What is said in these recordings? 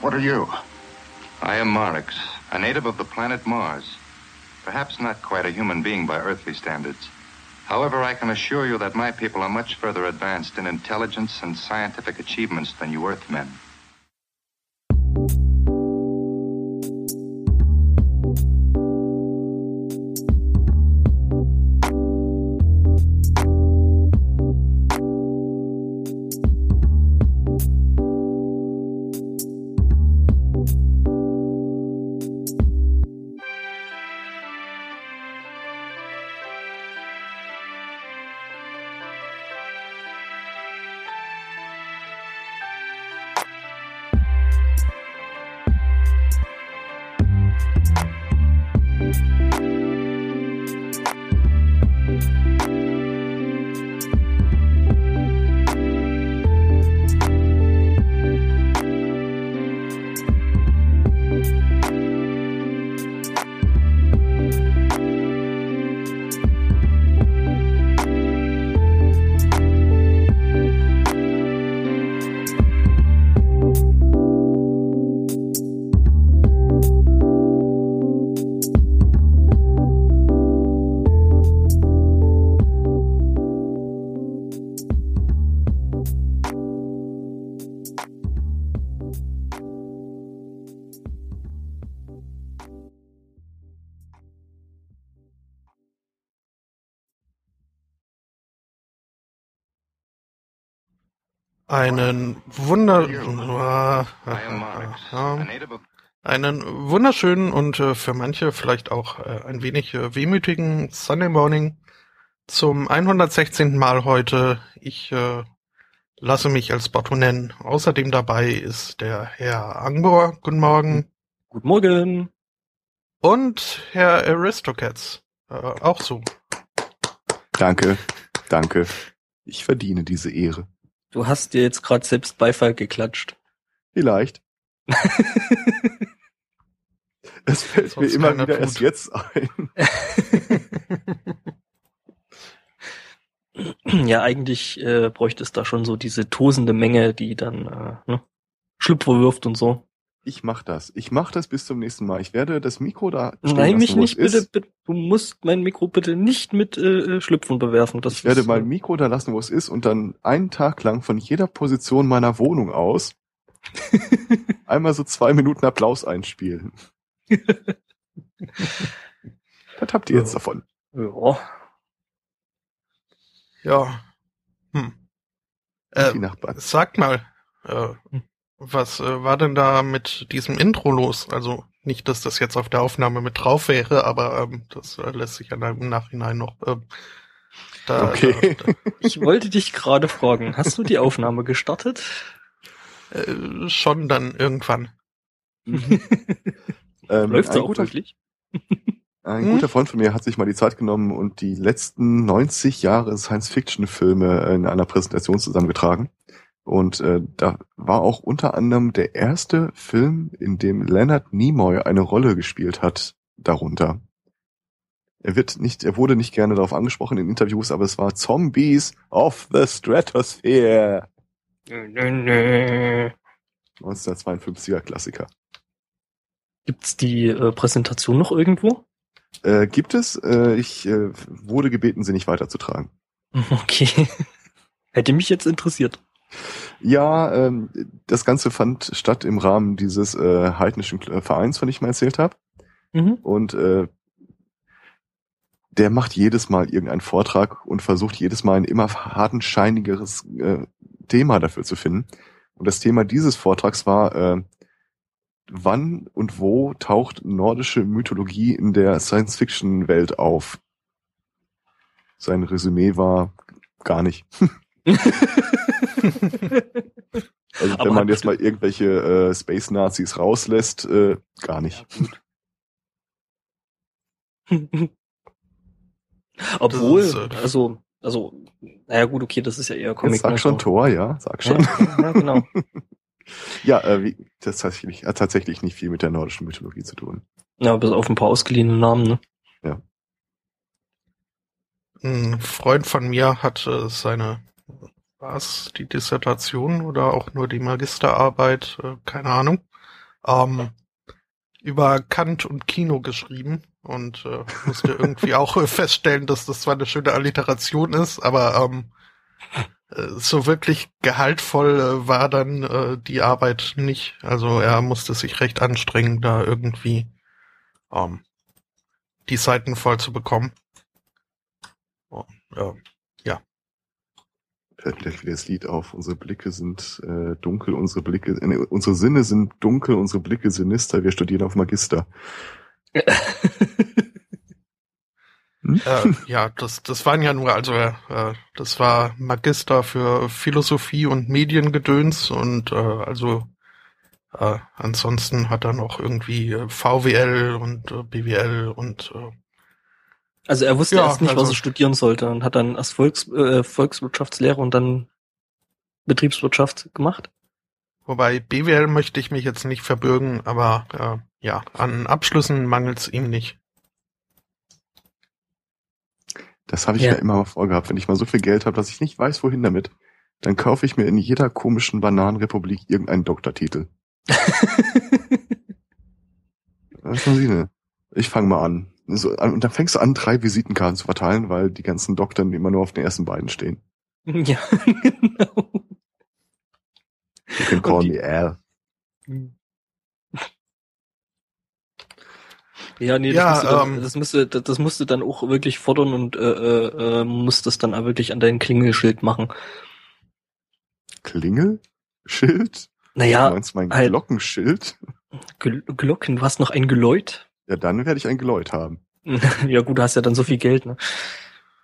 What are you? I am Marix, a native of the planet Mars. Perhaps not quite a human being by earthly standards. However, I can assure you that my people are much further advanced in intelligence and scientific achievements than you Earthmen. Einen Wunder einen wunderschönen und äh, für manche vielleicht auch äh, ein wenig äh, wehmütigen Sunday Morning zum 116. Mal heute. Ich äh, lasse mich als Botto nennen. Außerdem dabei ist der Herr Angbor. Guten Morgen. Guten Morgen. Und Herr Aristocats. Äh, auch so. Danke, danke. Ich verdiene diese Ehre. Du hast dir jetzt gerade selbst Beifall geklatscht. Vielleicht. es fällt Sonst mir immer wieder tut. erst jetzt ein. ja, eigentlich äh, bräuchte es da schon so diese tosende Menge, die dann äh, ne, Schlüpfer wirft und so. Ich mach das. Ich mach das bis zum nächsten Mal. Ich werde das Mikro da stehen Nein, lassen, mich wo nicht, es bitte, bitte. Du musst mein Mikro bitte nicht mit äh, Schlüpfen bewerfen. Das Ich werde mein äh, Mikro da lassen, wo es ist und dann einen Tag lang von jeder Position meiner Wohnung aus einmal so zwei Minuten Applaus einspielen. Was habt ihr jetzt davon? Ja. Ja. Hm. die Äh, Nachbarn. sagt mal, äh, was äh, war denn da mit diesem Intro los? Also nicht, dass das jetzt auf der Aufnahme mit drauf wäre, aber ähm, das äh, lässt sich ja im Nachhinein noch. Ähm, da, Okay. Da, Ich wollte dich gerade fragen, hast du die Aufnahme gestartet? da, äh, schon dann irgendwann. Ähm, Läuft ein sie auch guter, wirklich? ein Hm? guter Freund von mir hat sich mal die Zeit genommen und die letzten 90 Jahre Science-Fiction-Filme in einer Präsentation zusammengetragen. Und äh, da war auch unter anderem der erste Film, in dem Leonard Nimoy eine Rolle gespielt hat, darunter. Er wird nicht, er wurde nicht gerne darauf angesprochen in Interviews, aber es war Zombies of the Stratosphere. Nö, nö, nö. 1952er Klassiker. Gibt's die äh, Präsentation noch irgendwo? Äh, gibt es, äh, ich äh, wurde gebeten, sie nicht weiterzutragen. Okay. Hätte mich jetzt interessiert. Ja, ähm, das Ganze fand statt im Rahmen dieses äh, heidnischen Kl- Vereins, von dem ich mal erzählt habe. Mhm. Und äh, der macht jedes Mal irgendeinen Vortrag und versucht jedes Mal ein immer hartenscheinigeres äh, Thema dafür zu finden. Und das Thema dieses Vortrags war, äh, wann und wo taucht nordische Mythologie in der Science-Fiction-Welt auf? Sein Resümee war gar nicht. Also Aber wenn man jetzt mal irgendwelche äh, Space-Nazis rauslässt, äh, gar nicht. Obwohl, Das ist, äh, also, also, naja gut, okay, das ist ja eher Comic. Jetzt sag schon. Tor, ja, sag schon. Ja, ja, genau. Ja, äh, wie, das hat tatsächlich, hat tatsächlich nicht viel mit der nordischen Mythologie zu tun. Ja, bis auf ein paar ausgeliehene Namen, ne? Ein Freund von mir hat äh, seine, was, die Dissertation oder auch nur die Magisterarbeit, äh, keine Ahnung, ähm, über Kant und Kino geschrieben und äh, musste irgendwie auch feststellen, dass das zwar eine schöne Alliteration ist, aber ähm, äh, so wirklich gehaltvoll äh, war dann äh, die Arbeit nicht. Also er musste sich recht anstrengen, da irgendwie ähm, die Seiten voll zu bekommen. Oh, ja. Fällt gleich wieder das Lied auf. Unsere Blicke sind äh, dunkel, unsere Blicke, äh, unsere Sinne sind dunkel, unsere Blicke sinister. Wir studieren auf Magister. Hm? Äh, ja, das, das waren ja nur, also äh, das war Magister für Philosophie und Mediengedöns und äh, also äh, ansonsten hat er noch irgendwie äh, VWL und BWL und äh, also er wusste ja, erst nicht, also, was er studieren sollte und hat dann erst Volks, äh, Volkswirtschaftslehre und dann Betriebswirtschaft gemacht. Wobei BWL möchte ich mich jetzt nicht verbürgen, aber äh, ja, an Abschlüssen mangelt es ihm nicht. Das habe ich ja. ja immer mal vorgehabt. Wenn ich mal so viel Geld habe, dass ich nicht weiß, wohin damit, dann kaufe ich mir in jeder komischen Bananenrepublik irgendeinen Doktortitel. Was Sie denn? Ich fange mal an. So, und dann fängst du an, drei Visitenkarten zu verteilen, weil die ganzen Doktoren immer nur auf den ersten beiden stehen. Ja, genau. You can call me Al. Ja, nee, das, ja, musste dann, ähm, das, musste, das musste dann auch wirklich fordern und äh, äh, äh muss das dann auch wirklich an dein Klingelschild machen. Klingelschild? Naja. Du meinst mein halt, Glockenschild? Glocken, du hast noch ein Geläut? Ja, dann werde ich ein Geläut haben. ja gut, du hast ja dann so viel Geld, ne?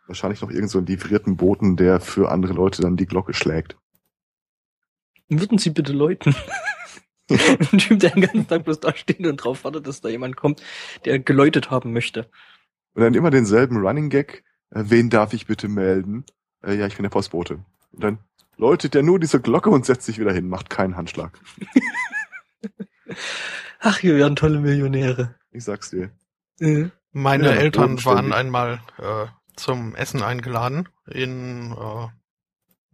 Wahrscheinlich noch irgend so einen livrierten Boten, der für andere Leute dann die Glocke schlägt. Würden Sie bitte läuten? Ein Typ, der den ganzen Tag bloß da steht und drauf wartet, dass da jemand kommt, der geläutet haben möchte. Und dann immer denselben Running Gag. Äh, wen darf ich bitte melden? Äh, ja, ich bin der Postbote. Und dann läutet der nur diese Glocke und setzt sich wieder hin, macht keinen Handschlag. Ach, wir werden tolle Millionäre. Ich sag's dir. Mhm. Meine ja, Eltern waren einmal äh, zum Essen eingeladen in äh,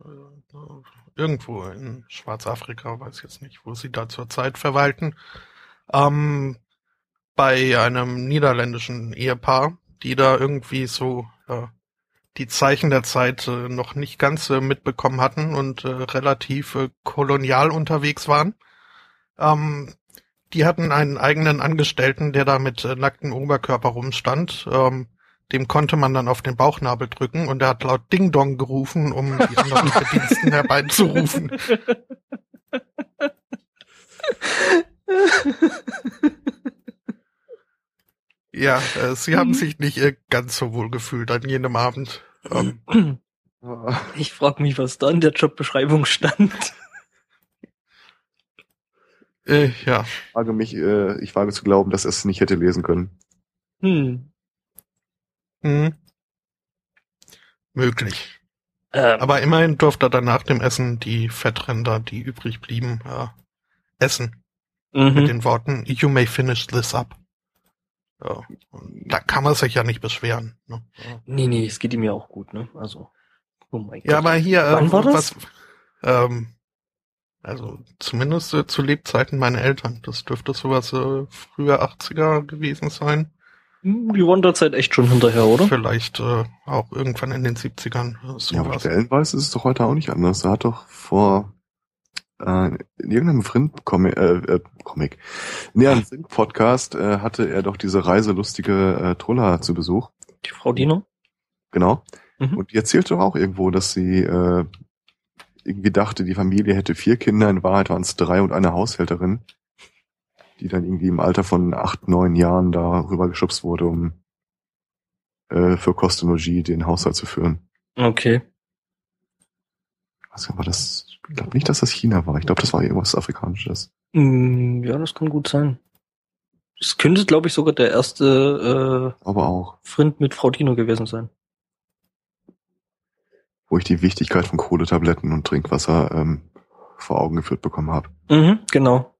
äh irgendwo in Schwarzafrika, weiß jetzt nicht, wo sie da zurzeit verwalten, ähm, bei einem niederländischen Ehepaar, die da irgendwie so äh, die Zeichen der Zeit äh, noch nicht ganz äh, mitbekommen hatten und äh, relativ äh, kolonial unterwegs waren. Ähm, die hatten einen eigenen Angestellten, der da mit äh, nacktem Oberkörper rumstand. Ähm, dem konnte man dann auf den Bauchnabel drücken und er hat laut Ding Dong gerufen, um die anderen Bediensten herbeizurufen. ja, äh, sie haben sich nicht äh, ganz so wohl gefühlt an jenem Abend. Ähm, ich frage mich, was da in der Jobbeschreibung stand. Äh, ja. Ich wage mich, äh, ich wage zu glauben, dass er es nicht hätte lesen können. Hm. Hm. Möglich. Ähm. Aber immerhin durfte er dann nach dem Essen die Fettränder, die übrig blieben, äh, essen. Mhm. Mit den Worten, you may finish this up. Ja, da kann man sich ja nicht beschweren. Ne? Ja. Nee, nee, es geht ihm ja auch gut, ne? Also, oh mein Gott. Ja, aber hier, äh, Wann äh, war das? Was, ähm, also zumindest äh, zu Lebzeiten meiner Eltern. Das dürfte sowas äh, früher 80er gewesen sein. Hm, die waren derzeit echt schon hinterher, oder? Vielleicht äh, auch irgendwann in den 70ern. Sowas. Ja, aber stellenweise ist es doch heute auch nicht anders. Er hat doch vor äh, in irgendeinem Vrind-Comic, äh, äh, Comic, nee, einem Sync-Podcast äh, hatte er doch diese reiselustige äh, Trulla zu Besuch. Die Frau Dino? Genau. Mhm. Und die erzählte doch auch irgendwo, dass sie äh, irgendwie dachte, die Familie hätte vier Kinder, in Wahrheit waren es drei und eine Haushälterin die dann irgendwie im Alter von acht, neun Jahren da rübergeschubst wurde, um äh, für Kostenologie den Haushalt zu führen. Okay. Was war das? Ich glaube nicht, dass das China war. Ich glaube, das war irgendwas Afrikanisches. Mm, ja, das kann gut sein. Es könnte, glaube ich, sogar der erste äh, Aber auch. Frind mit Frau Dino gewesen sein. Wo ich die Wichtigkeit von Kohletabletten und Trinkwasser ähm, vor Augen geführt bekommen habe. Mhm, genau.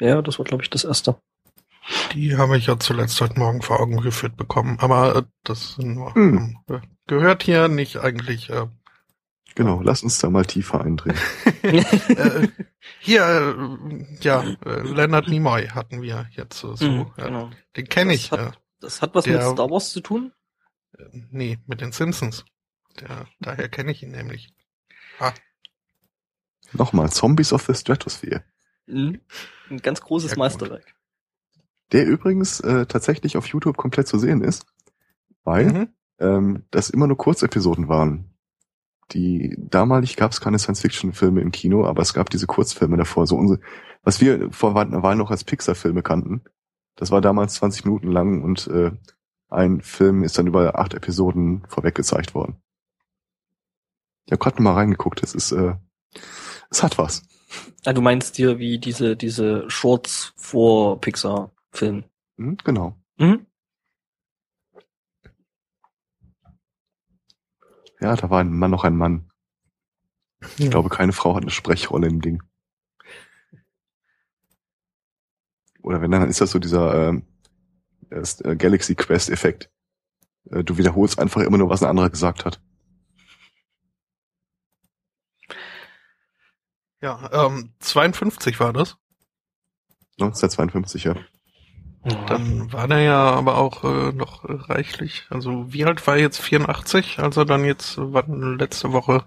Ja, das war, glaube ich, das erste. Die habe ich ja zuletzt heute Morgen vor Augen geführt bekommen, aber äh, das nur, hm. äh, gehört hier nicht eigentlich äh, Genau, lass uns da mal tiefer eindringen. äh, hier, äh, ja, äh, Leonard Nimoy hatten wir jetzt so. Mhm, genau. Den kenne Das ich. hat- Äh, Das hat was Der- mit Star Wars zu tun? nee, mit den Simpsons. Der, daher kenne ich ihn nämlich. Nochmal, Zombies of the Stratosphere. Mhm. Ein ganz großes Ja. Meisterwerk. Der übrigens äh, tatsächlich auf YouTube komplett zu sehen ist, weil Mhm. ähm, das immer nur Kurzepisoden waren. Die damalig gab es keine Science-Fiction-Filme im Kino, aber es gab diese Kurzfilme davor. So unsere, was wir vor einer Weile noch als Pixar-Filme kannten. Das war damals 20 Minuten lang und äh, ein Film ist dann über acht Episoden vorweg gezeigt worden. Ich habe gerade mal reingeguckt. Es ist, äh, es hat was. Ah, du meinst dir wie diese, diese Shorts vor Pixar-Filmen. Hm, genau. Mhm. Ja, da war ein Mann noch ein Mann. Ich Ja. glaube, keine Frau hat eine Sprechrolle im Ding. Oder wenn, dann ist das so dieser ähm, äh, Galaxy Quest Effekt. Äh, du wiederholst einfach immer nur, was ein anderer gesagt hat. Ja, ähm, 52 war das. 1952, ja. Ja. Dann war der ja aber auch äh, noch reichlich. Also wie alt war er jetzt 84, als er dann jetzt äh, wann, letzte Woche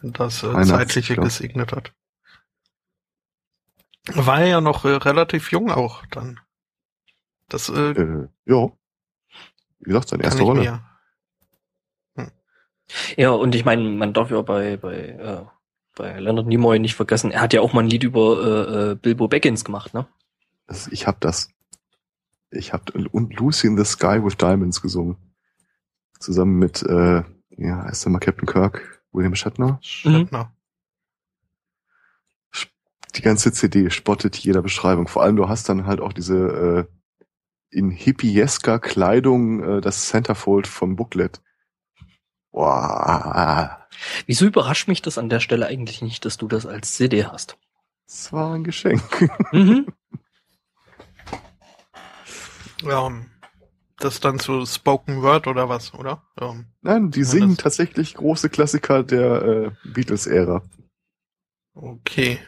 das äh, 81, zeitliche glaub. gesegnet hat. War er ja noch äh, relativ jung auch dann. Das äh, Äh, ja. Wie gesagt, seine erste Rolle. mir. Ja, und ich meine, man darf ja bei, bei, äh, bei Leonard Nimoy nicht vergessen, er hat ja auch mal ein Lied über äh, äh, Bilbo Baggins gemacht, ne? Ich hab das. Ich hab und Lucy in the Sky with Diamonds gesungen. Zusammen mit, äh, ja, heißt der mal Captain Kirk, William Shatner. Shatner. die ganze CD spottet jeder Beschreibung. Vor allem, du hast dann halt auch diese äh, in hippiesker Kleidung äh, das Centerfold vom Booklet. Boah, Wieso überrascht mich das an der Stelle eigentlich nicht, dass du das als CD hast? das war ein Geschenk. Mhm. Ja, ähm, das dann zu Spoken Word oder was, oder? Ähm, Nein, die Ja, singen das- tatsächlich große Klassiker der äh, Beatles-Ära. okay.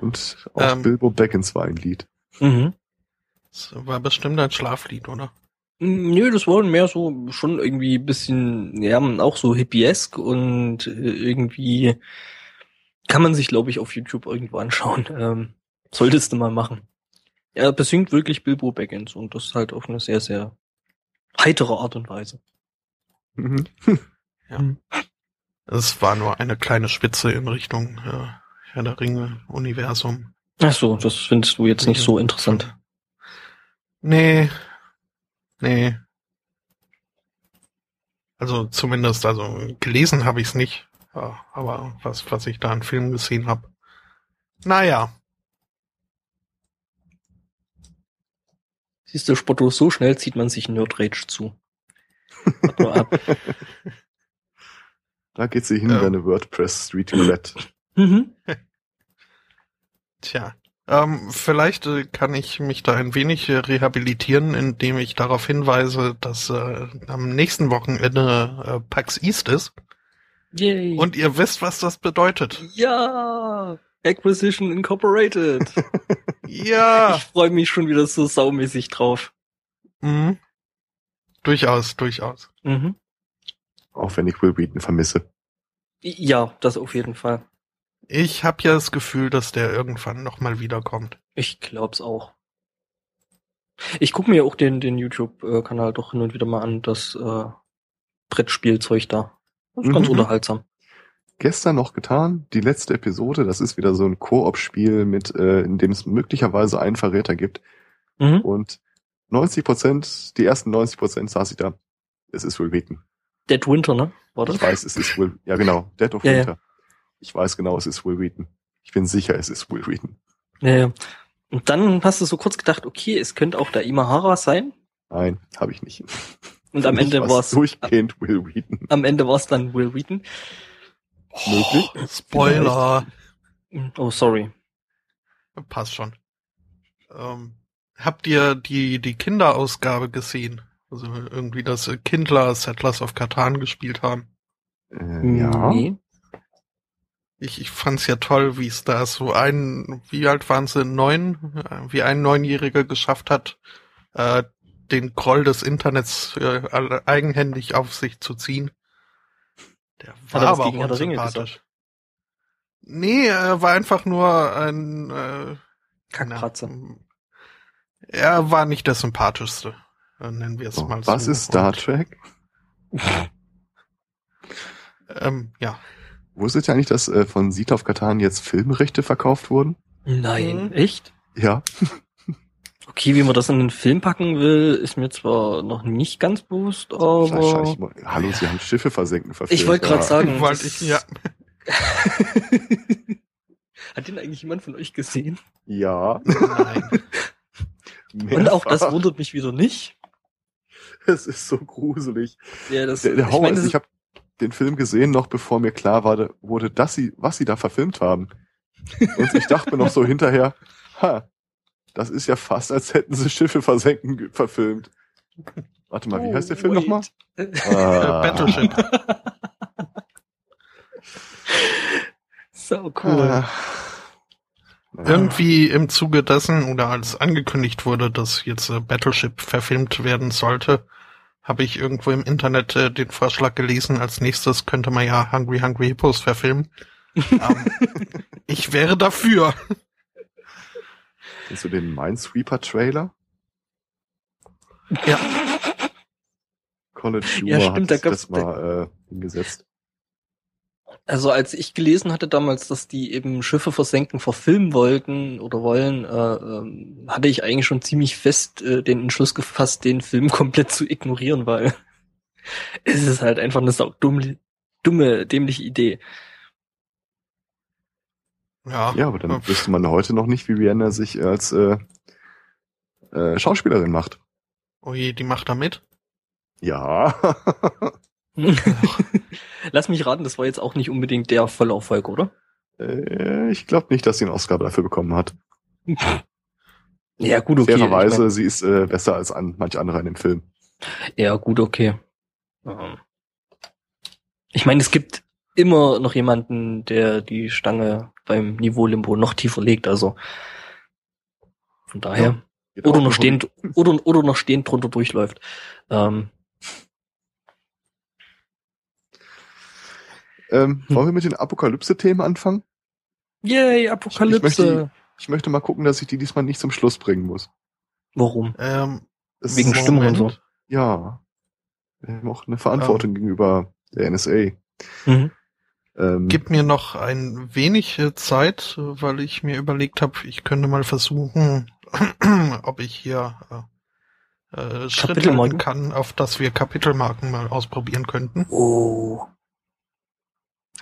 Und auch Ähm. Bilbo Baggins war ein Lied. Mhm. Das war bestimmt ein Schlaflied, oder? Nö, das war mehr so schon irgendwie ein bisschen, ja, auch so hippiesk und äh, irgendwie kann man sich, glaube ich, auf YouTube irgendwo anschauen. Ähm, solltest du mal machen. Er besingt wirklich Bilbo Baggins und das halt auf eine sehr, sehr heitere Art und Weise. Mhm. Es war nur eine kleine Spitze in Richtung äh, Herr der Ringe Universum. Ach so, das findest du jetzt nicht so interessant. Nee. Nee. Also zumindest, also gelesen habe ich es nicht. Ja, aber was, was ich da an Filmen gesehen habe. Naja. Siehst du, Spotto, so schnell zieht man sich Nerd Rage zu. Ab. Da geht sie hin, Ja. deine WordPress Street Roulette. Mhm. Tja. Ähm, vielleicht äh, kann ich mich da ein wenig äh, rehabilitieren, indem ich darauf hinweise, dass äh, am nächsten Wochenende äh, PAX East ist. Yay. Und ihr wisst, was das bedeutet. ja, Acquisition Incorporated. Ja. Ich freue mich schon wieder so saumäßig drauf. Mhm. Durchaus, durchaus. Mhm. Auch wenn ich Will Wheaton vermisse. Ja, das auf jeden Fall. Ich habe ja das Gefühl, dass der irgendwann nochmal wiederkommt. Ich glaub's auch. Ich gucke mir auch den, den YouTube-Kanal doch hin und wieder mal an, das äh, Brettspielzeug da. Das ist ganz Mhm. unterhaltsam. Gestern noch getan, die letzte Episode, das ist wieder so ein Koop-Spiel mit, äh, in dem es möglicherweise einen Verräter gibt. Mhm. Und 90 Prozent, die ersten 90 Prozent saß ich da. Es ist Will Wheaton. Dead Winter, ne? War das? Ich weiß, es ist Will, ja genau, Dead of Ja, ja. Ich weiß genau, es ist Will Wheaton. Ich bin sicher, es ist Will Wheaton. Ja, ja. Und dann hast du so kurz gedacht, okay, es könnte auch der Imahara sein. Nein, habe ich nicht. Und am Ende war's war's durchgehend Will Wheaton. am Ende war's dann Will Wheaton. Möglich? Oh, Spoiler. Oh, sorry. Passt schon. Ähm, habt ihr die, die Kinderausgabe gesehen? Also irgendwie das äh, Kindler Settlers of Catan gespielt haben. Äh, ja. Nee. Ich, ich fand's ja toll, wie es da so ein, wie alt waren sie, neun, äh, wie ein Neunjähriger geschafft hat, äh, den Groll des Internets äh, eigenhändig auf sich zu ziehen. Der war aber auch unsympathisch. Nee, er war einfach nur ein äh, Kackpratzer. Er war nicht der sympathischste, nennen wir es So, mal so. was ist Star Trek? Ähm, ja. Wusstet ihr eigentlich, dass äh, von Siet auf Katan jetzt Filmrechte verkauft wurden? Nein, Mhm. echt? Ja. Okay, wie man das in den Film packen will, ist mir zwar noch nicht ganz bewusst, aber mal- Hallo, sie haben Schiffe versenken verfilmt. ich wollte gerade Ja. sagen, Wollte ich, ja. Hat den eigentlich jemand von euch gesehen? Ja. Nein. Und auch das wundert mich wieder nicht. Es ist so gruselig. Ja, das, Der, der ich meine, ist, ich habe den Film gesehen, noch bevor mir klar war, wurde, dass sie, was sie da verfilmt haben. Und ich dachte mir noch so hinterher, ha, das ist ja fast, als hätten sie Schiffe versenken verfilmt. Warte mal, wie heißt der Film Oh, wait. nochmal? Ah, Battleship. so cool. ah. Naja. Irgendwie im Zuge dessen oder als angekündigt wurde, dass jetzt äh, Battleship verfilmt werden sollte, habe ich irgendwo im Internet äh, den Vorschlag gelesen, als nächstes könnte man ja Hungry Hungry Hippos verfilmen. ähm, ich wäre dafür. Kennst du den Minesweeper-Trailer? Ja. College Humor Ja, stimmt, da hat gab's- das mal äh, hingesetzt. Also als ich gelesen hatte damals, dass die eben Schiffe versenken verfilmen wollten oder wollen, äh, ähm, hatte ich eigentlich schon ziemlich fest äh, den Entschluss gefasst, den Film komplett zu ignorieren, weil es ist halt einfach eine dumme, dumme, dämliche Idee. Ja, Ja, aber dann wüsste man heute noch nicht, wie Rihanna sich als äh, äh, Schauspielerin macht. Oh je, die macht da mit. Ja. Lass mich raten, das war jetzt auch nicht unbedingt der volle Erfolg, oder? äh, ich glaube nicht, dass sie einen Oscar dafür bekommen hat. Ja, gut, okay. Fairerweise, Ich mein, sie ist äh, besser als an manch andere in dem Film. ja, gut, okay. Ähm, Ich meine, es gibt immer noch jemanden, der die Stange beim Niveau Limbo noch tiefer legt, also von daher. Geht oder noch stehend, oder, oder noch stehend drunter durchläuft. Ähm, Ähm, Hm. Wollen wir mit den Apokalypse-Themen anfangen? yay, Ich Apokalypse. möchte- Ich möchte mal gucken, dass ich die diesmal nicht zum Schluss bringen muss. Warum? Ähm, Es Wegen ist- Stimmung und so. Ja. Wir haben auch eine Verantwortung gegenüber der NSA. Mhm. Ähm, Gib mir noch ein wenig äh, Zeit, weil ich mir überlegt habe, ich könnte mal versuchen, ob ich hier äh, äh, Schritt halten kann, auf dass wir Kapitelmarken mal ausprobieren könnten. Oh.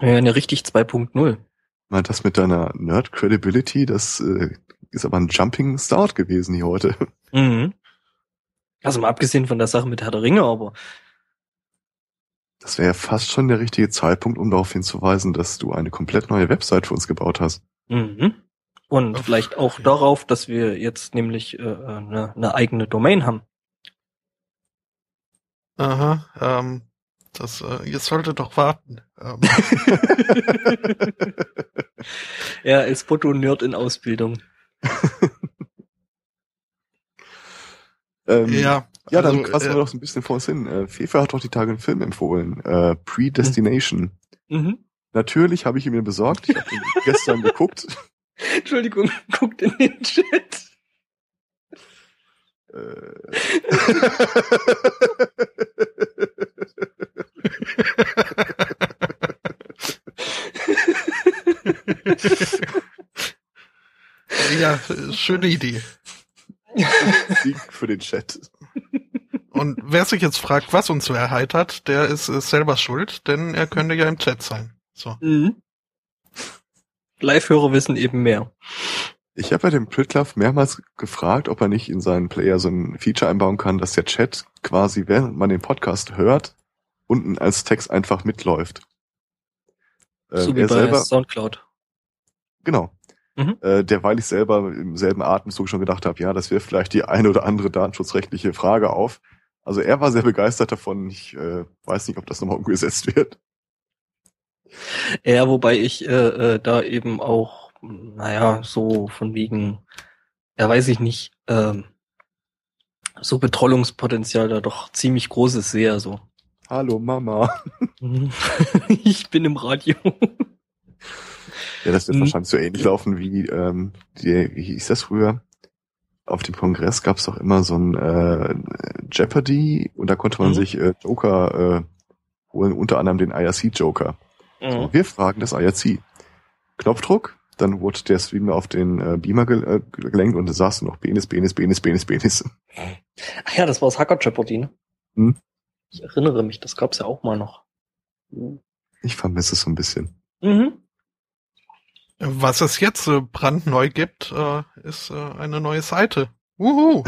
Ja, eine richtig 2.0. mal das mit deiner Nerd Credibility, das äh, ist aber ein Jumping Start gewesen hier heute. Mhm. Also mal abgesehen von der Sache mit Herr der Ringe, aber Das wäre ja fast schon der richtige Zeitpunkt, um darauf hinzuweisen, dass du eine komplett neue Website für uns gebaut hast. mhm. und Uff, vielleicht auch ja. darauf, dass wir jetzt nämlich äh, äh, eine, eine eigene Domain haben. Aha, ähm, das, äh, ihr solltet doch warten. Ähm, ja, als Foto-Nerd in Ausbildung. ähm, ja, Ja, dann also, fassen äh, wir doch so ein bisschen vor uns hin. Äh, Fefe hat doch die Tage einen Film empfohlen. Äh, Predestination. Mhm. Natürlich habe ich ihn mir besorgt. Ich habe ihn gestern geguckt. Entschuldigung, guckt in den Chat. Äh, ja, schöne Idee. Sieg für den Chat. Und wer sich jetzt fragt, was uns so erheitert, der ist äh, selber schuld, denn er könnte ja im Chat sein. So. Mhm. Live-Hörer wissen eben mehr. Ich habe bei dem Pritlove mehrmals gefragt, ob er nicht in seinen Player so ein Feature einbauen kann, dass der Chat quasi, während man den Podcast hört, unten als Text einfach mitläuft. Ähm, so wie bei selber, Soundcloud. genau. Mhm. Äh, derweil ich selber im selben Atemzug schon gedacht habe, ja, das wirft vielleicht die eine oder andere datenschutzrechtliche Frage auf. Also er war sehr begeistert davon. Ich äh, weiß nicht, ob das nochmal umgesetzt wird. Ja, wobei ich äh, äh, da eben auch, naja, so von wegen, ja weiß ich nicht, ähm, so Betrollungspotenzial da doch ziemlich großes sehe. So. Hallo Mama. ich bin im Radio. Ja, das wird Mhm. wahrscheinlich so ähnlich laufen wie, ähm, die, wie hieß das früher? Auf dem Kongress gab es doch immer so ein äh, Jeopardy und da konnte man Mhm. sich äh, Joker äh, holen, unter anderem den IRC-Joker. So, wir fragen das IRC. Knopfdruck, dann wurde der Streamer auf den äh, Beamer ge äh, gelenkt und da saß noch Penis, Penis, Penis, Penis, Penis. Ach ja, das war das Hacker Jeopardy, ne? Hm. Ich erinnere mich, das gab's ja auch mal noch. Ich vermisse es so ein bisschen. Mhm. Was es jetzt äh, brandneu gibt, äh, ist äh, eine neue Seite. Uhu.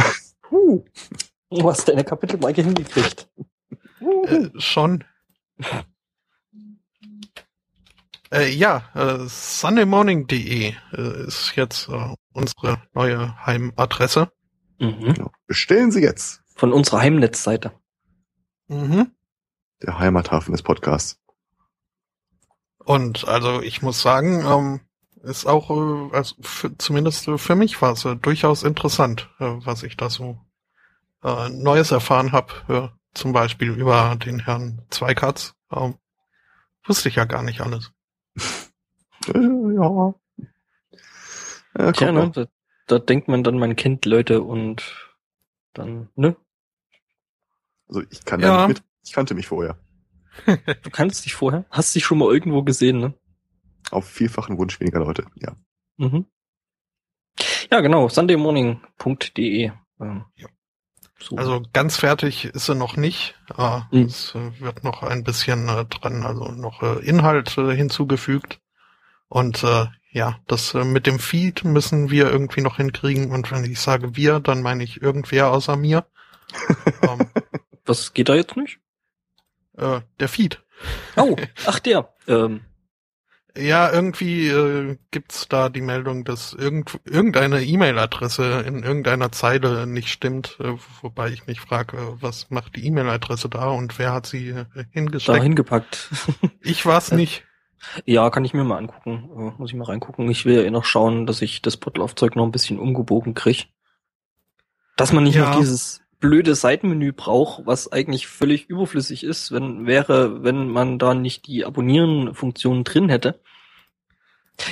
Huh. Du hast deine Kapitelmarke hingekriegt. Äh, schon. Äh, ja, äh, sundaymorning.de äh, ist jetzt äh, unsere neue Heimadresse. Mhm. Genau. Bestellen Sie jetzt Von unserer Heimnetzseite. Mhm. der Heimathafen des Podcasts. Und also ich muss sagen, ähm, ist auch, äh, also für, zumindest für mich war es äh, durchaus interessant, äh, was ich da so äh, Neues erfahren habe. Äh, zum Beispiel über den Herrn Zweikatz. Ähm, wusste ich ja gar nicht alles. Äh, ja. Ja, Tja, ne? Da, da denkt man dann, man kennt Leute und dann, ne? Also ich kann Ja. da nicht mit. Ich kannte mich vorher. Du kannst dich vorher. Hast dich schon mal irgendwo gesehen, ne? Auf vielfachen Wunsch weniger Leute. Ja. Mhm. Ja, genau. sundaymorning.de. Ähm, Ja. so. Also ganz fertig ist sie noch nicht. Äh, Mhm. Es äh, wird noch ein bisschen äh, dran, also noch äh, Inhalt äh, hinzugefügt. Und äh, ja, das äh, mit dem Feed müssen wir irgendwie noch hinkriegen. Und wenn ich sage wir, dann meine ich irgendwer außer mir. ähm, Was geht da jetzt nicht? äh, der Feed. Oh, ach der. Ähm, Ja, irgendwie äh, gibt's da die Meldung, dass irgend, irgendeine E-Mail-Adresse in irgendeiner Zeile nicht stimmt, äh, wobei ich mich frage, äh, was macht die E-Mail-Adresse da und wer hat sie äh, da hingesteckt? hingepackt. Ich war's Äh, nicht. ja, kann ich mir mal angucken. Äh, muss ich mal reingucken. Ich will ja eh noch schauen, dass ich das Portlaufzeug noch ein bisschen umgebogen krieg. Dass man nicht Ja. noch dieses blöde Seitenmenü braucht, was eigentlich völlig überflüssig ist, wenn wäre, wenn man da nicht die Abonnieren-Funktion drin hätte.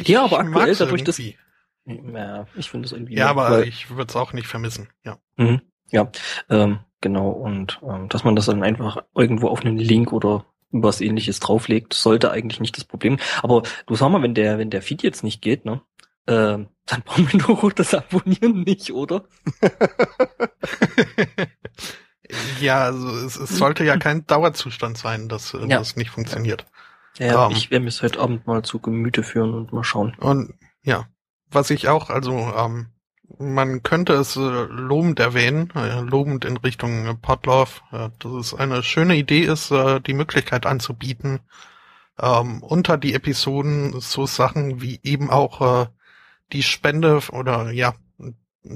Ja, aber Ich aktuell dadurch, irgendwie. ja, ich finde das irgendwie. Ja, aber weil- ich würde es auch nicht vermissen. Ja. Mhm. Ja, ähm, genau. Und ähm, dass man das dann einfach irgendwo auf einen Link oder was ähnliches drauflegt, sollte eigentlich nicht das Problem. Aber du sag mal, wenn der, wenn der Feed jetzt nicht geht, ne? Ähm, dann brauchen wir doch das Abonnieren nicht, oder? ja, also es, es sollte ja kein Dauerzustand sein, dass Ja. das nicht funktioniert. Ja, Ähm. ich werde mir es heute Abend mal zu Gemüte führen und mal schauen. Und ja, was ich auch, also ähm, man könnte es äh, lobend erwähnen, äh, lobend in Richtung äh, Podlove, äh, dass es eine schöne Idee ist, äh, die Möglichkeit anzubieten, ähm, unter die Episoden so Sachen wie eben auch äh, die Spende oder ja,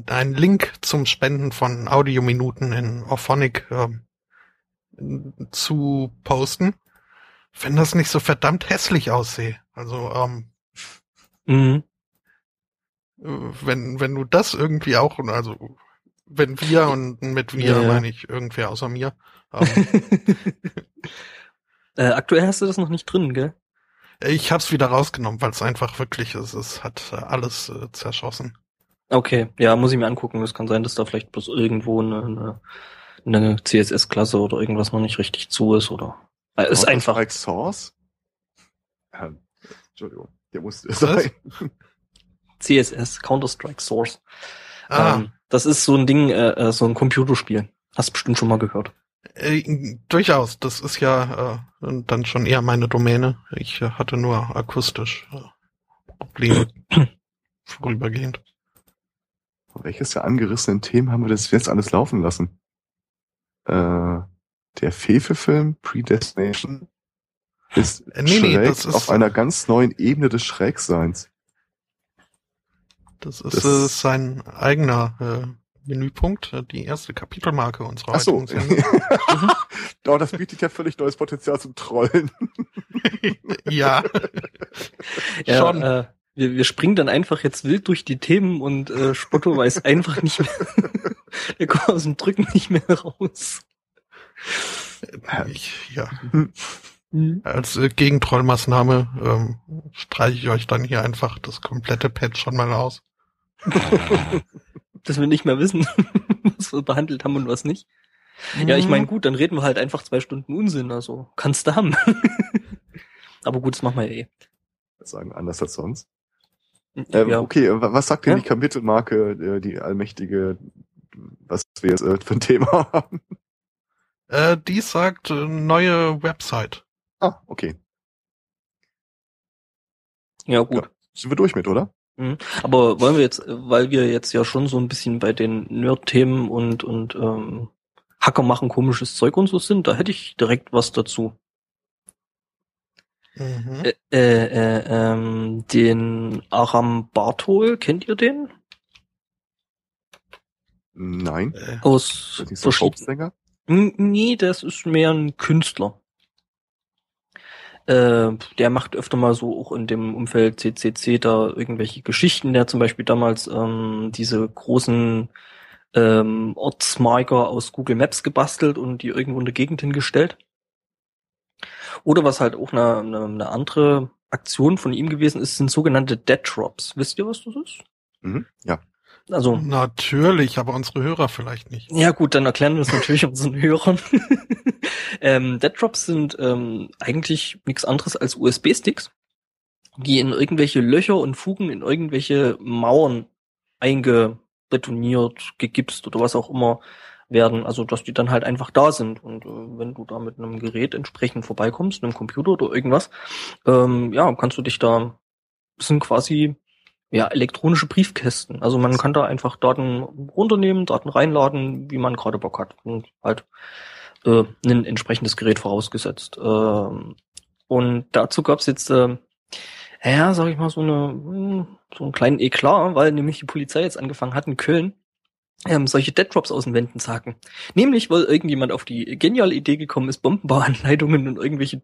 ein Link zum Spenden von Audiominuten in Orphonic ähm, zu posten, wenn das nicht so verdammt hässlich aussehe. Also ähm, Mhm. wenn, wenn du das irgendwie auch, also wenn wir und mit wir ja. meine ich irgendwer außer mir, ähm, äh, aktuell hast du das noch nicht drin, gell? Ich hab's wieder rausgenommen, weil es einfach wirklich ist, es hat äh, alles äh, zerschossen. Okay, ja, muss ich mir angucken. Es kann sein, dass da vielleicht bloß irgendwo eine, eine, eine CSS-Klasse oder irgendwas noch nicht richtig zu ist oder. Äh, ist einfach. Like Source? Ähm, Entschuldigung, der musste sein. CSS, Counter-Strike Source. Ah, Ähm, das ist so ein Ding, äh, äh, so ein Computerspiel. Hast bestimmt schon mal gehört. Äh, durchaus, das ist ja äh, dann schon eher meine Domäne. Ich äh, hatte nur akustisch äh, Probleme vorübergehend. Welches der angerissenen Themen haben wir das jetzt alles laufen lassen? Äh, der Fefe-Film Predestination ist Äh, nee, nee, ist- auf einer ganz neuen Ebene des Schrägseins. Das ist Das- äh, sein eigener äh, Menüpunkt, äh, die erste Kapitelmarke unserer Ach so. Doch, das bietet ja völlig neues Potenzial zum Trollen. ja. Ja, Schon. Äh, wir, wir springen dann einfach jetzt wild durch die Themen und äh, Spotto weiß einfach nicht mehr. Der kommt aus dem Drücken nicht mehr raus. Ich, ja. Als äh, Gegentrollmaßnahme ähm, streiche ich euch dann hier einfach das komplette Patch schon mal aus. Dass wir nicht mehr wissen, was wir behandelt haben und was nicht. Ja, ich meine, gut, dann reden wir halt einfach zwei Stunden Unsinn, also kannst du haben. Aber gut, das machen wir ja eh. Sagen anders als sonst. Ähm, ja. Okay, wa- was sagt denn Ja? die Kapitelmarke, äh, die allmächtige, was wir jetzt äh, für ein Thema haben? Äh, die sagt äh, neue Website. Ah, okay. ja, gut. Sind wir durch mit, oder? Aber wollen wir jetzt, weil wir jetzt ja schon so ein bisschen bei den Nerd-Themen und, und ähm, Hacker machen komisches Zeug und so sind, da hätte ich direkt was dazu. Mhm. Äh, äh, äh, ähm, den Aram Bartol, kennt ihr den? Nein. Äh, Aus Ist das verschiedenen Popsänger? N- Nee, das ist mehr ein Künstler. Äh, der macht öfter mal so auch in dem Umfeld CCC da irgendwelche Geschichten. Der hat zum Beispiel damals ähm, diese großen ähm, Ortsmarker aus Google Maps gebastelt und die irgendwo in der Gegend hingestellt. Oder was halt auch eine, eine, eine andere Aktion von ihm gewesen ist, sind sogenannte Dead Drops. Wisst ihr, was das ist? Mhm. Ja. Also Natürlich, aber unsere Hörer vielleicht nicht. ja gut, dann erklären wir es natürlich unseren Hörern. ähm, Dead Drops sind ähm, eigentlich nichts anderes als USB-Sticks, die in irgendwelche Löcher und Fugen in irgendwelche Mauern eingebetoniert, gegipst oder was auch immer werden. Also dass die dann halt einfach da sind. Und äh, wenn du da mit einem Gerät entsprechend vorbeikommst, einem Computer oder irgendwas, ähm, ja, kannst du dich da, sind quasi ja, elektronische Briefkästen. Also man kann da einfach Daten runternehmen, Daten reinladen, wie man gerade Bock hat. Und halt äh, ein entsprechendes Gerät vorausgesetzt. Ähm, und dazu gab's jetzt, äh, ja, sag ich mal, so eine hm, so einen kleinen Eklat, weil nämlich die Polizei jetzt angefangen hat in Köln, ähm, solche Dead Drops aus den Wänden zu hacken. Nämlich, weil irgendjemand auf die geniale Idee gekommen ist, Bombenbauanleitungen und irgendwelche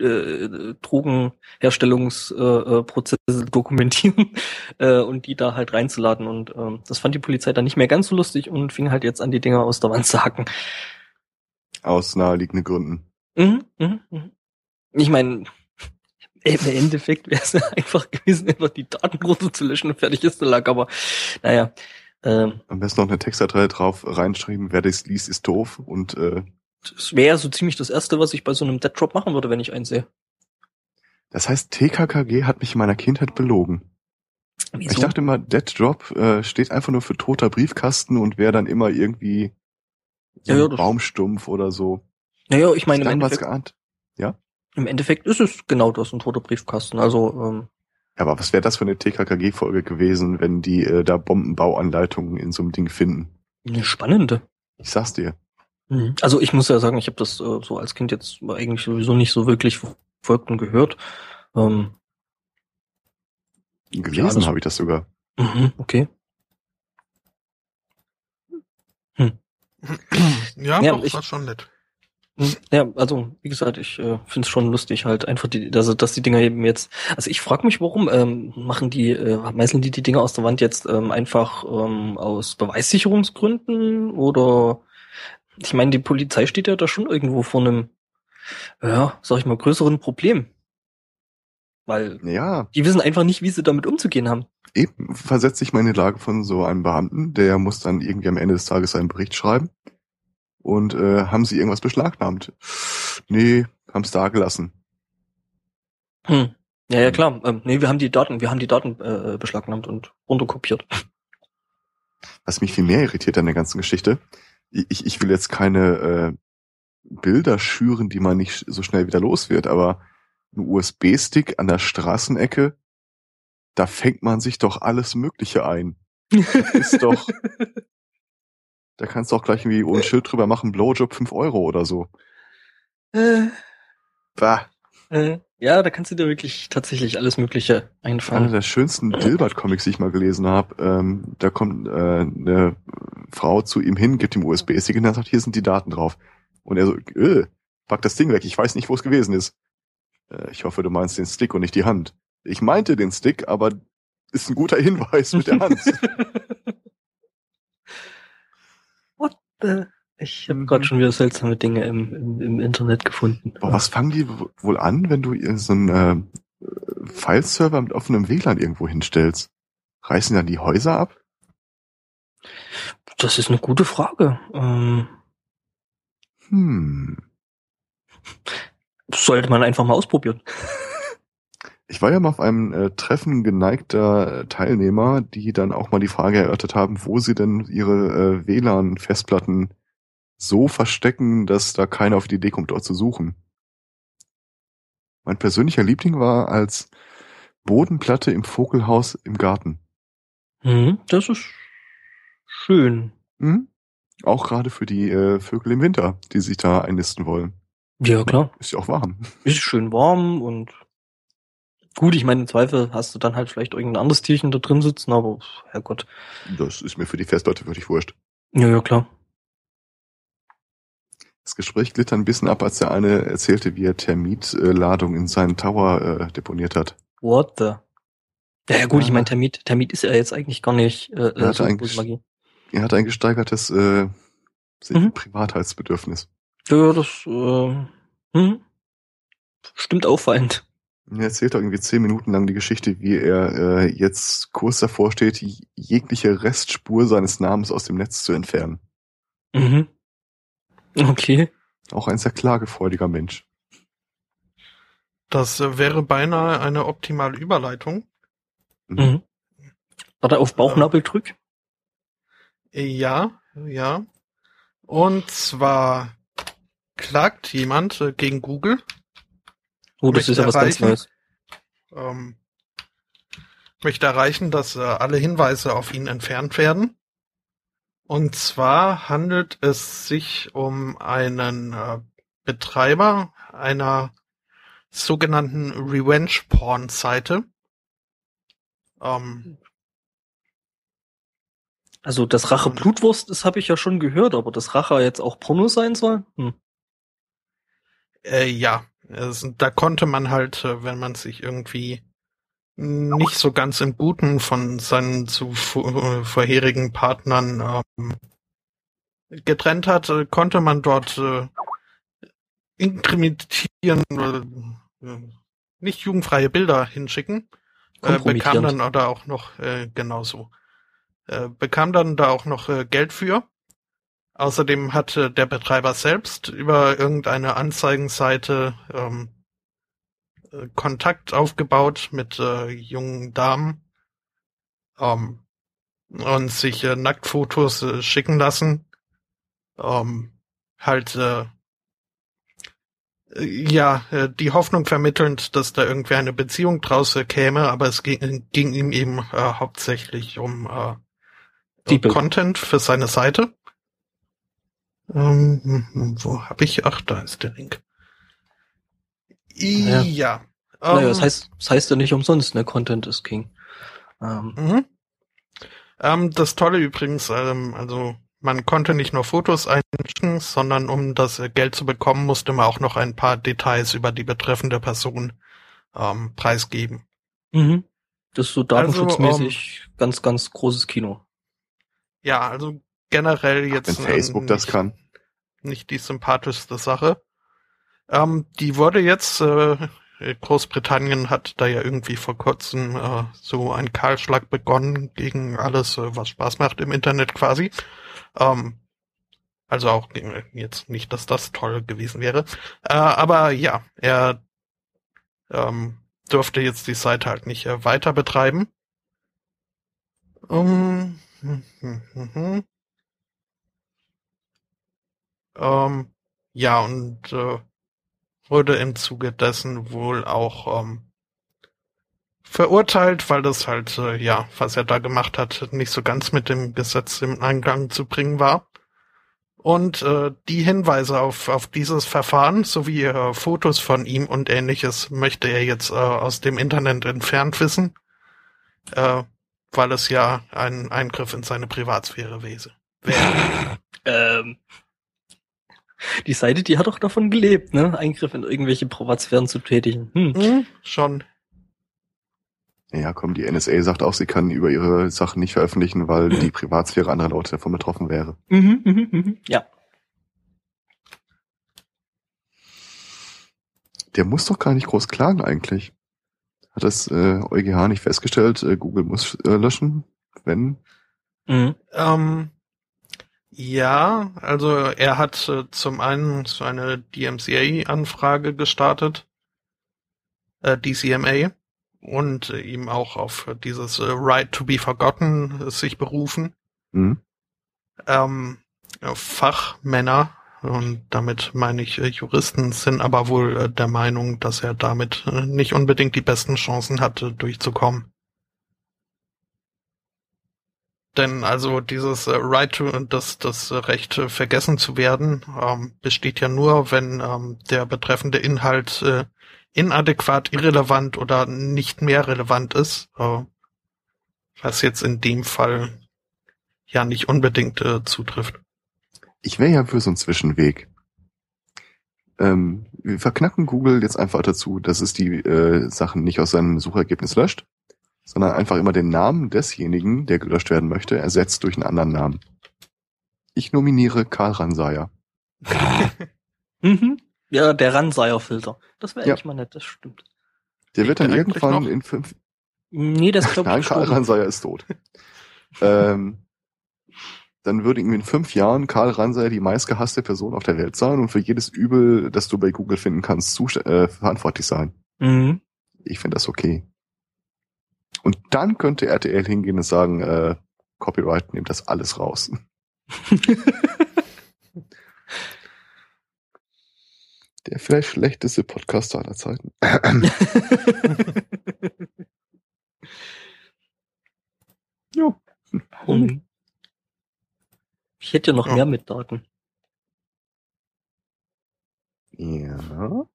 äh, Drogenherstellungsprozesse äh, dokumentieren äh, und die da halt reinzuladen. Und ähm, das fand die Polizei dann nicht mehr ganz so lustig und fing halt jetzt an, die Dinger aus der Wand zu hacken. Aus naheliegenden Gründen. Mhm, mhm, mhm. Ich meine, im Endeffekt wäre es einfach gewesen, einfach die Daten runterzulöschen und fertig ist der Lack. Aber naja, ähm, Am besten noch eine Textdatei drauf reinschreiben, wer das liest, ist doof und äh, das wäre so ziemlich das Erste, was ich bei so einem Dead Drop machen würde, wenn ich einen sehe. das heißt, TKKG hat mich in meiner Kindheit belogen. Wieso? Ich dachte immer, Dead Drop äh, steht einfach nur für toter Briefkasten und wäre dann immer irgendwie so Ja, ja, Baumstumpf oder so. naja, ich meine, Hab im Endeffekt, geahnt. im Endeffekt ist es genau das, ein toter Briefkasten. Also, ähm, Ja, aber was wäre das für eine TKKG-Folge gewesen, wenn die äh, da Bombenbauanleitungen in so einem Ding finden? eine spannende. Ich sag's dir. Mhm. Also ich muss ja sagen, ich habe das äh, so als Kind jetzt eigentlich sowieso nicht so wirklich verfolgt und gehört. Ähm, Gelesen das- habe ich das sogar. mhm, okay. ja, Ja, doch, ich- war schon nett. Mhm. Ja, also wie gesagt, ich äh, finde es schon lustig halt einfach, die, also, dass die Dinger eben jetzt. Also ich frage mich, warum ähm, machen die, äh, meißeln die die Dinger aus der Wand jetzt ähm, einfach ähm, aus Beweissicherungsgründen oder? Ich meine, die Polizei steht ja da schon irgendwo vor einem, ja, sag ich mal, größeren Problem, weil Ja, die wissen einfach nicht, wie sie damit umzugehen haben. eben mal in die Lage von so einem Beamten, der muss dann irgendwie am Ende des Tages seinen Bericht schreiben. Und äh, haben sie irgendwas beschlagnahmt? Nee, haben's da gelassen. Hm. Ja, ja, klar. Ähm, nee, wir haben die Daten, wir haben die Daten äh, beschlagnahmt und runterkopiert. Was mich viel mehr irritiert an der ganzen Geschichte, ich, ich will jetzt keine äh, Bilder schüren, die man nicht so schnell wieder los wird, aber ein USB-Stick an der Straßenecke, da fängt man sich doch alles Mögliche ein. Ist doch, da kannst du auch gleich irgendwie ohne Schild drüber machen, Blowjob 5 Euro oder so. äh, Bah, äh, ja, da kannst du dir wirklich tatsächlich alles Mögliche einer einfallen. der schönsten Dilbert-Comics, die ich mal gelesen habe. Ähm, da kommt äh, eine Frau zu ihm hin, gibt ihm USB-Stick und er sagt, hier sind die Daten drauf. Und er so, äh, pack das Ding weg, ich weiß nicht, wo es gewesen ist. Äh, ich hoffe, du meinst den Stick und nicht die Hand. Ich meinte den Stick, aber ist ein guter Hinweis mit der Hand. What the? Ich habe gerade schon wieder seltsame Dinge im, im, im Internet gefunden. Boah, was fangen die wohl an, wenn du so einen äh, File-Server mit offenem WLAN irgendwo hinstellst? Reißen dann die Häuser ab? Das ist eine gute Frage. Ähm, Hm. sollte man einfach mal ausprobieren. Ich war ja mal auf einem äh, Treffen geneigter äh, Teilnehmer, die dann auch mal die Frage erörtert haben, wo sie denn ihre äh, WLAN-Festplatten so verstecken, dass da keiner auf die Idee kommt, dort zu suchen. Mein persönlicher Liebling war als Bodenplatte im Vogelhaus im Garten. Mhm, das ist schön. Hm? Auch gerade für die äh, Vögel im Winter, die sich da einnisten wollen. Ja, klar. Ist ja auch warm. Ist schön warm und gut, ich meine, im Zweifel hast du dann halt vielleicht irgendein anderes Tierchen da drin sitzen, aber Herrgott. Das ist mir für die Festplatte wirklich wurscht. Ja, ja, klar. Das Gespräch glitt ein bisschen ab, als der eine erzählte, wie er Termitladung in seinen Tower äh, deponiert hat. What the? Ja, ja gut, ich Ja. meine, Termit, Termit ist ja jetzt eigentlich gar nicht äh, Er hatte so große Magie. Er hat ein gesteigertes äh, Mhm. Privatheitsbedürfnis. Ja, das äh, hm, stimmt auffallend. Er erzählt irgendwie zehn Minuten lang die Geschichte, wie er äh, jetzt kurz davor steht, jegliche Restspur seines Namens aus dem Netz zu entfernen. Mhm. Okay. Auch ein sehr klagefreudiger Mensch. Das wäre beinahe eine optimale Überleitung. Mhm. Warte auf Bauchnabel drück. Ja, ja. Und zwar klagt jemand äh, gegen Google. Oh, das Möchte ist ja was ganz erreichen. Neues. Ähm, möchte erreichen, dass äh, alle Hinweise auf ihn entfernt werden. Und zwar handelt es sich um einen äh, Betreiber einer sogenannten Revenge-Porn-Seite. Ähm, Also das Rache Blutwurst, das habe ich ja schon gehört, aber das Rache jetzt auch Porno sein soll? Hm. Äh, ja, es, da konnte man halt, äh, wenn man sich irgendwie nicht so ganz im Guten von seinen zu äh, vorherigen Partnern ähm, getrennt hat, äh, konnte man dort äh, inkriminieren, äh, äh, nicht jugendfreie Bilder hinschicken. Äh, bekam dann oder auch noch äh, genauso. Äh, bekam dann da auch noch äh, Geld für. Außerdem hatte der Betreiber selbst über irgendeine Anzeigenseite ähm, äh, Kontakt aufgebaut mit äh, jungen Damen ähm, und sich äh, Nacktfotos äh, schicken lassen. Ähm, halt äh, äh, ja, äh, die Hoffnung vermittelnd, dass da irgendwie eine Beziehung draus käme, aber es ging, ging ihm eben äh, hauptsächlich um äh, Die. Content für seine Seite. Ähm, wo habe ich? Ach, da ist der Link. Ja. Ja. Naja, ähm, das heißt, das heißt ja nicht umsonst, ne? Content is King. Ähm, Mhm. Ähm, das Tolle übrigens, ähm, also man konnte nicht nur Fotos einschicken, sondern um das Geld zu bekommen, musste man auch noch ein paar Details über die betreffende Person ähm, preisgeben. mhm. Das ist so Also, datenschutzmäßig ganz, ganz großes Kino. Ja, also generell jetzt Wenn Facebook das nicht, kann. nicht die sympathischste Sache. Ähm, die wurde jetzt, äh, Großbritannien hat da ja irgendwie vor kurzem äh, so ein Kahlschlag begonnen gegen alles, äh, was Spaß macht im Internet quasi. Ähm, also auch jetzt nicht, dass das toll gewesen wäre. Äh, aber ja, er ähm, durfte jetzt die Seite halt nicht äh, weiter betreiben. Um, hm, hm, hm, hm. Ähm, ja, und äh, wurde im Zuge dessen wohl auch ähm, verurteilt, weil das halt, äh, ja, was er da gemacht hat, nicht so ganz mit dem Gesetz im Eingang zu bringen war. Und äh, die Hinweise auf, auf dieses Verfahren sowie äh, Fotos von ihm und ähnliches möchte er jetzt äh, aus dem Internet entfernt wissen, äh, weil es ja ein Eingriff in seine Privatsphäre wäre. Ähm, Die Seite, die hat doch davon gelebt, ne? Eingriff in irgendwelche Privatsphären zu tätigen. Hm. Hm, schon. Ja, komm, die NSA sagt auch, sie kann über ihre Sachen nicht veröffentlichen, weil die Privatsphäre anderer Leute davon betroffen wäre. Mhm, mhm, mhm. Ja. Der muss doch gar nicht groß klagen eigentlich. Hat das äh, EuGH nicht festgestellt, äh, Google muss äh, löschen, wenn? Mhm. Ähm, ja, also er hat äh, zum einen so eine DMCA-Anfrage gestartet, äh, DCMA, und äh, ihm auch auf dieses äh, Right to be Forgotten äh, sich berufen. Hm? Ähm, Fachmänner, und damit meine ich äh, Juristen, sind aber wohl der Meinung, dass er damit nicht unbedingt die besten Chancen hatte, durchzukommen. Denn also dieses äh, Right to, das, das Recht äh, vergessen zu werden, ähm, besteht ja nur, wenn ähm, der betreffende Inhalt äh, inadäquat, irrelevant oder nicht mehr relevant ist. Äh, was jetzt in dem Fall ja nicht unbedingt äh, zutrifft. Ich wäre ja für so einen Zwischenweg. Ähm, wir verknacken Google jetzt einfach dazu, dass es die äh, Sachen nicht aus seinem Suchergebnis löscht, sondern einfach immer den Namen desjenigen, der gelöscht werden möchte, ersetzt durch einen anderen Namen. Ich nominiere Karl Ranseier. Mhm. Ja, der Ranseier-Filter. Das wäre Ja. eigentlich mal nett, das stimmt. Der wird dann irgendwann in fünf... Nee, das glaube Nein, ich Karl gestorben. Ranseier ist tot. ähm, dann würde irgendwie in fünf Jahren Karl Ranseier die meistgehasste Person auf der Welt sein und für jedes Übel, das du bei Google finden kannst, äh, verantwortlich sein. Mhm. Ich finde das okay. Und dann könnte RTL hingehen und sagen, äh, Copyright, nehmt das alles raus. Der vielleicht schlechteste Podcaster aller Zeiten. ja. Mhm. Ich hätte ja noch Ja. mehr mit Daten. Ja.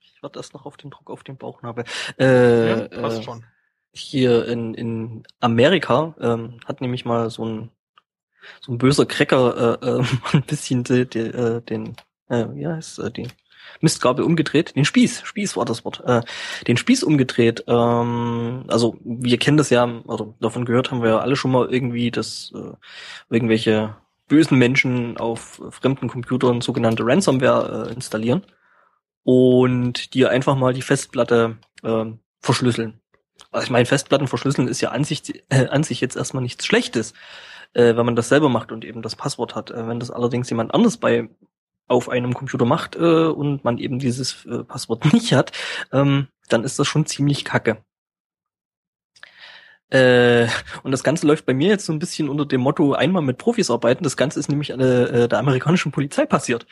Ich warte erst noch auf den Druck auf den Bauchnabel. Äh, ja, passt äh, schon. Hier in, in Amerika ähm, hat nämlich mal so ein so ein böser Cracker äh, äh, ein bisschen de, de, äh, den äh, wie heißt äh, die Mistgabel umgedreht, den Spieß, Spieß war das Wort, äh, den Spieß umgedreht. Ähm, also wir kennen das ja, oder davon gehört haben wir ja alle schon mal irgendwie, dass äh, irgendwelche bösen Menschen auf fremden Computern sogenannte Ransomware äh, installieren und dir einfach mal die Festplatte ähm, verschlüsseln. Also ich meine, Festplatten verschlüsseln ist ja an sich, äh, an sich jetzt erstmal nichts Schlechtes, äh, wenn man das selber macht und eben das Passwort hat. Äh, wenn das allerdings jemand anders bei auf einem Computer macht äh, und man eben dieses äh, Passwort nicht hat, ähm, dann ist das schon ziemlich kacke. Äh, und das Ganze läuft bei mir jetzt so ein bisschen unter dem Motto einmal mit Profis arbeiten. Das Ganze ist nämlich äh, äh, der amerikanischen Polizei passiert.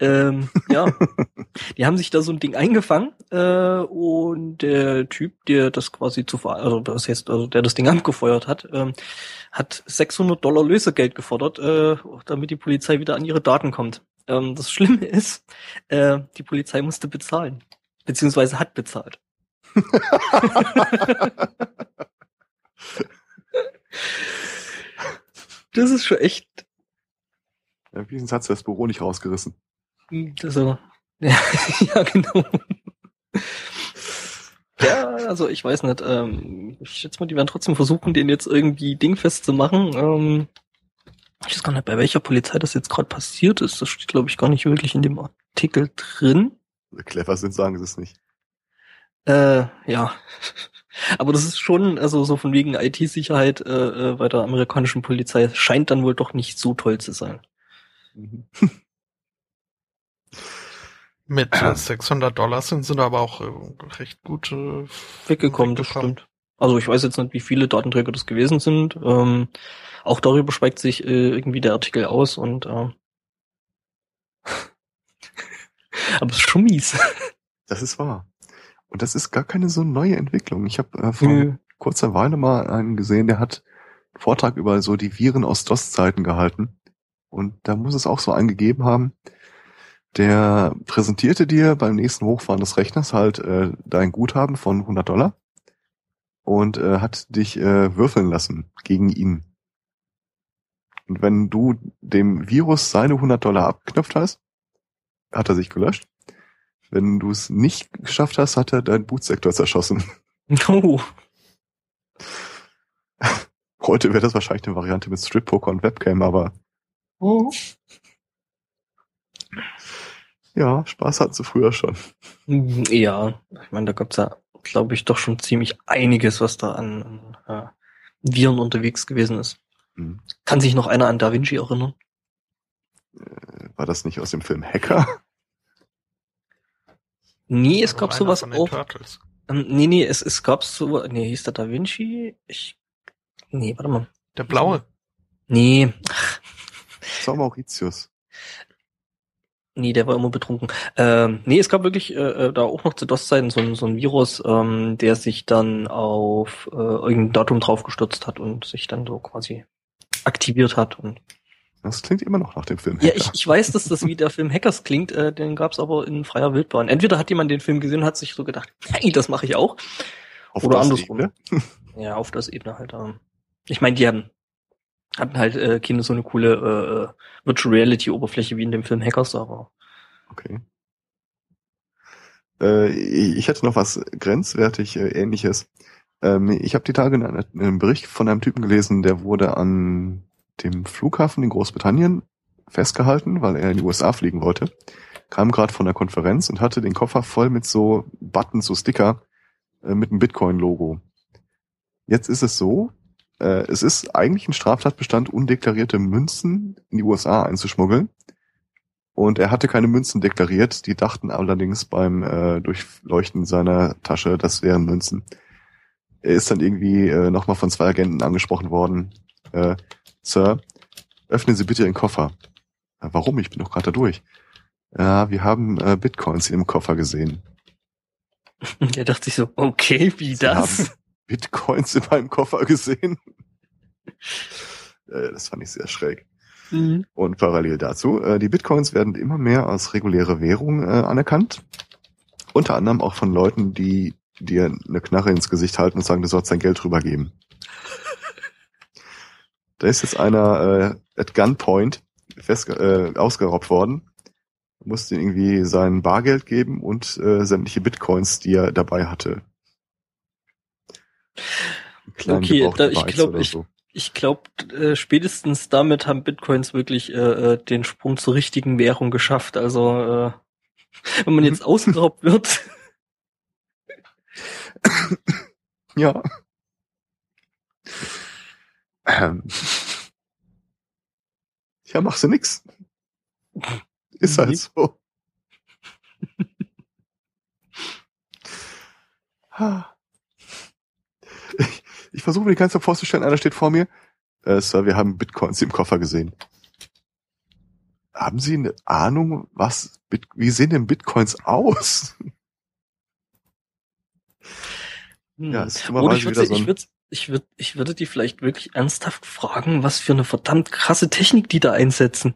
Ähm, ja, die haben sich da so ein Ding eingefangen äh, und der Typ, der das quasi zu ver also das heißt, also der das Ding abgefeuert hat, ähm, hat 600 Dollar Lösegeld gefordert, äh, damit die Polizei wieder an ihre Daten kommt. Ähm, das Schlimme ist, äh, die Polizei musste bezahlen, beziehungsweise hat bezahlt. das ist schon echt ja wenigstens hat das Büro nicht rausgerissen. Also, ja, ja, genau. Ja, also ich weiß nicht. Ähm, ich schätze mal, die werden trotzdem versuchen, den jetzt irgendwie dingfest zu machen. Ähm, ich weiß gar nicht, bei welcher Polizei das jetzt gerade passiert ist. Das steht, glaube ich, gar nicht wirklich in dem Artikel drin. Clever sind, sagen sie es nicht. Äh, ja. Aber das ist schon, also so von wegen IT-Sicherheit äh, äh, bei der amerikanischen Polizei scheint dann wohl doch nicht so toll zu sein. Mhm. Mit äh, 600 Dollar sind sie da aber auch äh, recht gut äh, weggekommen, das stimmt. Also ich weiß jetzt nicht, wie viele Datenträger das gewesen sind. Ähm, auch darüber schweigt sich äh, irgendwie der Artikel aus und äh, aber es ist schon mies. Das ist wahr. Und das ist gar keine so neue Entwicklung. Ich habe äh, vor Nö. kurzer Weile mal einen gesehen, der hat einen Vortrag über so die Viren aus DOS-Zeiten gehalten. Und da muss es auch so eingegeben haben. Der präsentierte dir beim nächsten Hochfahren des Rechners halt äh, dein Guthaben von 100 Dollar und äh, hat dich äh, würfeln lassen gegen ihn. Und wenn du dem Virus seine 100 Dollar abgeknöpft hast, hat er sich gelöscht. Wenn du es nicht geschafft hast, hat er deinen Bootsektor zerschossen. Oh. Heute wäre das wahrscheinlich eine Variante mit Strip-Poker und Webcam, aber ja, Spaß hatten sie früher schon. Ja, ich meine, da gab's ja, glaube ich, doch schon ziemlich einiges, was da an, äh, Viren unterwegs gewesen ist. Hm. Kann sich noch einer an Da Vinci erinnern? Äh, War das nicht aus dem Film Hacker? Nee, es Also gab sowas auch. Turtles. Ähm, nee, nee, es, es gab so, nee, hieß der Da Vinci? Ich, nee, warte mal. Der blaue. Nee, Das war Mauritius. nee, der war immer betrunken. Ähm, nee, es gab wirklich äh, äh, da auch noch zu DOS-Zeiten so, ein- so ein Virus, ähm, der sich dann auf äh, irgendein Datum draufgestürzt hat und sich dann so quasi aktiviert hat. Und Das klingt immer noch nach dem Film ja, Hacker. ich, ich weiß, dass das wie der Film Hackers klingt, äh, den gab's aber in freier Wildbahn. Entweder hat jemand den Film gesehen und hat sich so gedacht, hey, das mache ich auch. Auf oder andersrum. Ebene. Ja, auf das Ebene halt. Ähm. Ich meine, die haben, hatten halt äh, keine so eine coole äh, äh, Virtual Reality Oberfläche wie in dem Film Hackers, aber Okay. Äh, ich hätte noch was grenzwertig äh, ähnliches. Ähm, ich habe die Tage einen, einen Bericht von einem Typen gelesen, der wurde an dem Flughafen in Großbritannien festgehalten, weil er in die USA fliegen wollte. Kam gerade von der Konferenz und hatte den Koffer voll mit so Buttons, so Sticker äh, mit einem Bitcoin-Logo. Jetzt ist es so, äh, es ist eigentlich ein Straftatbestand, undeklarierte Münzen in die USA einzuschmuggeln. Und er hatte keine Münzen deklariert. Die dachten allerdings beim äh, Durchleuchten seiner Tasche, das wären Münzen. Er ist dann irgendwie äh, nochmal von zwei Agenten angesprochen worden. Äh, Sir, öffnen Sie bitte Ihren Koffer. "Ja, warum? Ich bin doch gerade da durch. Ja, wir haben äh, Bitcoins in dem Koffer gesehen. der dachte sich so, okay, wie Sie das? Bitcoins in meinem Koffer gesehen. äh, das fand ich sehr schräg. Mhm. Und parallel dazu, äh, die Bitcoins werden immer mehr als reguläre Währung äh, anerkannt. Unter anderem auch von Leuten, die dir eine Knarre ins Gesicht halten und sagen, du sollst dein Geld rübergeben. Da ist jetzt einer äh, at Gunpoint fest, äh, ausgeraubt worden, musste irgendwie sein Bargeld geben und äh, sämtliche Bitcoins, die er dabei hatte. Einen kleinen Okay, da- ich Beiz glaub, oder ich- so. Ich glaube, äh, spätestens damit haben Bitcoins wirklich äh, äh, den Sprung zur richtigen Währung geschafft. Also äh, wenn man jetzt ausgeraubt wird, Ja. Ähm. Ja, machst du nix. Ist halt so. Ich, ich versuche mir die ganze Zeit vorzustellen, einer steht vor mir. Äh, Sir, wir haben Bitcoins im Koffer gesehen. Haben Sie eine Ahnung, was, wie sehen denn Bitcoins aus? Ja, hm. es ist Oder dummerweise ich würde, so ich würde, ich würde, ich würde die vielleicht wirklich ernsthaft fragen, was für eine verdammt krasse Technik die da einsetzen.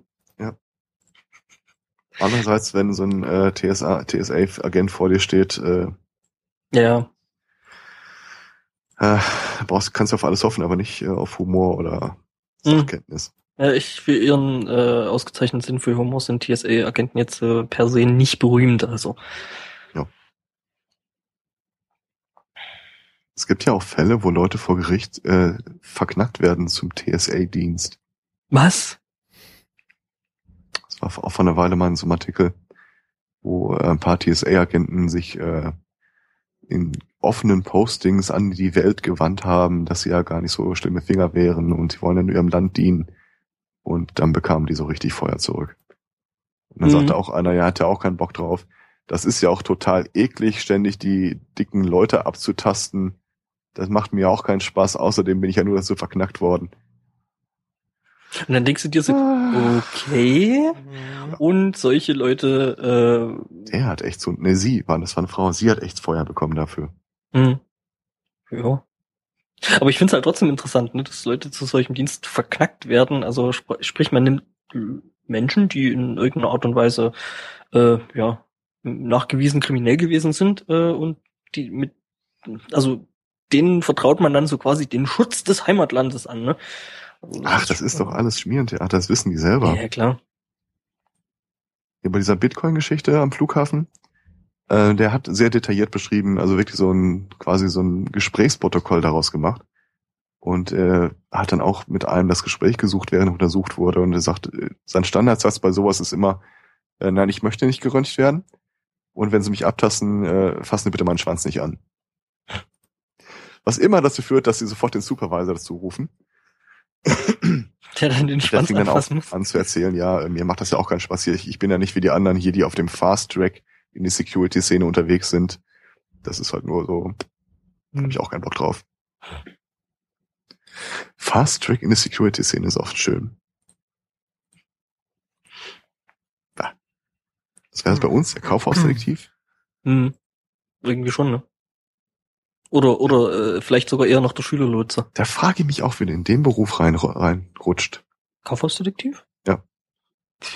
Andererseits, wenn so ein äh, TSA, TSA-Agent vor dir steht, äh, Ja, äh, brauchst, kannst du auf alles hoffen, aber nicht äh, auf Humor oder Hm. Sachkenntnis. Ja, ich für ihren äh, ausgezeichneten Sinn für Humor sind TSA-Agenten jetzt äh, per se nicht berühmt. Also Es gibt ja auch Fälle, wo Leute vor Gericht äh, verknackt werden zum TSA-Dienst. was? Das war auch vor einer Weile mal in so einem Artikel, wo äh, ein paar TSA-Agenten sich äh, in offenen Postings an die Welt gewandt haben, dass sie ja gar nicht so schlimme Finger wären und sie wollen ja nur ihrem Land dienen. Und dann bekamen die so richtig Feuer zurück. Und dann Mhm. sagte auch einer, ja, hat ja auch keinen Bock drauf. Das ist ja auch total eklig, ständig die dicken Leute abzutasten. Das macht mir auch keinen Spaß. Außerdem bin ich ja nur dazu verknackt worden. Und dann denkst du dir so, okay. Und solche Leute, Er hat echt so, ne, sie war, das war eine Frau, sie hat echt Feuer bekommen dafür. äh, hm. ja. Aber ich finde es halt trotzdem interessant, ne, dass Leute zu solchem Dienst verknackt werden. Also sp sprich, man nimmt Menschen, die in irgendeiner Art und Weise äh, ja nachgewiesen kriminell gewesen sind äh, und die mit, also denen vertraut man dann so quasi den Schutz des Heimatlandes an. Ne? Also Ach, das ist doch alles Schmierentheater, das wissen die selber. Ja, klar. über dieser Bitcoin-Geschichte am Flughafen. Äh, der hat sehr detailliert beschrieben, also wirklich so ein quasi so ein Gesprächsprotokoll daraus gemacht. Und er hat dann auch mit einem das Gespräch gesucht, während er untersucht wurde. Und er sagt, äh, sein Standardsatz bei sowas ist immer, äh, nein, ich möchte nicht geröntgt werden. Und wenn Sie mich abtasten, äh, fassen Sie bitte meinen Schwanz nicht an. Was immer dazu führt, dass Sie sofort den Supervisor dazu rufen. Der dann den fing dann auch muss. an zu erzählen, ja, äh, mir macht das ja auch keinen Spaß hier. Ich, ich bin ja nicht wie die anderen hier, die auf dem Fast Track in die Security-Szene unterwegs sind. Das ist halt nur so, Hm. habe ich auch keinen Bock drauf. Fast Track in die Security-Szene ist oft schön. Da. Das wäre das bei uns, der Kaufhausdetektiv. Hm. Irgendwie schon, ne? Oder, oder äh, vielleicht sogar eher noch der Schülerlotse. Da frage ich mich auch, du in den Beruf rein, reinrutscht. Kaufhausdetektiv?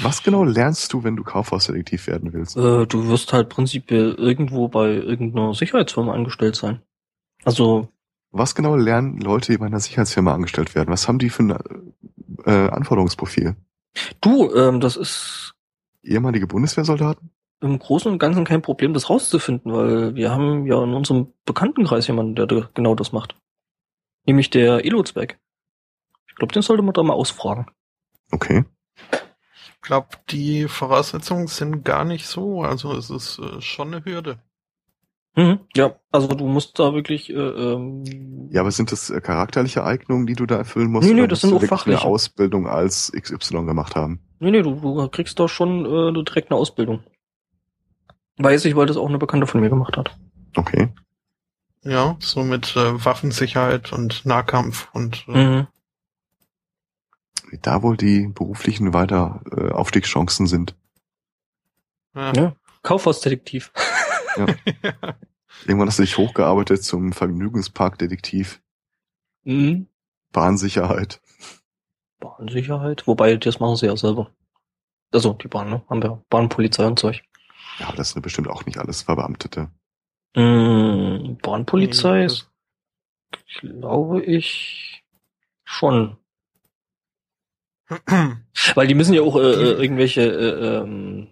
Was genau lernst du, wenn du Kaufhausdetektiv werden willst? Äh, du wirst halt prinzipiell irgendwo bei irgendeiner Sicherheitsfirma angestellt sein. Also, Was genau lernen Leute, die bei einer Sicherheitsfirma angestellt werden? Was haben die für ein äh, Anforderungsprofil? du, ähm, das ist Ehemalige Bundeswehrsoldaten? Im Großen und Ganzen kein Problem, das rauszufinden, weil wir haben ja in unserem Bekanntenkreis jemanden, der da genau das macht. Nämlich der Elotsberg. Ich glaube, den sollte man da mal ausfragen. Okay. Ich glaube, die Voraussetzungen sind gar nicht so. Also es ist äh, schon eine Hürde. Mhm. Ja, also du musst da wirklich äh, ähm, Ja, aber sind das äh, charakterliche Eignungen, die du da erfüllen musst? Nee, nee, das sind wirklich fachliche. eine Ausbildung als XY gemacht haben? Nee, nee, du, du kriegst da schon äh, direkt eine Ausbildung. Weiß ich, weil das auch eine Bekannte von mir gemacht hat. Okay. Ja, so mit äh, Waffensicherheit und Nahkampf und äh, Mhm. Wie da wohl die beruflichen weiter äh, Aufstiegschancen sind. ja. Ja. Kaufhausdetektiv. Irgendwann hast du dich hochgearbeitet zum Vergnügungsparkdetektiv, Mhm. Bahnsicherheit. Bahnsicherheit. Wobei, das machen sie ja selber. Also, die Bahn, ne? Haben wir Bahnpolizei und Zeug. Ja, aber das sind bestimmt auch nicht alles Verbeamtete. Mhm. Bahnpolizei Nee, ist, glaube ich, schon. Weil die müssen ja auch äh, äh, irgendwelche äh, ähm,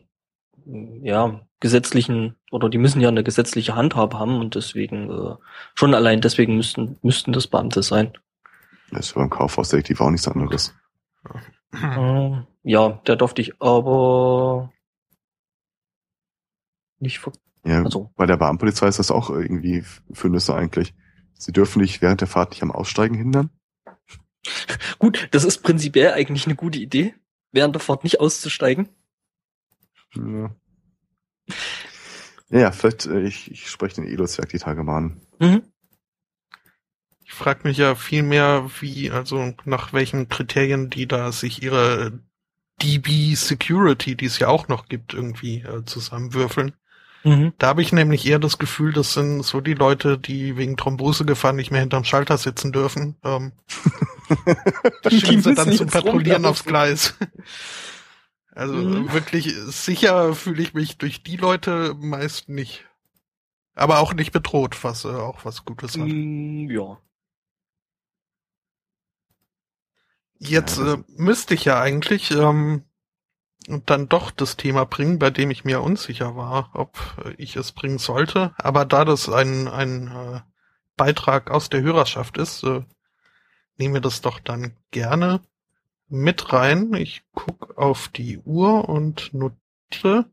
ja gesetzlichen oder die müssen ja eine gesetzliche Handhabe haben und deswegen äh, schon allein deswegen müssten müssten das Beamte sein. Das ist beim Kaufhausdetektiv auch nichts anderes. Ähm, ja, der durfte ich aber nicht ver Ja, also bei der Bahnpolizei ist das auch irgendwie für Nüsse eigentlich. Sie dürfen dich während der Fahrt nicht am Aussteigen hindern. gut, das ist prinzipiell eigentlich eine gute Idee, während der Fahrt nicht auszusteigen. Ja. Ja, vielleicht, äh, ich, ich spreche den Elozwerk die Tage mal an. Mhm. Ich frage mich ja viel mehr, wie, also nach welchen Kriterien die da sich ihre DB Security, die es ja auch noch gibt, irgendwie äh, zusammenwürfeln. Mhm. Da habe ich nämlich eher das Gefühl, das sind so die Leute, die wegen Thrombosegefahr nicht mehr hinterm Schalter sitzen dürfen. Ähm, da Die schicken sie dann zum Patrouillieren aufs Gleis. Also Mhm. wirklich sicher fühle ich mich durch die Leute meist nicht. Aber auch nicht bedroht, was äh, auch was Gutes hat. Mm, ja. Jetzt äh, müsste ich ja eigentlich ähm, dann doch das Thema bringen, bei dem ich mir unsicher war, ob äh, ich es bringen sollte. Aber da das ein, ein äh, Beitrag aus der Hörerschaft ist, äh, nehmen wir das doch dann gerne mit rein. Ich guck auf die Uhr und notiere.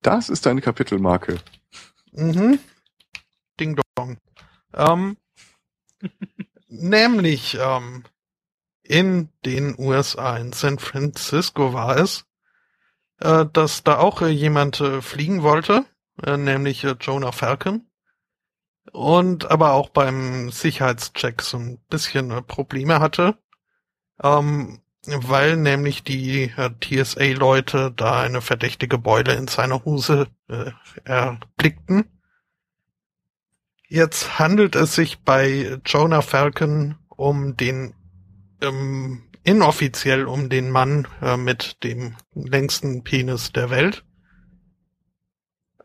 Das ist deine Kapitelmarke. Mhm. Ding dong. Ähm, nämlich ähm, in den USA, in San Francisco war es, äh, dass da auch äh, jemand äh, fliegen wollte, nämlich Jonah Falcon. Und aber auch beim Sicherheitscheck so ein bisschen Probleme hatte, ähm, weil nämlich die TSA-Leute da eine verdächtige Beule in seiner Hose erblickten. Jetzt handelt es sich bei Jonah Falcon um den ähm, inoffiziell um den Mann äh, mit dem längsten Penis der Welt.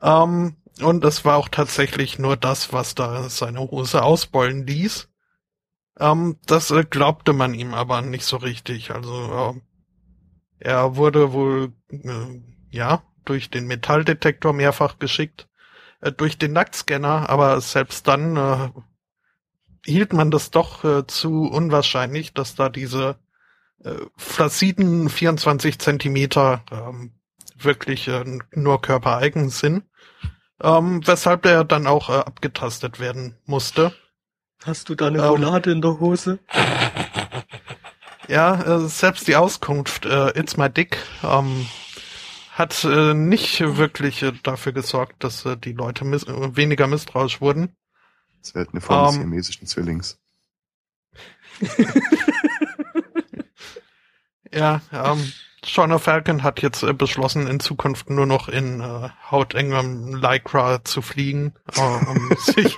Ähm, und es war auch tatsächlich nur das, was da seine Hose ausbeulen ließ. Ähm, das äh, glaubte man ihm aber nicht so richtig. Also äh, er wurde wohl äh, ja, durch den Metalldetektor mehrfach geschickt, äh, durch den Nacktscanner, aber selbst dann äh, hielt man das doch äh, zu unwahrscheinlich, dass da diese äh, flaciden 24 Zentimeter ähm, wirklich äh, nur körpereigen sind, ähm, weshalb der dann auch äh, abgetastet werden musste. Hast du da eine Roulade ähm, in der Hose? Ja, äh, selbst die Auskunft äh, It's my dick ähm, hat äh, nicht wirklich äh, dafür gesorgt, dass äh, die Leute miss weniger misstrauisch wurden. Das wäre halt eine Form um, des siamesischen Zwillings. ja, ähm, Sean Falcon hat jetzt äh, beschlossen, in Zukunft nur noch in äh, hautengem Lycra zu fliegen, äh, um sich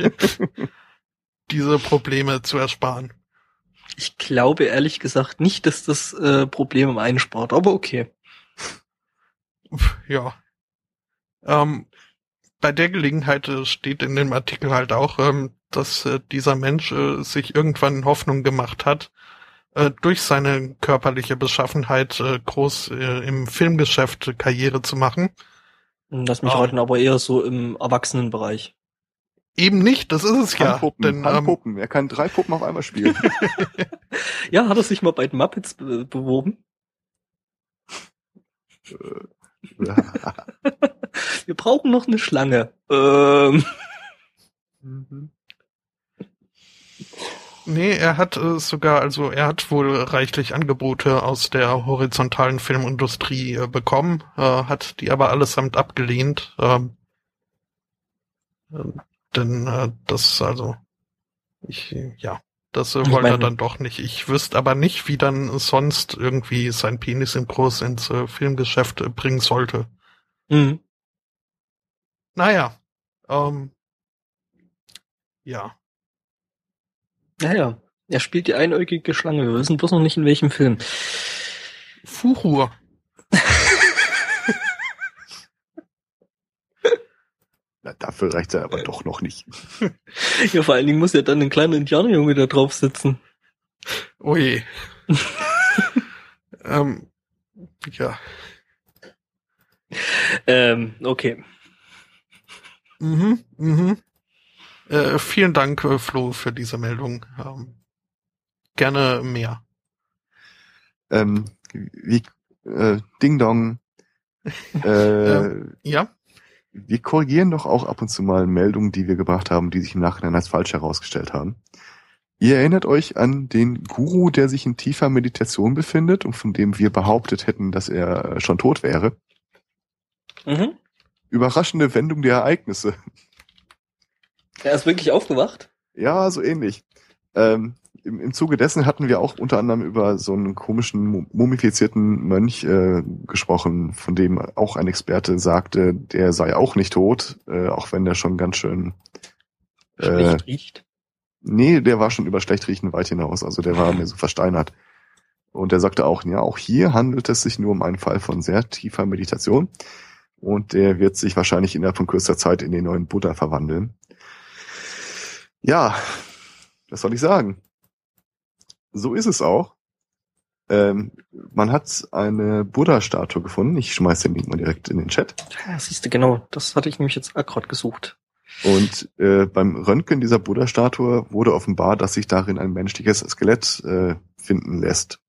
diese Probleme zu ersparen. Ich glaube ehrlich gesagt nicht, dass das äh, Problem einspart, aber okay. Ja. Ähm, bei der Gelegenheit äh, steht in dem Artikel halt auch, ähm, dass äh, dieser Mensch äh, sich irgendwann Hoffnung gemacht hat, durch seine körperliche Beschaffenheit groß im Filmgeschäft Karriere zu machen. Lass mich um, raten, aber eher so im Erwachsenenbereich. Eben nicht, das ist es ja. Handpuppen, denn, Handpuppen. Ähm, er kann drei Puppen auf einmal spielen. ja, hat er sich mal bei den Muppets be beworben? Wir brauchen noch eine Schlange. Ähm. Mhm. Nee, er hat äh, sogar, also er hat wohl reichlich Angebote aus der horizontalen Filmindustrie äh, bekommen, äh, hat die aber allesamt abgelehnt. Ähm, äh, denn äh, das, also, ich, ja, das äh, wollte er dann doch nicht. Ich wüsste aber nicht, wie dann sonst irgendwie sein Penis im Groß ins äh, Filmgeschäft äh, bringen sollte. Mhm. Naja, ähm, ja. Naja, er spielt die einäugige Schlange. Wir wissen bloß noch nicht in welchem Film. Fuchur. Na, dafür reicht er aber doch noch nicht. ja, vor allen Dingen muss ja dann ein kleiner Indianerjunge da drauf sitzen. Oh je. ähm, ja. Ähm, okay. Mhm, mhm. Äh, vielen Dank, äh, Flo, für diese Meldung. Ähm, gerne mehr. Ähm, wie, äh, Ding Dong. Äh, ja. Wir korrigieren doch auch ab und zu mal Meldungen, die wir gebracht haben, die sich im Nachhinein als falsch herausgestellt haben. Ihr erinnert euch an den Guru, der sich in tiefer Meditation befindet und von dem wir behauptet hätten, dass er schon tot wäre. Mhm. Überraschende Wendung der Ereignisse. Er ist wirklich aufgewacht? Ja, so ähnlich. Ähm, im, Im Zuge dessen hatten wir auch unter anderem über so einen komischen mumifizierten Mönch äh, gesprochen, von dem auch ein Experte sagte, der sei auch nicht tot, äh, auch wenn der schon ganz schön äh, schlecht riecht. Nee, der war schon über schlecht riechen weit hinaus, also der war mir so versteinert. Und er sagte auch, ja, auch hier handelt es sich nur um einen Fall von sehr tiefer Meditation. Und der wird sich wahrscheinlich innerhalb von kürzester Zeit in den neuen Buddha verwandeln. Ja, was soll ich sagen? So ist es auch. Ähm, man hat eine Buddha-Statue gefunden. Ich schmeiß den Link mal direkt in den Chat. Ja, siehst du, genau. Das hatte ich nämlich jetzt gerade gesucht. Und äh, beim Röntgen dieser Buddha-Statue wurde offenbar, dass sich darin ein menschliches Skelett äh, finden lässt.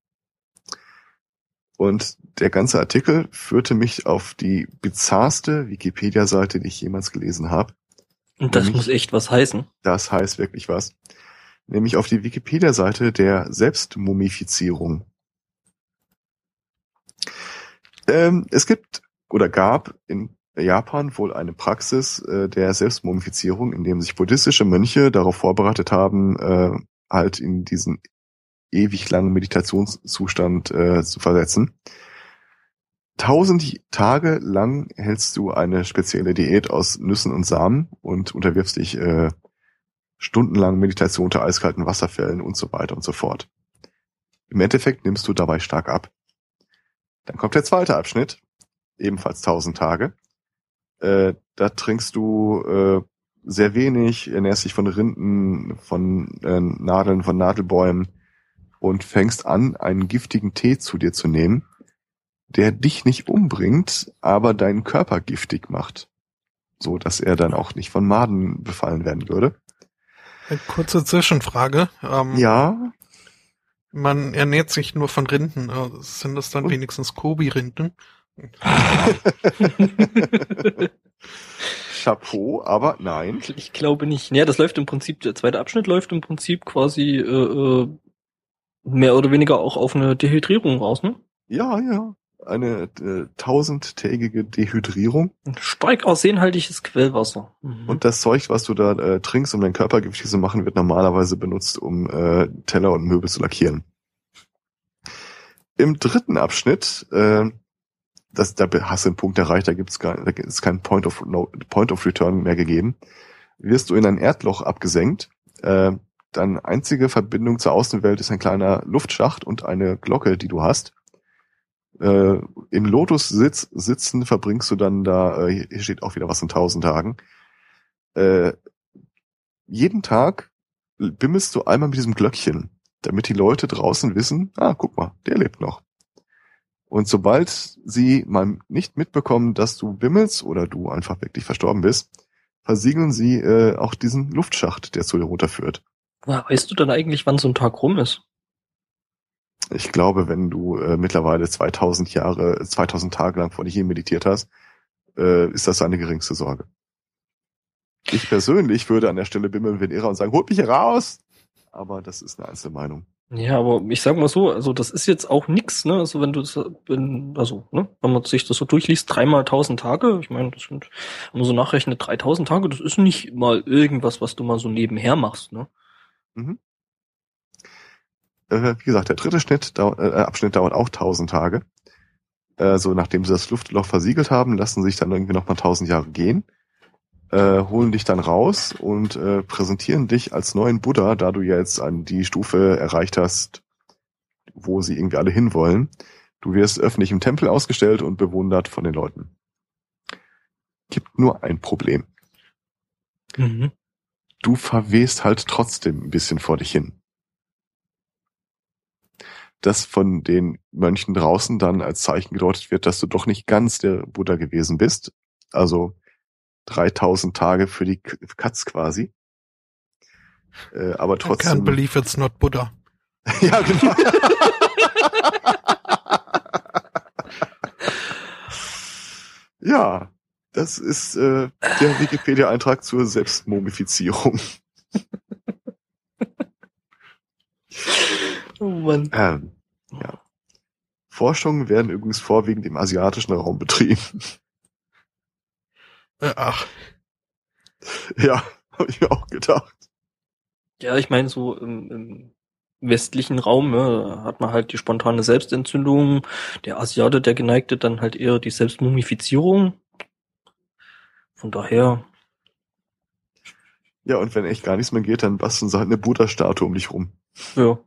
Und der ganze Artikel führte mich auf die bizarrste Wikipedia-Seite, die ich jemals gelesen habe. Und das Nämlich, muss echt was heißen. Das heißt wirklich was nämlich auf die Wikipedia-Seite der Selbstmumifizierung. Ähm, es gibt oder gab in Japan wohl eine Praxis äh, der Selbstmumifizierung, in dem sich buddhistische Mönche darauf vorbereitet haben, äh, halt in diesen ewig langen Meditationszustand äh, zu versetzen. Tausend Tage lang hältst du eine spezielle Diät aus Nüssen und Samen und unterwirfst dich äh, stundenlang Meditation unter eiskalten Wasserfällen und so weiter und so fort. Im Endeffekt nimmst du dabei stark ab. Dann kommt der zweite Abschnitt, ebenfalls 1000 Tage. Äh, da trinkst du äh, sehr wenig, ernährst dich von Rinden, von äh, Nadeln, von Nadelbäumen und fängst an, einen giftigen Tee zu dir zu nehmen, der dich nicht umbringt, aber deinen Körper giftig macht. So dass er dann auch nicht von Maden befallen werden würde. Eine kurze Zwischenfrage. Ähm, Ja, Man ernährt sich nur von Rinden. Äh, Sind das dann Und- wenigstens Kobi-Rinden? Chapeau, aber nein. Ich glaube nicht. Ja, das läuft im Prinzip, der zweite Abschnitt läuft im Prinzip quasi äh, äh, mehr oder weniger auch auf eine Dehydrierung raus, ne? Ja, ja. Eine äh, tausendtägige Dehydrierung. Stark aussehenhaltiges Quellwasser. Mhm. Und das Zeug, was du da äh, trinkst, um deinen Körper giftig zu machen, wird normalerweise benutzt, um äh, Teller und Möbel zu lackieren. Im dritten Abschnitt, äh, das, da hast du einen Punkt erreicht, da gibt's gar, da ist kein Point of, no, Point of Return mehr gegeben, wirst du in ein Erdloch abgesenkt. Äh, deine einzige Verbindung zur Außenwelt ist ein kleiner Luftschacht und eine Glocke, die du hast. Äh, Im Lotus-Sitz sitzen verbringst du dann da, äh, hier steht auch wieder was in tausend Tagen. Äh, jeden Tag bimmelst du einmal mit diesem Glöckchen, damit die Leute draußen wissen, ah, guck mal, der lebt noch. Und sobald sie mal nicht mitbekommen, dass du bimmelst oder du einfach wirklich verstorben bist, versiegeln sie äh, auch diesen Luftschacht, der zu dir runterführt. Weißt du dann eigentlich, wann so ein Tag rum ist? Ich glaube, wenn du äh, mittlerweile 2000 Jahre, 2000 Tage lang vor dich hin meditiert hast, äh, ist das deine geringste Sorge. Ich persönlich würde an der Stelle bimmeln wie ein Irrer und sagen, holt mich hier raus! Aber das ist eine Einzelmeinung. Ja, aber ich sag mal so, also das ist jetzt auch nix, ne? Also wenn du wenn, also, ne, wenn man sich das so durchliest, dreimal tausend Tage, ich meine, das sind, wenn man so nachrechnet, 3000 Tage, das ist nicht mal irgendwas, was du mal so nebenher machst, ne? Äh, wie gesagt, der dritte Schnitt, dau äh, Abschnitt dauert auch 1000 Tage. Äh, so nachdem sie das Luftloch versiegelt haben, lassen sich dann irgendwie noch mal 1000 Jahre gehen, äh, holen dich dann raus und äh, präsentieren dich als neuen Buddha, da du ja jetzt an die Stufe erreicht hast, wo sie irgendwie alle hinwollen. Du wirst öffentlich im Tempel ausgestellt und bewundert von den Leuten. Gibt nur ein Problem. Mhm. Du verwehst halt trotzdem ein bisschen vor dich hin. Das von den Mönchen draußen dann als Zeichen gedeutet wird, dass du doch nicht ganz der Buddha gewesen bist. Also 3000 Tage für die Katz quasi. Äh, aber I can't trotzdem. believe it's not Buddha. ja, genau. ja, das ist äh, der Wikipedia-Eintrag zur Selbstmumifizierung. Oh Mann. Ähm, ja. Forschungen werden übrigens vorwiegend im asiatischen Raum betrieben. Äh, ach, ja, habe ich mir auch gedacht. Ja, ich meine, so im, im westlichen Raum ne, hat man halt die spontane Selbstentzündung, der Asiate, der geneigte, dann halt eher die Selbstmumifizierung. Von daher, Ja, und wenn echt gar nichts mehr geht, dann basteln sie halt eine Buddha-Statue um dich rum. ja.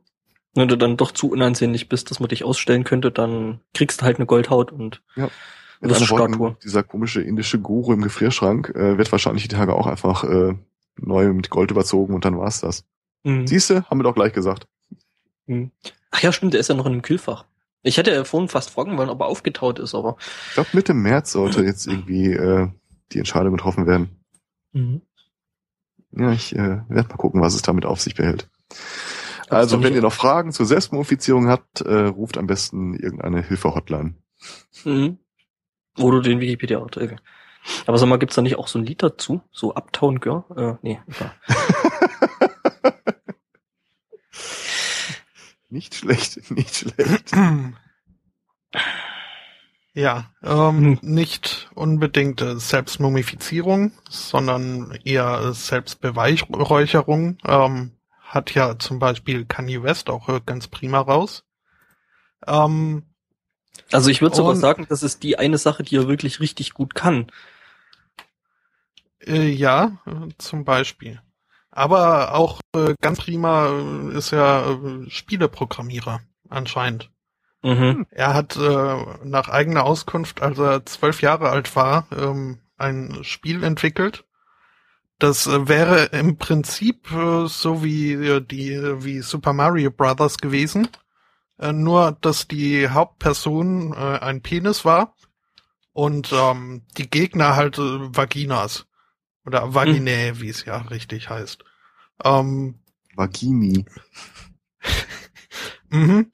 Wenn du dann doch zu unansehnlich bist, dass man dich ausstellen könnte, dann kriegst du halt eine Goldhaut und Mit Das Statue. dieser komische indische Guru im Gefrierschrank äh, wird wahrscheinlich die Tage auch einfach äh, neu mit Gold überzogen und dann war's das. Mhm. Siehste, haben wir doch gleich gesagt. Mhm. Ach ja, stimmt, der ist ja noch in dem Kühlfach. Ich hätte ja vorhin fast fragen wollen, ob er aufgetaut ist, aber. Ich glaube, Mitte März sollte jetzt irgendwie äh, die Entscheidung getroffen werden. Mhm. Ja, ich äh, werde mal gucken, was es damit auf sich behält. Also, wenn ihr noch Fragen zur Selbstmumifizierung habt, äh, ruft am besten irgendeine Hilfe-Hotline. Mhm. Oder den Wikipedia-Artikel. Aber sag mal, gibt's da nicht auch so ein Lied dazu? So Uptown Girl? Äh, nee. egal. Nicht schlecht, nicht schlecht. Ja, ähm, Hm. nicht unbedingt Selbstmumifizierung, sondern eher Selbstbeweihräucherung. Ähm, hat ja zum Beispiel Kanye West auch äh, ganz prima raus. Ähm, Also ich würde sogar sagen, das ist die eine Sache, die er wirklich richtig gut kann. äh, ja, zum Beispiel. Aber auch äh, ganz prima äh, ist er äh, Spieleprogrammierer anscheinend. Mhm. Er hat äh, nach eigener Auskunft, als er zwölf Jahre alt war, ähm, ein Spiel entwickelt. Das äh, wäre im Prinzip äh, so wie äh, die wie Super Mario Brothers gewesen, nur, dass die Hauptperson ein Penis war und ähm, die Gegner halt Vaginas. Oder Vaginae, hm. wie es ja richtig heißt. Ähm, Vagini. mhm.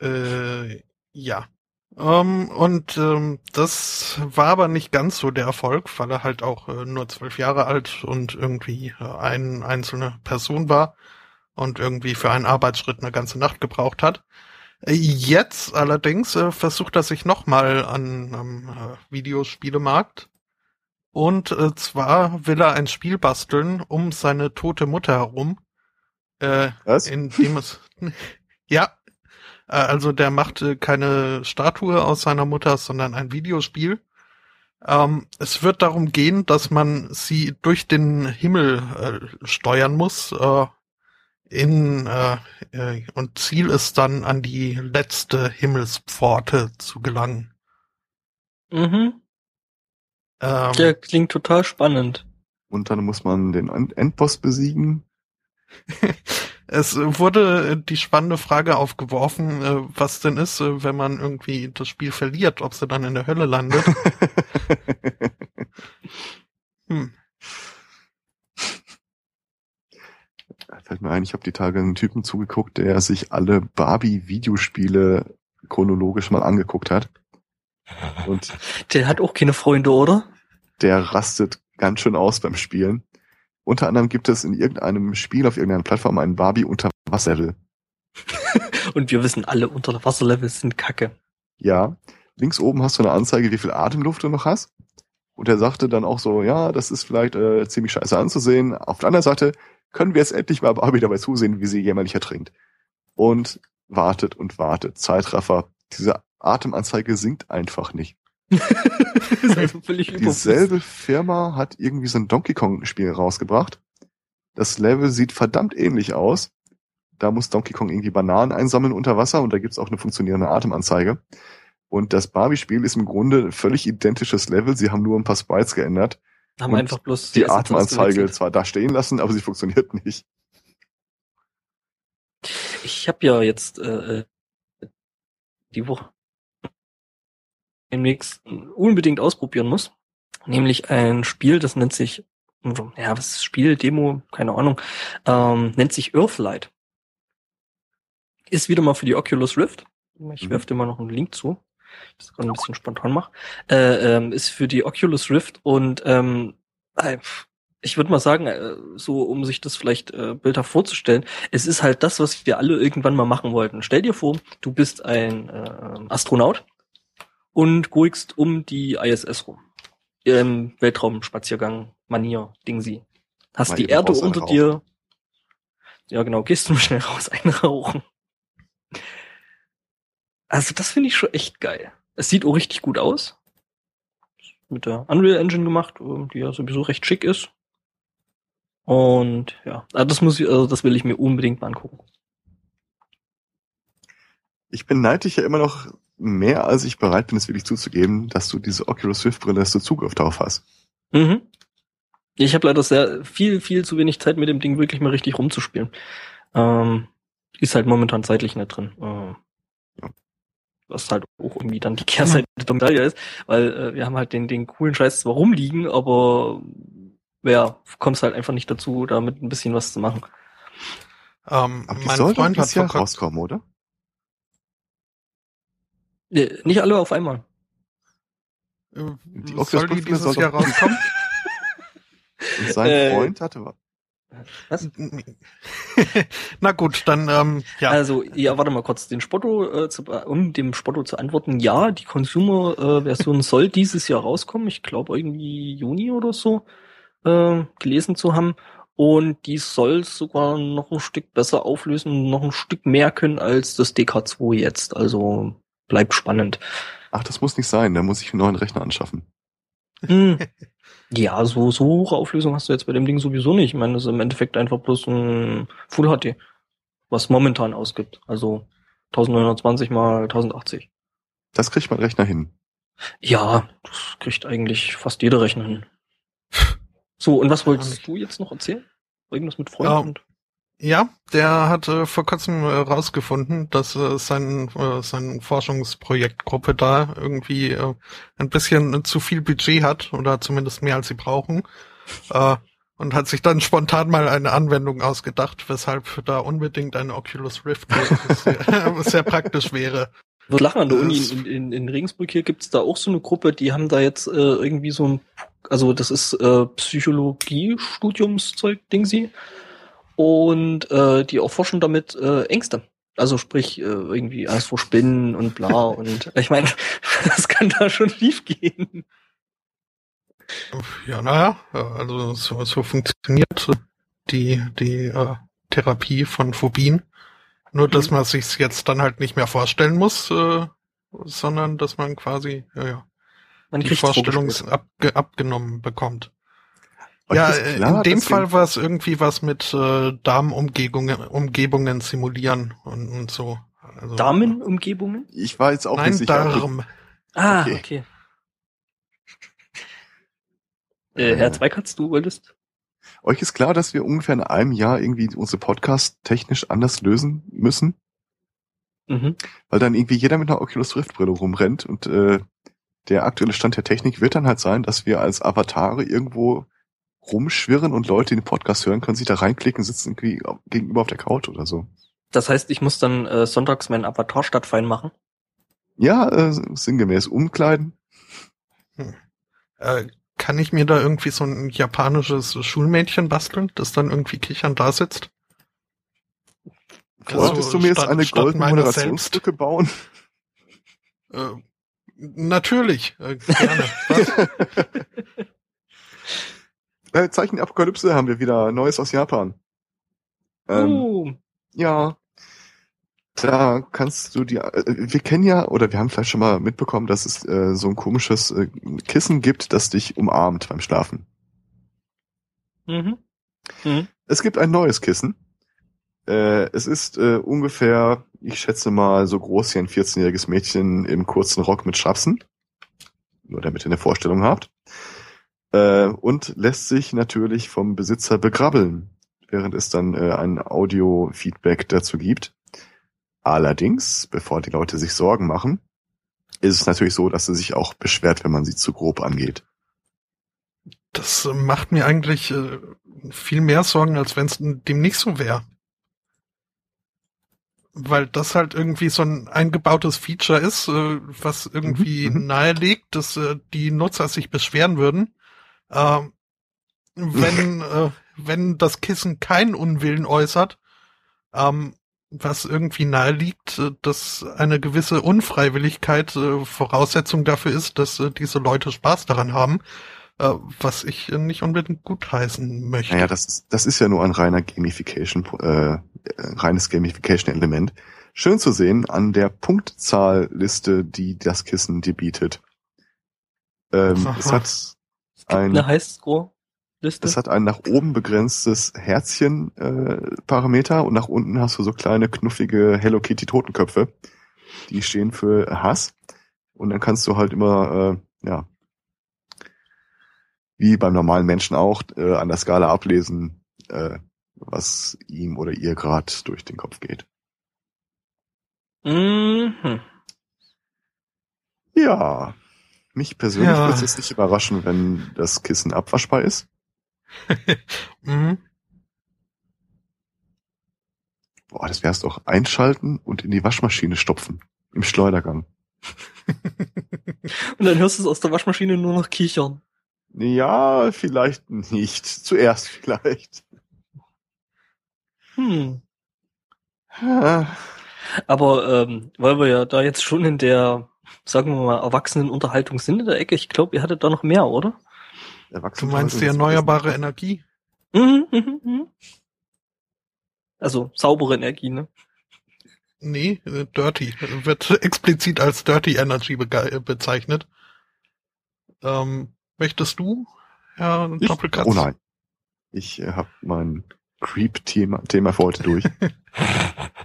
Äh, ja. Ähm, und ähm, das war aber nicht ganz so der Erfolg, weil er halt auch äh, nur zwölf Jahre alt und irgendwie äh, eine einzelne Person war und irgendwie für einen Arbeitsschritt eine ganze Nacht gebraucht hat. Äh, jetzt allerdings äh, versucht er sich nochmal an am äh, Videospielemarkt. Und äh, zwar will er ein Spiel basteln um seine tote Mutter herum. Äh, Was? In dem es ja, also der macht äh, keine Statue aus seiner Mutter, sondern ein Videospiel. Ähm, es wird darum gehen, dass man sie durch den Himmel äh, steuern muss. Äh, in äh, äh, und Ziel ist dann an die letzte Himmelspforte zu gelangen. Mhm. Ähm, Der klingt total spannend. Und dann muss man den Endboss besiegen. Es wurde die spannende Frage aufgeworfen, äh, was denn ist, äh, wenn man irgendwie das Spiel verliert, ob sie dann in der Hölle landet. hm. Fällt mir ein, ich habe die Tage einen Typen zugeguckt, der sich alle Barbie-Videospiele chronologisch mal angeguckt hat. Und der hat auch keine Freunde, oder? Der rastet ganz schön aus beim Spielen. Unter anderem gibt es in irgendeinem Spiel auf irgendeiner Plattform einen Barbie Unterwasserlevel. Und wir wissen alle, Unterwasserlevels sind kacke. Ja. Links oben hast du eine Anzeige, wie viel Atemluft du noch hast. Und er sagte dann auch so, ja, das ist vielleicht äh, ziemlich scheiße anzusehen. Auf der anderen Seite können wir jetzt endlich mal Barbie dabei zusehen, wie sie jämmerlich ertrinkt. Und wartet und wartet. Zeitraffer. Diese Atemanzeige sinkt einfach nicht. Dieselbe Firma hat irgendwie so ein Donkey Kong Spiel rausgebracht. Das Level sieht verdammt ähnlich aus. Da muss Donkey Kong irgendwie Bananen einsammeln unter Wasser und da gibt's auch eine funktionierende Atemanzeige. Und das Barbie-Spiel ist im Grunde ein völlig identisches Level. Sie haben nur ein paar Sprites geändert. Haben einfach bloß die, die Atemanzeige zwar da stehen lassen, aber sie funktioniert nicht. Ich habe ja jetzt äh, äh die Woche demnächst unbedingt ausprobieren muss. Nämlich ein Spiel, das nennt sich, ja, was ist Spiel, Demo, keine Ahnung, ähm, nennt sich Earthlight. Ist wieder mal für die Oculus Rift. Ich mhm. werfe dir mal noch einen Link zu. Ich das gerade ein bisschen spontan mache. Äh, ähm, ist für die Oculus Rift und ähm, äh, ich würde mal sagen, äh, so um sich das vielleicht äh, bildhaft vorzustellen, es ist halt das, was wir alle irgendwann mal machen wollten. Stell dir vor, du bist ein äh, Astronaut und guckst um die ISS rum. Im Weltraumspaziergang, Manier, Ding sie. Hast Mal die Erde unter dir. Ja, genau, gehst du schnell raus, einrauchen. Also, das finde ich schon echt geil. Es sieht auch richtig gut aus. Mit der Unreal Engine gemacht, die ja sowieso recht schick ist. Und ja, also das muss ich, also das will ich mir unbedingt mal angucken. Ich beneide dich ja immer noch mehr als ich bereit bin, es wirklich zuzugeben, dass du diese Oculus Rift Brille, dass du Zugriff darauf hast. Mhm. Ich habe leider sehr viel, viel zu wenig Zeit mit dem Ding wirklich mal richtig rumzuspielen. Ähm, ist halt momentan zeitlich nicht drin. Äh, ja. Was halt auch irgendwie dann die Kehrseite der Medaille ist, weil äh, wir haben halt den, den coolen Scheiß zwar rumliegen, aber ja, kommst halt einfach nicht dazu, damit ein bisschen was zu machen. Ähm, aber die soll Freund hat Jahr rauskommen, oder? Nee, nicht alle auf einmal. Die soll die dieses Jahr rauskommen? Und sein äh, Freund hatte was? Na gut, dann ähm, ja. Also ja, warte mal kurz, den Spotto äh, zu, um dem Spotto zu antworten, ja, die Consumer-Version soll dieses Jahr rauskommen. Ich glaube irgendwie Juni oder so äh, gelesen zu haben. Und die soll sogar noch ein Stück besser auflösen, noch ein Stück mehr können als das DK2 jetzt. Also bleibt spannend. Ach, das muss nicht sein, da muss ich einen neuen Rechner anschaffen. Hm. Ja, so, so hohe Auflösung hast du jetzt bei dem Ding sowieso nicht. Ich meine, das ist im Endeffekt einfach bloß ein Full HD, was momentan ausgibt. Also 1920 mal 1080. Das kriegt mein Rechner hin. Ja, das kriegt eigentlich fast jeder Rechner hin. So, und was wolltest du jetzt noch erzählen? Irgendwas mit Freunden? Ja, der hat äh, vor kurzem herausgefunden, äh, dass äh, sein, äh, sein Forschungsprojektgruppe da irgendwie äh, ein bisschen zu viel Budget hat oder zumindest mehr als sie brauchen. Äh, und hat sich dann spontan mal eine Anwendung ausgedacht, weshalb da unbedingt eine Oculus Rift sehr, sehr praktisch wäre. Wird lachen an der Uni in, in, in Regensburg hier gibt's da auch so eine Gruppe, die haben da jetzt äh, irgendwie so ein, also das ist äh, Psychologie-Studiumszeug, Ding sie. Und äh, die erforschen damit äh, Ängste. Also sprich, äh, irgendwie Angst vor Spinnen und bla und ich meine, das kann da schon schief gehen. Ja, naja, also so, so funktioniert die, die äh, Therapie von Phobien. Nur, dass mhm. man sich jetzt dann halt nicht mehr vorstellen muss, äh, sondern dass man quasi, ja, ja, man die Vorstellung abge abgenommen bekommt. Ja, klar, in dem Fall war es irgendwie was mit äh, Darmumgebungen Umgebungen simulieren und, und so. Also, Damenumgebungen? Ich war jetzt auch Nein, nicht sicher. Darm. Ah, okay. okay. Äh, Herr Zweikatz, du wolltest? Euch ist klar, dass wir ungefähr in einem Jahr irgendwie unsere Podcast technisch anders lösen müssen? Mhm. Weil dann irgendwie jeder mit einer Oculus Rift Brille rumrennt und äh, der aktuelle Stand der Technik wird dann halt sein, dass wir als Avatare irgendwo rumschwirren und Leute, die den Podcast hören, können sich da reinklicken, sitzen irgendwie gegenüber auf der Couch oder so. Das heißt, ich muss dann äh, sonntags meinen Avatar stadtfein machen? Ja, äh, sinngemäß umkleiden. Hm. Äh, kann ich mir da irgendwie so ein japanisches Schulmädchen basteln, das dann irgendwie kichern da sitzt? Wolltest du mir jetzt eine goldene Moderationsstücke bauen? Äh, natürlich, äh, gerne. äh, Zeichen der Apokalypse haben wir wieder Neues aus Japan. Ähm, uh. Ja, da kannst du dir, äh, wir kennen ja, oder wir haben vielleicht schon mal mitbekommen, dass es äh, so ein komisches äh, Kissen gibt, das dich umarmt beim Schlafen. Mhm. Mhm. Es gibt ein neues Kissen. Äh, es ist äh, ungefähr, ich schätze mal, so groß wie ein 14-jähriges Mädchen im kurzen Rock mit Schrapsen. Nur damit ihr eine Vorstellung habt. Äh, und lässt sich natürlich vom Besitzer begrabbeln, während es dann äh, ein Audio-Feedback dazu gibt. Allerdings, bevor die Leute sich Sorgen machen, ist es natürlich so, dass sie sich auch beschwert, wenn man sie zu grob angeht. Das äh, macht mir eigentlich äh, viel mehr Sorgen, als wenn es dem nicht so wäre. Weil das halt irgendwie so ein eingebautes Feature ist, äh, was irgendwie mhm. mhm. nahelegt, dass äh, die Nutzer sich beschweren würden. Äh, wenn, äh, wenn das Kissen keinen Unwillen äußert, ähm, was irgendwie nahe liegt, äh, dass eine gewisse Unfreiwilligkeit äh, Voraussetzung dafür ist, dass äh, diese Leute Spaß daran haben, was ich nicht unbedingt gutheißen möchte. Naja, das ist, das ist ja nur ein reiner Gamification, äh, reines Gamification-Element. Schön zu sehen an der Punktzahlliste, die das Kissen dir bietet. Ähm, es hat ein, eine Highscore Liste? Das hat ein nach oben begrenztes Herzchen-Parameter äh, und nach unten hast du so kleine knuffige Hello Kitty Totenköpfe. Die stehen für Hass. Und dann kannst du halt immer, äh, ja, wie beim normalen Menschen auch, äh, an der Skala ablesen, äh, was ihm oder ihr gerade durch den Kopf geht. Mhm. Ja. Mich persönlich ja. würde es nicht überraschen, wenn das Kissen abwaschbar ist. mhm. Boah, das wär's doch. Einschalten und in die Waschmaschine stopfen. Im Schleudergang. und dann hörst du es aus der Waschmaschine nur noch kichern. Ja, vielleicht nicht. Zuerst vielleicht. Hm. Aber ähm, weil wir ja da jetzt schon in der, sagen wir mal, Erwachsenenunterhaltung sind in der Ecke, ich glaube, ihr hattet da noch mehr, oder? Du meinst die erneuerbare Energie? Mhm, mhm, mhm. Also saubere Energie, ne? Nee, äh, Dirty. Wird explizit als Dirty Energy be bezeichnet. Ähm, möchtest du, Herr ich? Doppelkatz? Oh nein. Ich äh, habe mein Creep-Thema Thema für heute durch.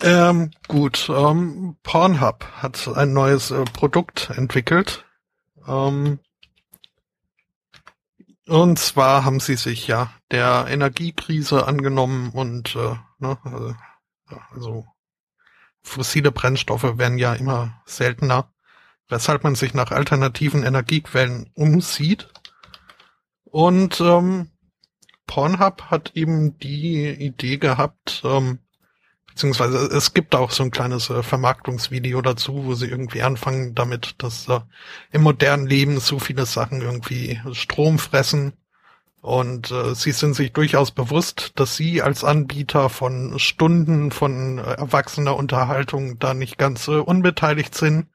ähm, gut. Ähm, Pornhub hat ein neues äh, Produkt entwickelt. Ähm, Und zwar haben sie sich ja der Energiekrise angenommen und äh, ne, äh, also fossile Brennstoffe werden ja immer seltener, weshalb man sich nach alternativen Energiequellen umsieht. Und ähm, Pornhub hat eben die Idee gehabt, ähm, beziehungsweise es gibt auch so ein kleines äh, Vermarktungsvideo dazu, wo sie irgendwie anfangen damit, dass äh, im modernen Leben so viele Sachen irgendwie Strom fressen. Und äh, sie sind sich durchaus bewusst, dass sie als Anbieter von Stunden von äh, erwachsener Unterhaltung da nicht ganz äh, unbeteiligt sind.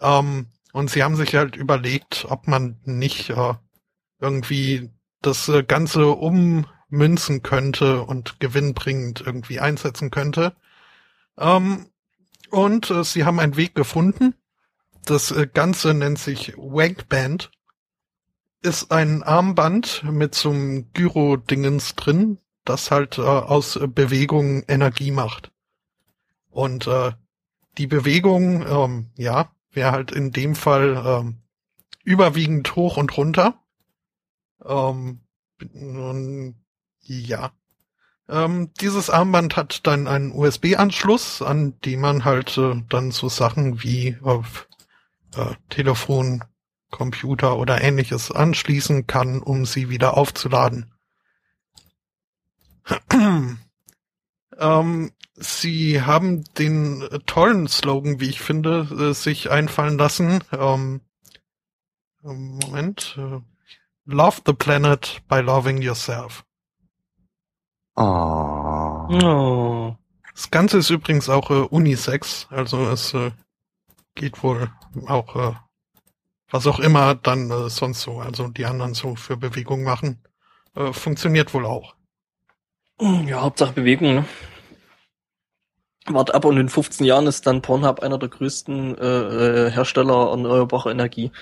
Ähm, und sie haben sich halt überlegt, ob man nicht äh, irgendwie das äh, Ganze ummünzen könnte und gewinnbringend irgendwie einsetzen könnte. Ähm, und äh, sie haben einen Weg gefunden. Das äh, Ganze nennt sich Wankband. Ist ein Armband mit so einem Gyro-Dingens drin, das halt äh, aus Bewegung Energie macht. Und äh, die Bewegung, ähm, ja, wäre halt in dem Fall ähm, überwiegend hoch und runter. Ähm, ja. Ähm, dieses Armband hat dann einen USB-Anschluss, an dem man halt äh, dann so Sachen wie auf äh, Telefon, Computer oder ähnliches anschließen kann, um sie wieder aufzuladen. ähm, sie haben den tollen Slogan, wie ich finde, äh, sich einfallen lassen. Ähm, Moment. Äh, Love the planet by loving yourself. Oh. Oh. Das Ganze ist übrigens auch äh, Unisex, also es äh, geht wohl auch, äh, was auch immer dann äh, sonst so, also die anderen so für Bewegung machen, äh, funktioniert wohl auch. Ja, Hauptsache Bewegung, ne? Wart ab und in 15 Jahren ist dann Pornhub einer der größten äh, äh, Hersteller erneuerbarer Energie.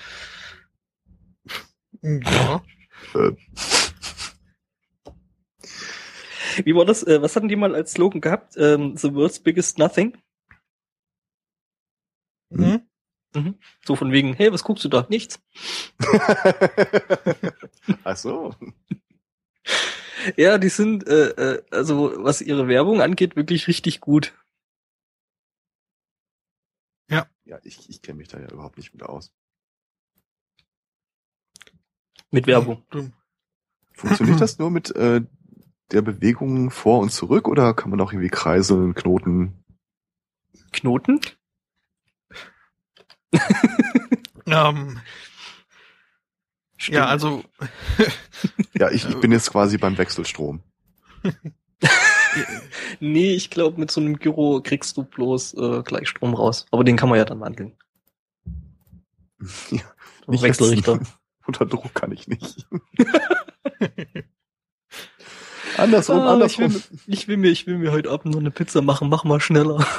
Ja. Wie war das? Äh, was hatten die mal als Slogan gehabt? Ähm, The world's biggest nothing? Mhm. So von wegen, hey, was guckst du da? Nichts. Ach so. Ja, die sind, äh, äh, also was ihre Werbung angeht, wirklich richtig gut. Ja, ich, ich kenne mich da ja überhaupt nicht mit aus. Mit Werbung. Funktioniert das nur mit äh, der Bewegung vor und zurück oder kann man auch irgendwie kreiseln, Knoten? Knoten? Ähm, ja, also Ja, ich, ich bin jetzt quasi beim Wechselstrom. Nee, ich glaube, mit so einem Gyro kriegst du bloß äh, Gleichstrom raus. Aber den kann man ja dann wandeln. Ja, Nicht Wechselrichter. Unter Druck kann ich nicht. Andersrum, Ah, ich, will, andersrum. mir- ich, will mir, ich will mir heute Abend noch eine Pizza machen. Mach mal schneller.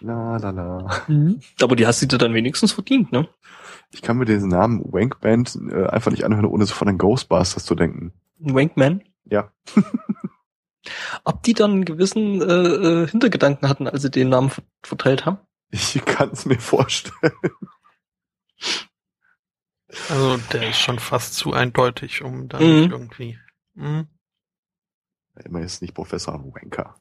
La la la. Aber die hast du dir dann wenigstens verdient, ne? Ich kann mir diesen Namen Wankband äh, einfach nicht anhören, ohne sofort an Ghostbusters zu denken. Wankman. Ja. Ob die dann einen gewissen äh, äh, Hintergedanken hatten, als sie den Namen ver- verteilt haben? Ich kann es mir vorstellen. Also der ist schon fast zu eindeutig, um da Mhm. irgendwie. Mhm. Immer ist nicht Professor Wanker.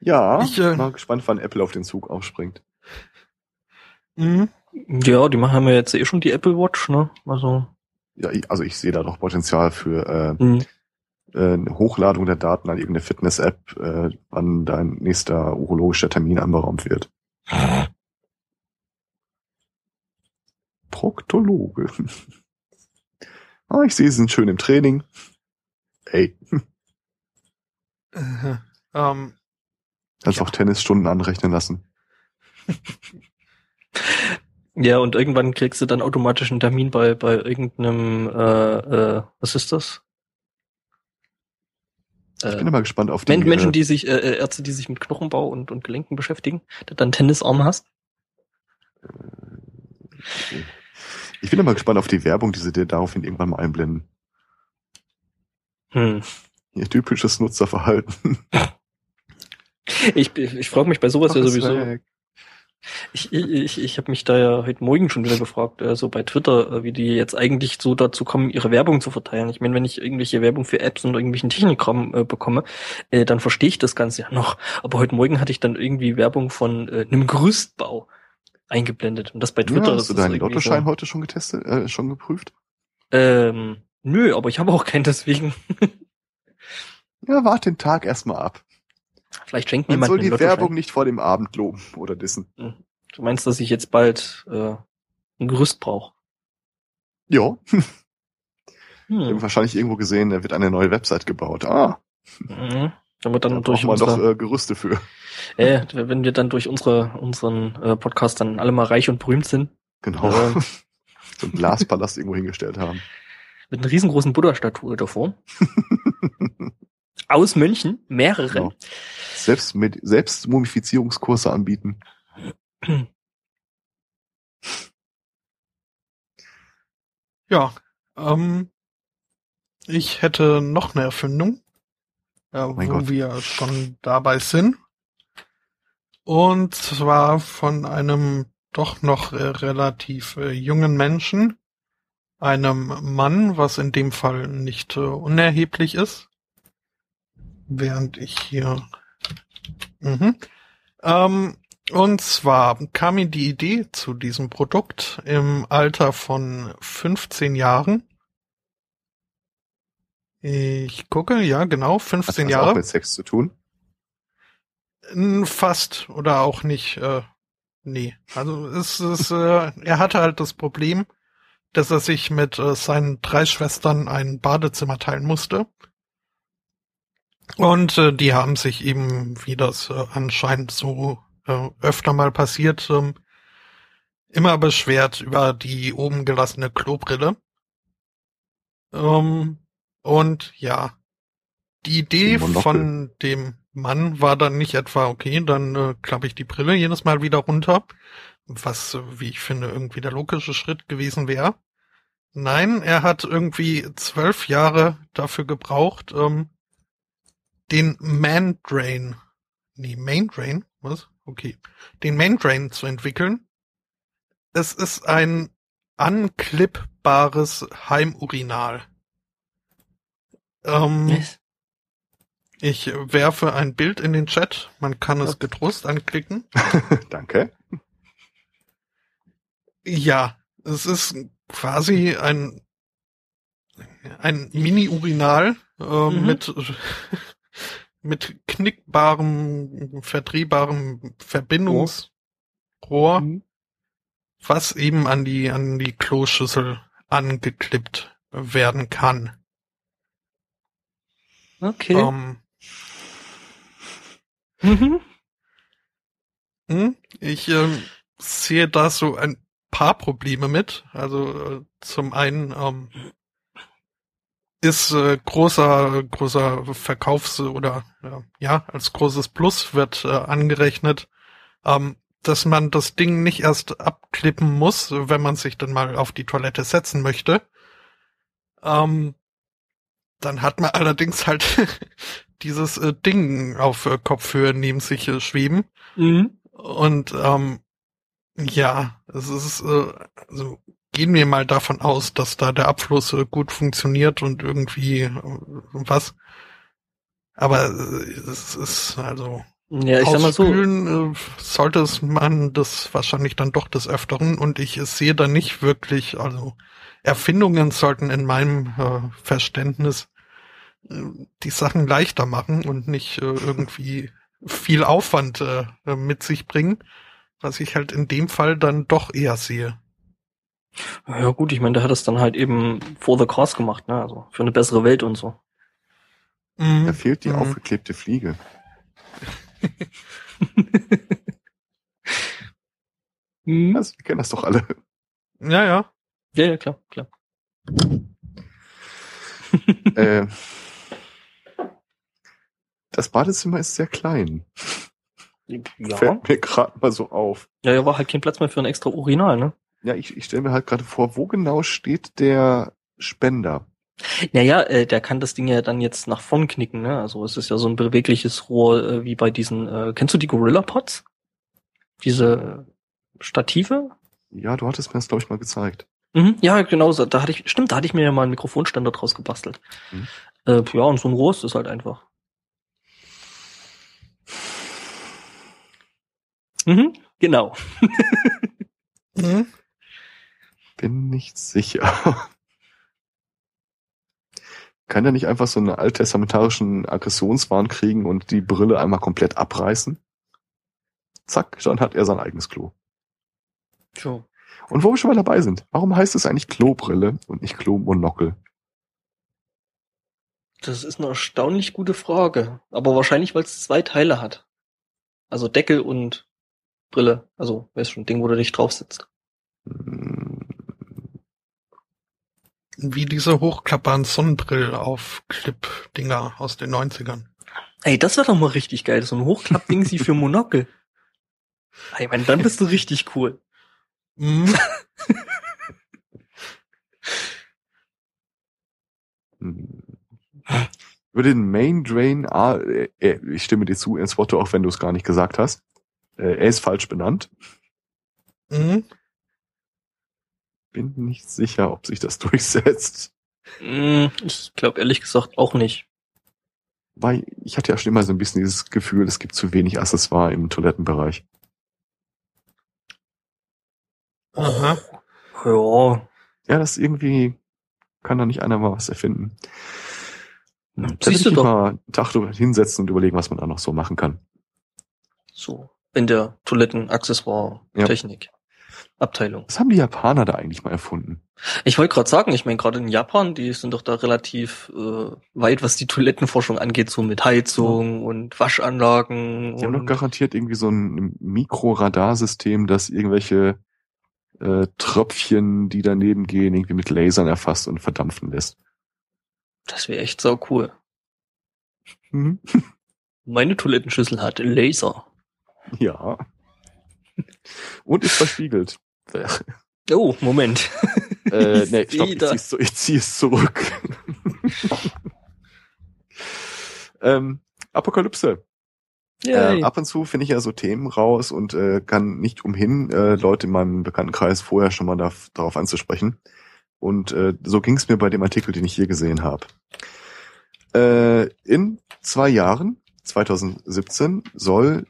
Ja, Ich, äh, mal gespannt, wann Apple auf den Zug aufspringt. Mhm. Ja, die machen ja jetzt eh schon die Apple Watch, ne? Also. Ja, ich, also ich sehe da doch Potenzial für äh, Mh. äh, eine Hochlladung der Daten an irgendeine Fitness-App, äh, wann dein nächster urologischer Termin anberaumt wird. Proktologe. ah, ich sehe, Sie sind schön im Training. Ey, Äh, ähm, kannst Ja. auch Tennisstunden anrechnen lassen. Ja, und irgendwann kriegst du dann automatisch einen Termin bei, bei irgendeinem, äh, äh, was ist das? Ich bin Äh, immer gespannt auf die. Men Menschen, äh, die sich, äh, äh, Ärzte, die sich mit Knochenbau und, und Gelenken beschäftigen, der dann Tennisarm hast. Ich bin immer gespannt auf die Werbung, die sie dir daraufhin irgendwann mal einblenden. Hm. Ihr typisches Nutzerverhalten. Ich, ich frage mich bei sowas ja Mach es sowieso, weg. Ich, ich, ich habe mich da ja heute Morgen schon wieder gefragt, äh, so bei Twitter, äh, wie die jetzt eigentlich so dazu kommen, ihre Werbung zu verteilen. Ich meine, wenn ich irgendwelche Werbung für Apps und irgendwelchen Technikkram äh, bekomme, äh, dann verstehe ich das Ganze ja noch. Aber heute Morgen hatte ich dann irgendwie Werbung von äh, einem Gerüstbau eingeblendet. Und das bei Twitter. Ja, hast du deinen Lottoschein so, heute schon getestet, äh, schon geprüft? ähm, Nö, aber ich habe auch keinen deswegen. Ja, warte den Tag erstmal ab. Vielleicht schenkt Man jemand soll die. Werbung nicht vor dem Abend loben oder dissen. Du meinst, dass ich jetzt bald äh, ein Gerüst brauche? Ja, Hm. wahrscheinlich irgendwo gesehen, da wird eine neue Website gebaut. Ah, Mhm. Aber da dann durch braucht man unsere, doch äh, Gerüste für. äh, wenn wir dann durch unsere unseren äh, Podcast dann alle mal reich und berühmt sind, Genau. Ja. so einen Glaspalast irgendwo hingestellt haben. mit einer riesengroßen Buddha-Statue davor, aus München, mehrere. Genau. Selbst mit Selbstmumifizierungskurse anbieten. Ja, ähm, ich hätte noch eine Erfindung, wo mein Gott. wir schon dabei sind. Und zwar von einem doch noch äh, relativ äh, jungen Menschen, einem Mann, was in dem Fall nicht äh, unerheblich ist. Während ich hier. Mhm. Ähm, und zwar kam mir die Idee zu diesem Produkt im Alter von 15 Jahren. Ich gucke, ja, genau, Hat 15 das Jahre. auch mit Sex zu tun? Fast oder auch nicht. Äh, nee. Also es ist, äh, er hatte halt das Problem, dass er sich mit äh, seinen drei Schwestern ein Badezimmer teilen musste. Und äh, die haben sich eben, wie das äh, anscheinend so äh, öfter mal passiert, ähm, immer beschwert über die oben gelassene Klobrille. Ähm, und ja, die Idee von dem Mann war dann nicht etwa, okay, dann äh, klappe ich die Brille jedes Mal wieder runter, was, äh, wie ich finde, irgendwie der logische Schritt gewesen wäre. Nein, er hat irgendwie zwölf Jahre dafür gebraucht, ähm, den Mandrain, nee, Maindrain, was? Okay, den Maindrain zu entwickeln. Es ist ein anklippbares Heimurinal. Ähm, ich werfe ein Bild in den Chat. Man kann es getrost anklicken. Danke. Ja, es ist quasi ein ein Mini-Urinal äh, Mhm. mit mit knickbarem, verdrehbarem Verbindungsrohr, Mhm. was eben an die an die Kloschüssel angeklippt werden kann. Okay. Ähm, Mhm. Hm, Ich ähm, sehe da so ein paar Probleme mit. Also äh, zum einen ähm, ist äh, großer großer Verkaufs- oder äh, ja als großes Plus wird äh, angerechnet, ähm, dass man das Ding nicht erst abklippen muss, wenn man sich dann mal auf die Toilette setzen möchte. Ähm, dann hat man allerdings halt dieses äh, Ding auf äh, Kopfhöhe neben sich äh, schweben. Mhm. Und ähm, ja, es ist äh, also gehen wir mal davon aus, dass da der Abfluss äh, gut funktioniert und irgendwie äh, was. Aber äh, es ist also Ja, ich sag mal so. äh, sollte es man das wahrscheinlich dann doch des Öfteren und ich sehe da nicht wirklich, also Erfindungen sollten in meinem äh, Verständnis äh, die Sachen leichter machen und nicht äh, irgendwie viel Aufwand äh, äh, mit sich bringen, was ich halt in dem Fall dann doch eher sehe. Ja gut, ich meine, der hat es dann halt eben for the cause gemacht, ne? Also für eine bessere Welt und so. Mhm. Da fehlt die Mhm. aufgeklebte Fliege. Also, wir kennen das doch alle. Ja, ja. Ja, ja, klar, klar. äh, das Badezimmer ist sehr klein. Ja. Fällt mir gerade mal so auf. Ja, ja, war halt kein Platz mehr für ein extra Urinal, ne? Ja, ich, ich stelle mir halt gerade vor, wo genau steht der Spender? Naja, äh, der kann das Ding ja dann jetzt nach vorn knicken, ne? Also es ist ja so ein bewegliches Rohr äh, wie bei diesen, äh, kennst du die Gorilla Pods? Diese Stative? Ja, du hattest mir das, glaube ich, mal gezeigt. Mhm, ja, genau, so. da hatte ich, stimmt, da hatte ich mir ja mal einen Mikrofonständer draus gebastelt. Mhm. Äh, ja, und so ein Rohr ist das halt einfach. Mhm, genau. Mhm. Bin nicht sicher. Kann er nicht einfach so einen alttestamentarischen Aggressionswahn kriegen und die Brille einmal komplett abreißen? Zack, dann hat er sein eigenes Klo. Tja. Und wo wir schon mal dabei sind, warum heißt es eigentlich Klobrille und nicht Klomonokel? Das ist eine erstaunlich gute Frage. Aber wahrscheinlich, weil es zwei Teile hat. Also Deckel und Brille. Also, weißt schon, Ding, wo du dich drauf sitzt. Hm, Wie diese hochklappbaren Sonnenbrill-auf-Clip-Dinger aus den 90ern. Ey, das wäre doch mal richtig geil. So ein Hochklappding sie für Monokel. Ey, mein, dann bist du richtig cool. Mhm. hm. Über den Main Drain, ah, äh, äh, ich stimme dir zu, ins Wort, auch wenn du es gar nicht gesagt hast. Äh, er ist falsch benannt. Mhm. Bin nicht sicher, ob sich das durchsetzt. Hm, ich glaube ehrlich gesagt auch nicht. Weil ich hatte ja schon immer so ein bisschen dieses Gefühl, es gibt zu wenig Accessoire im Toilettenbereich. Aha. Ja, Ja, das irgendwie kann da nicht einer mal was erfinden. Da Siehst ich du doch. mal einen Tag drüber hinsetzen und überlegen, was man da noch so machen kann. so. In der Toiletten-Accessoire-Technik. Abteilung. Was haben die Japaner da eigentlich mal erfunden? Ich wollte gerade sagen, ich meine, gerade in Japan, die sind doch da relativ äh, weit, was die Toilettenforschung angeht, so mit Heizung und Waschanlagen. Die haben doch und garantiert irgendwie so ein Mikroradarsystem, das irgendwelche äh, Tröpfchen, die daneben gehen, irgendwie mit Lasern erfasst und verdampfen lässt. das wäre echt sau cool. Mhm. Meine Toilettenschüssel hat Laser. Ja. Und ist verspiegelt. Oh, Moment. Äh, nee, stopp, ich zieh's, ich zieh es zurück. ähm, Apokalypse. Äh, ab und zu finde ich ja so Themen raus und äh, kann nicht umhin, äh, Leute in meinem Bekanntenkreis vorher schon mal da, darauf anzusprechen. Und äh, so ging es mir bei dem Artikel, den ich hier gesehen habe. Äh, in zwei Jahren, 2017, soll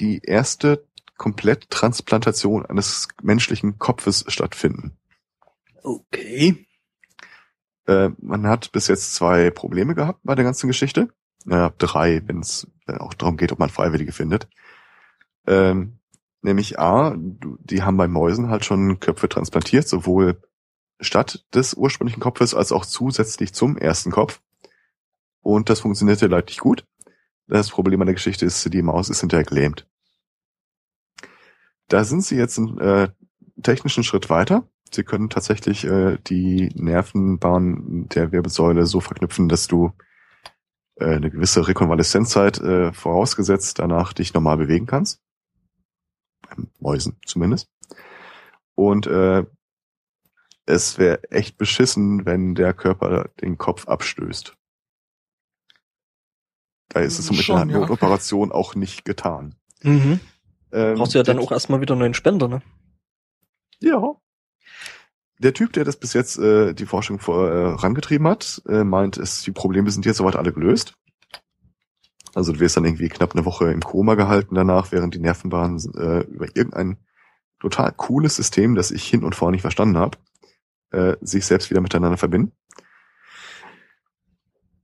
die erste Kompletttransplantation eines menschlichen Kopfes stattfinden. okay. Äh, man hat bis jetzt zwei Probleme gehabt bei der ganzen Geschichte. Naja, drei, wenn es auch darum geht, ob man Freiwillige findet. Ähm, nämlich A, die haben bei Mäusen halt schon Köpfe transplantiert, sowohl statt des ursprünglichen Kopfes als auch zusätzlich zum ersten Kopf. Und das funktionierte leidlich gut. Das Problem an der Geschichte ist, die Maus ist hinterher gelähmt. Da sind sie jetzt einen äh, technischen Schritt weiter. Sie können tatsächlich äh, die Nervenbahn der Wirbelsäule so verknüpfen, dass du eine gewisse Rekonvaleszenzzeit äh, vorausgesetzt danach dich normal bewegen kannst. Beim Mäusen zumindest. Und äh, es wäre echt beschissen, wenn der Körper den Kopf abstößt. Da ist es mit Schon, einer ja. Notoperation auch nicht getan. Mhm. Ähm, Brauchst du ja dann auch erstmal wieder einen neuen Spender, ne? Ja. Der Typ, der das bis jetzt äh, die Forschung vor, äh, hat, äh, meint, es, die Probleme sind jetzt soweit alle gelöst. Also du wirst dann irgendwie knapp eine Woche im Koma gehalten danach, während die Nervenbahnen äh, über irgendein total cooles System, das ich hin und vor nicht verstanden habe, äh, sich selbst wieder miteinander verbinden.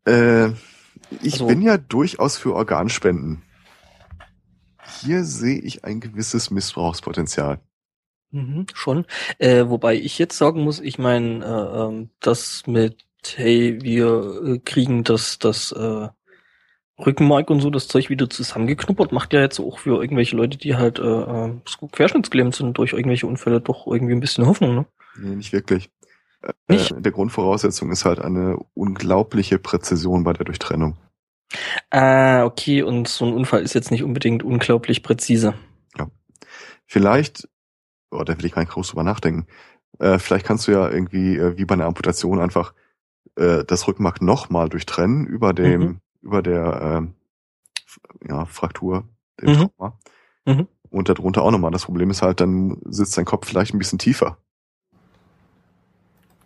Äh, ich Also- bin ja durchaus für Organspenden. Hier sehe ich ein gewisses Missbrauchspotenzial. Mhm, schon. Äh, wobei ich jetzt sagen muss, ich meine, äh, ähm, das mit, hey, wir äh, kriegen das, das äh, Rückenmark und so, das Zeug wieder zusammengeknuppert, macht ja jetzt auch für irgendwelche Leute, die halt äh, äh, querschnittsgelähmt sind durch irgendwelche Unfälle, doch irgendwie ein bisschen Hoffnung, ne? Nee, nicht wirklich. Äh, Nicht? Äh, der Grundvoraussetzung ist halt eine unglaubliche Präzision bei der Durchtrennung. Ah, okay, und so ein Unfall ist jetzt nicht unbedingt unglaublich präzise. Vielleicht, oh, da will ich gar nicht groß drüber nachdenken, äh, vielleicht kannst du ja irgendwie äh, wie bei einer Amputation einfach äh, das Rückenmark nochmal durchtrennen über dem, Mhm. über der F- ja, Fraktur, dem Mhm. Trauma. Mhm. Und darunter auch nochmal. Das Problem ist halt, dann sitzt dein Kopf vielleicht ein bisschen tiefer.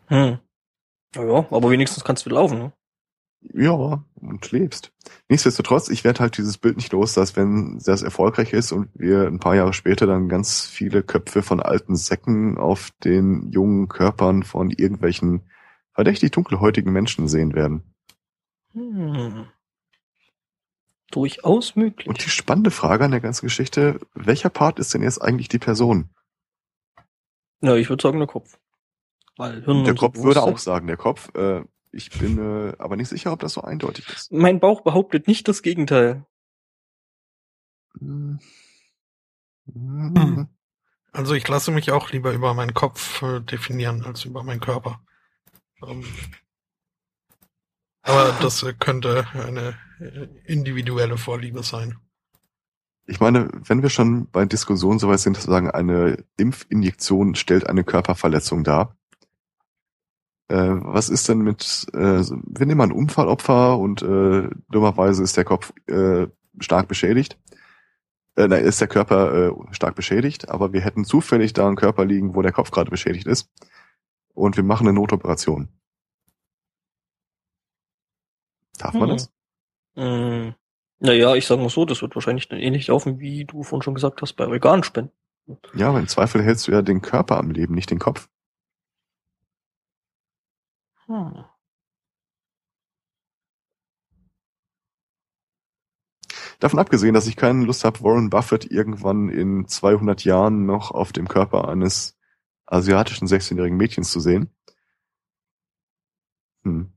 Hm. Ja, aber wenigstens kannst du laufen, ne? Ja, und lebst. Nichtsdestotrotz, ich werde halt dieses Bild nicht los, dass wenn das erfolgreich ist und wir ein paar Jahre später dann ganz viele Köpfe von alten Säcken auf den jungen Körpern von irgendwelchen verdächtig dunkelhäutigen Menschen sehen werden. Hm. Durchaus möglich. Und die spannende Frage an der ganzen Geschichte, welcher Part ist denn jetzt eigentlich die Person? Ja, ich würde sagen der Kopf. Weil Hirn der Kopf würde auch sagen, der Kopf. Äh, ich bin äh, aber nicht sicher, ob das so eindeutig ist. Mein Bauch behauptet nicht das Gegenteil. Hm. Also ich lasse mich auch lieber über meinen Kopf äh, definieren als über meinen Körper. Ähm, aber das äh, könnte eine äh, individuelle Vorliebe sein. Ich meine, wenn wir schon bei Diskussionen soweit sind, zu sagen, eine Impfinjektion stellt eine Körperverletzung dar. Äh, was ist denn mit, äh, wir nehmen mal ein Unfallopfer und äh, dummerweise ist der Kopf äh, stark beschädigt. Äh, nein, ist der Körper äh, stark beschädigt, aber wir hätten zufällig da einen Körper liegen, wo der Kopf gerade beschädigt ist. Und wir machen eine Notoperation. Darf man Hm. das? Hm. Naja, ich sag mal so, das wird wahrscheinlich dann ähnlich laufen, wie du vorhin schon gesagt hast, bei Organspenden. Ja, aber im Zweifel hältst du ja den Körper am Leben, nicht den Kopf. Hm. Davon abgesehen, dass ich keine Lust habe, Warren Buffett irgendwann in 200 Jahren noch auf dem Körper eines asiatischen 16-jährigen Mädchens zu sehen. Hm.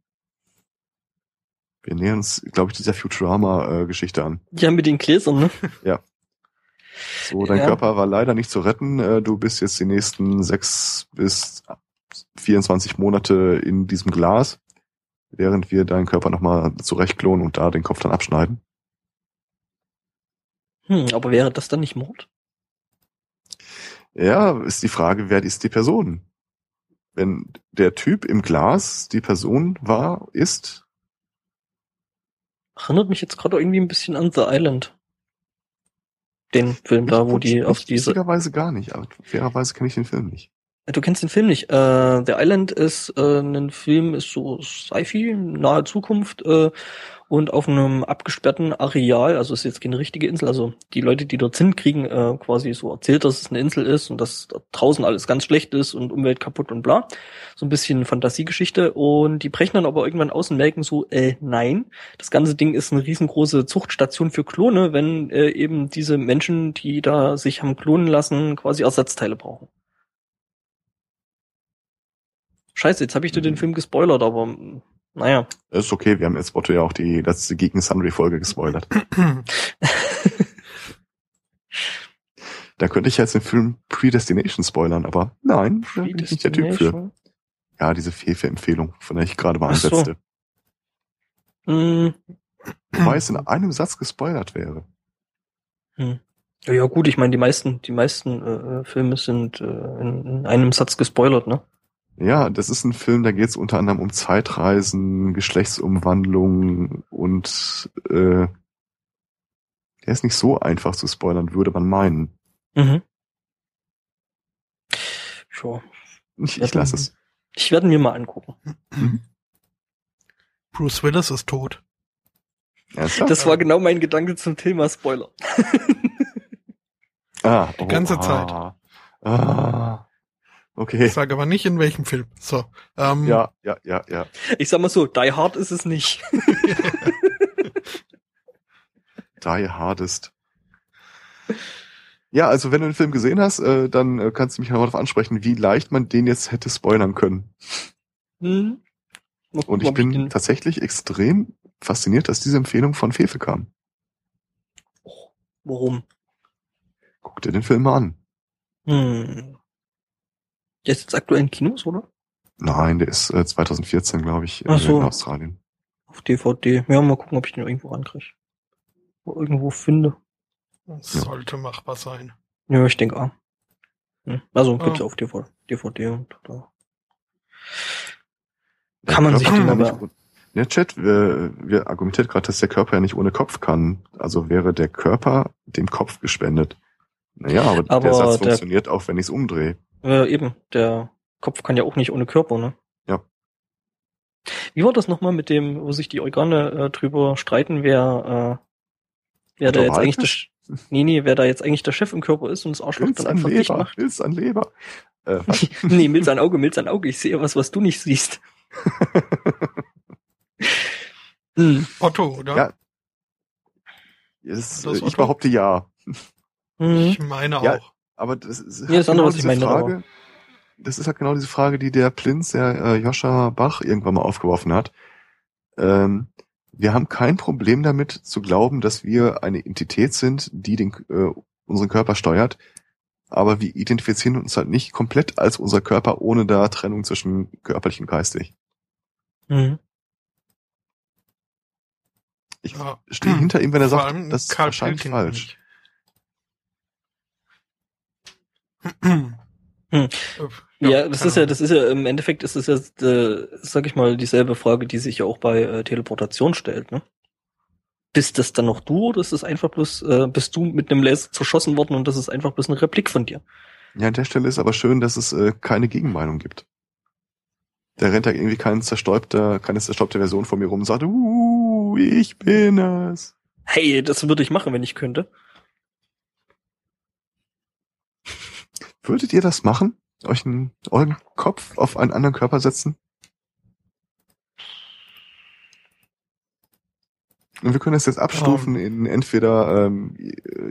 Wir nähern uns, glaube ich, dieser Futurama-Geschichte an. Ja, mit den Gläsern, ne? So, dein Ja. Körper war leider nicht zu retten. Äh, Du bist jetzt die nächsten sechs bis 24 Monate in diesem Glas, während wir deinen Körper nochmal zurechtklonen und da den Kopf dann abschneiden. Hm, aber wäre das dann nicht Mord? Ja, ist die Frage, wer ist die Person? Wenn der Typ im Glas die Person war, ist, Erinnert mich jetzt gerade irgendwie ein bisschen an The Island. Den Film da, wo die auf diese. Witzigerweise gar nicht, aber fairerweise kenne ich den Film nicht. Du kennst den Film nicht. Äh, The Island ist äh, ein Film, ist so Sci-Fi, nahe Zukunft äh, und auf einem abgesperrten Areal, also ist jetzt keine richtige Insel, also die Leute, die dort sind, kriegen äh, quasi so erzählt, dass es eine Insel ist und dass da draußen alles ganz schlecht ist und Umwelt kaputt und bla. So ein bisschen Fantasiegeschichte und die brechen dann aber irgendwann aus und merken so, äh, nein, das ganze Ding ist eine riesengroße Zuchtstation für Klone, wenn äh, eben diese Menschen, die da sich haben klonen lassen, quasi Ersatzteile brauchen. Scheiße, jetzt habe ich dir den Film gespoilert, aber mm, naja. Ist okay, wir haben jetzt Otto ja auch die letzte Geek and Sundry Folge gespoilert. Da könnte ich jetzt den Film Predestination spoilern, aber nein, da bin ich nicht der Typ für. Ja, diese Fefe-Empfehlung, von der ich gerade mal so. ansetzte. Hm, Wobei es in einem Satz gespoilert wäre. hm. Ja, ja gut, ich meine, die meisten, die meisten äh, Filme sind äh, in, in einem Satz gespoilert, ne? Ja, das ist ein Film, da geht es unter anderem um Zeitreisen, Geschlechtsumwandlung und äh, der ist nicht so einfach zu spoilern, würde man meinen. Mhm. Ja, Ich, ich lasse es. ich werde mir mal angucken. Bruce Willis ist tot. Ernsthaft? Das war genau mein Gedanke zum Thema Spoiler. ah, die ganze ah, Zeit. Ah, okay. Ich sage aber nicht in welchem Film. So. Ähm, Ja, ja, ja, ja. Ich sag mal so, Die Hard ist es nicht. Die Hardest. Ja, also wenn du den Film gesehen hast, äh, dann äh, kannst du mich darauf ansprechen, wie leicht man den jetzt hätte spoilern können. Hm. Gucken, Und ich bin den- tatsächlich extrem fasziniert, dass diese Empfehlung von Fefe kam. Warum? Guck dir den Film mal an. Hm. Der ist jetzt aktuell in Kinos, oder? Nein, der ist äh, 2014, glaube ich, Ach äh, so. in Australien. Auf DVD. Ja, mal gucken, ob ich den irgendwo rankriege. Wo irgendwo finde. Das sollte machbar sein. Ja, ich denke auch. Hm. Also gibt's Ja. auf DVD, DVD und da. Kann man sich den aber. nicht, Der Chat, wir, wir argumentiert gerade, dass der Körper ja nicht ohne Kopf kann. Also wäre der Körper dem Kopf gespendet. Naja, aber, Aber der Satz der- funktioniert auch, wenn ich es umdrehe. Äh, eben, der Kopf kann ja auch nicht ohne Körper, ne? Ja. Wie war das nochmal mit dem, wo sich die Organe äh, drüber streiten, wer, äh, wer da Der jetzt eigentlich der, nee, nee, wer da jetzt eigentlich der Chef im Körper ist und das Arschloch Milz dann an einfach nicht Leber, macht? Milz an Leber. Äh, nee, Milz an Auge, Milz an Auge, ich sehe was, was du nicht siehst. Hm. Otto, oder? Ja. Es, Das äh, ich Otto? behaupte ja. Ich Mhm. meine Ja. auch. Aber das ist, Ja, das andere, was ich diese meine, Frage, das ist halt genau diese Frage, die der Plinz, der äh, Joscha Bach irgendwann mal aufgeworfen hat. Ähm, wir haben kein Problem damit zu glauben, dass wir eine Entität sind, die den, äh, unseren Körper steuert. Aber wir identifizieren uns halt nicht komplett als unser Körper, ohne da Trennung zwischen körperlich und geistig. Mhm. Ich Ja. stehe hinter ihm, wenn er Vor sagt, das ist wahrscheinlich Pilkington falsch. nicht. Hm. Äh, Ja, das ist ja, das ist ja, im Endeffekt ist es ja, äh, sag ich mal, dieselbe Frage, die sich ja auch bei äh, Teleportation stellt, ne? Bist das dann noch du oder ist es einfach bloß, äh, bist du mit einem Laser zerschossen worden und das ist einfach bloß eine Replik von dir? Ja, an der Stelle ist aber schön, dass es äh, keine Gegenmeinung gibt. Da rennt da irgendwie kein zerstäubter, keine zerstäubte Version von mir rum und sagt, uh, ich bin es. Hey, das würde ich machen, wenn ich könnte. Würdet ihr das machen? Euch einen, euren Kopf auf einen anderen Körper setzen? Und wir können das jetzt abstufen in entweder, ähm,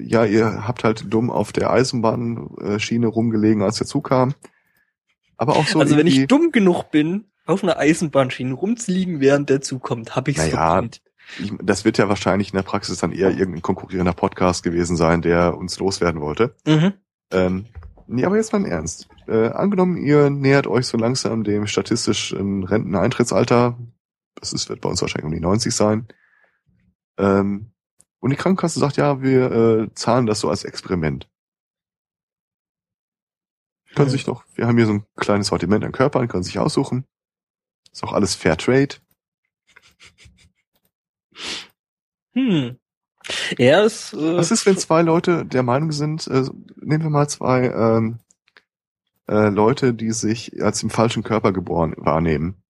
ja, ihr habt halt dumm auf der Eisenbahnschiene rumgelegen, als der Zug kam. Aber auch so also wenn ich dumm genug bin, auf einer Eisenbahnschiene rumzuliegen, während der zukommt, habe ich's Naja, verdient. ich, das wird ja wahrscheinlich in der Praxis dann eher irgendein konkurrierender Podcast gewesen sein, der uns loswerden wollte. Mhm. Ähm, nee, aber jetzt mal im Ernst. Äh, angenommen, ihr nähert euch so langsam dem statistischen Renteneintrittsalter. Das ist, wird bei uns wahrscheinlich um die 90 sein. Ähm, und die Krankenkasse sagt, ja, wir äh, zahlen das so als Experiment. Können Hm. sich doch, wir haben hier so ein kleines Sortiment an Körpern, können sich aussuchen. Ist auch alles Fair Trade. Hm. Ja, es, äh, Was ist, wenn zwei Leute der Meinung sind, äh, nehmen wir mal zwei ähm, äh, Leute, die sich als im falschen Körper geboren wahrnehmen.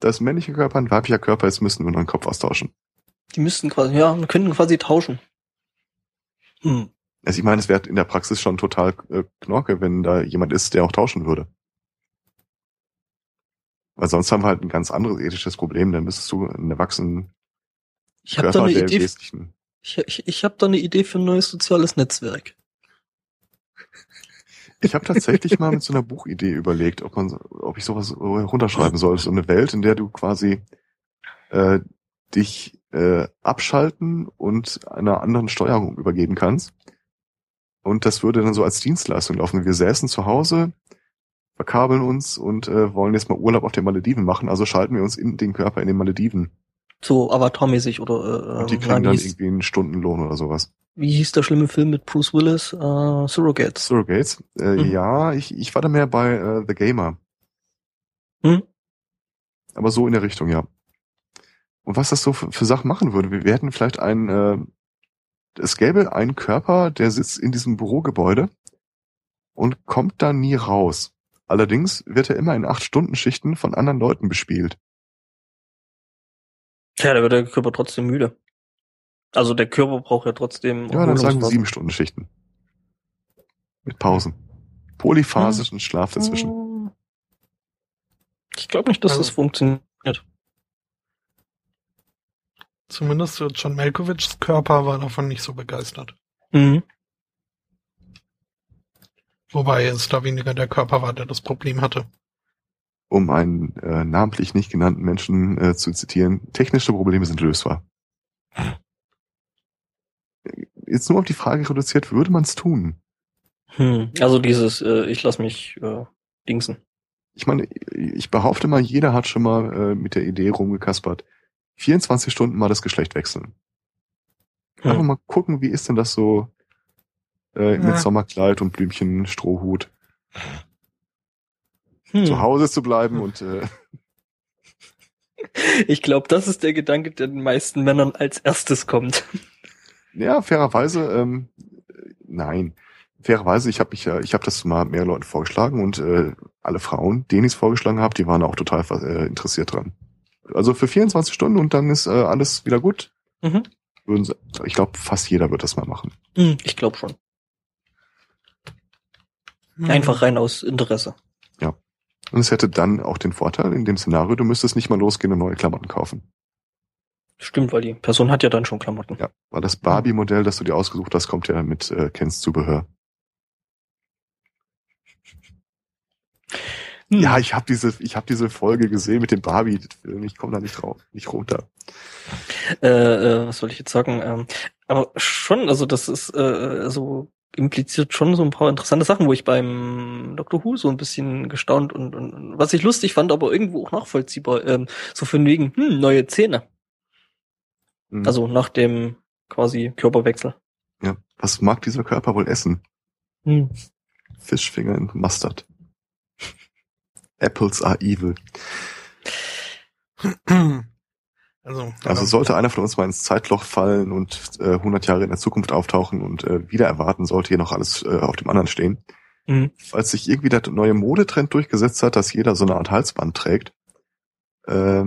Das männliche Körper, ein weiblicher Körper, jetzt müssen wir nur einen Kopf austauschen. die müssten quasi, ja, könnten quasi tauschen. Hm. Also ich meine, es wäre in der Praxis schon total äh, knorke, wenn da jemand ist, der auch tauschen würde. Weil sonst haben wir halt ein ganz anderes ethisches Problem, dann müsstest du einen erwachsenen Ich habe da eine Idee. Ich, ich, ich habe da eine Idee für ein neues soziales Netzwerk. Ich habe tatsächlich mal mit so einer Buchidee überlegt, ob man, ob ich sowas so runterschreiben soll. So eine Welt, in der du quasi äh, dich äh, abschalten und einer anderen Steuerung übergeben kannst. Und das würde dann so als Dienstleistung laufen. Wir säßen zu Hause, verkabeln uns und äh, wollen jetzt mal Urlaub auf den Malediven machen. Also schalten wir uns in den Körper in den Malediven. So Avatar-mäßig oder äh, Und die ähm, kriegen na, dann hieß, irgendwie einen Stundenlohn oder sowas. wie hieß der schlimme Film mit Bruce Willis? Äh, Surrogates. Surrogates? Äh, Mhm. Ja, ich, ich war da mehr bei äh, The Gamer. Hm? Aber so in der Richtung, ja. Und was das so für, für Sachen machen würde, wir hätten vielleicht einen, äh, es gäbe einen Körper, der sitzt in diesem Bürogebäude und kommt da nie raus. Allerdings wird er immer in acht Stunden Schichten von anderen Leuten bespielt. Tja, da wird der Körper trotzdem müde. Also der Körper braucht ja trotzdem. Ja, dann sagen wir sieben Stunden Schichten. Mit Pausen. Polyphasischen Schlaf dazwischen. Ich glaube nicht, dass Also- das funktioniert. Zumindest John Malkovichs Körper war davon nicht so begeistert. Mhm. Wobei es da weniger der Körper war, der das Problem hatte. Um einen äh, namentlich nicht genannten Menschen äh, zu zitieren, technische Probleme sind lösbar. Jetzt nur auf die Frage reduziert, würde man es tun? Hm. Also dieses, äh, ich lass mich äh, dingsen. Ich meine, ich behaupte mal, jeder hat schon mal äh, mit der Idee rumgekaspert. 24 Stunden mal das Geschlecht wechseln. Einfach Hm. mal gucken, wie ist denn das so äh, Ja. mit Sommerkleid und Blümchen, Strohhut, Hm. zu Hause zu bleiben und äh, Ich glaube, das ist der Gedanke, der den meisten Männern als erstes kommt. ja, fairerweise, ähm, Nein. Fairerweise, ich habe mich ja, ich habe das mal mehr Leuten vorgeschlagen und äh, alle Frauen, denen ich es vorgeschlagen habe, die waren auch total äh, interessiert dran. Also für 24 Stunden und dann ist äh, alles wieder gut. Mhm. Würden sie, ich glaube, fast jeder wird das mal machen. Hm, Ich glaube schon. Hm. Einfach rein aus Interesse. Und es hätte dann auch den Vorteil in dem Szenario, du müsstest nicht mal losgehen und neue Klamotten kaufen. Stimmt, weil die Person hat ja dann schon Klamotten. Ja, weil das Barbie-Modell, das du dir ausgesucht hast, kommt ja mit äh, Kens Zubehör. Hm. Ja, ich habe diese, ich habe diese Folge gesehen mit dem Barbie-Film. Ich komme da nicht drauf, nicht runter. Äh, äh, was soll ich jetzt sagen? Ähm, aber schon, also das ist äh, so impliziert schon so ein paar interessante Sachen, wo ich beim Dr. Who so ein bisschen gestaunt und, und was ich lustig fand, aber irgendwo auch nachvollziehbar, ähm, so von wegen, hm, neue Zähne. Hm. Also nach dem quasi Körperwechsel. ja, was mag dieser Körper wohl essen? Hm. Fischfinger und Mustard. Apples are evil. Also, Also ähm, sollte einer von uns mal ins Zeitloch fallen und äh, 100 Jahre in der Zukunft auftauchen und äh, wieder erwarten, sollte hier noch alles äh, auf dem anderen stehen. Mhm. Falls sich irgendwie der neue Modetrend durchgesetzt hat, dass jeder so eine Art Halsband trägt, äh,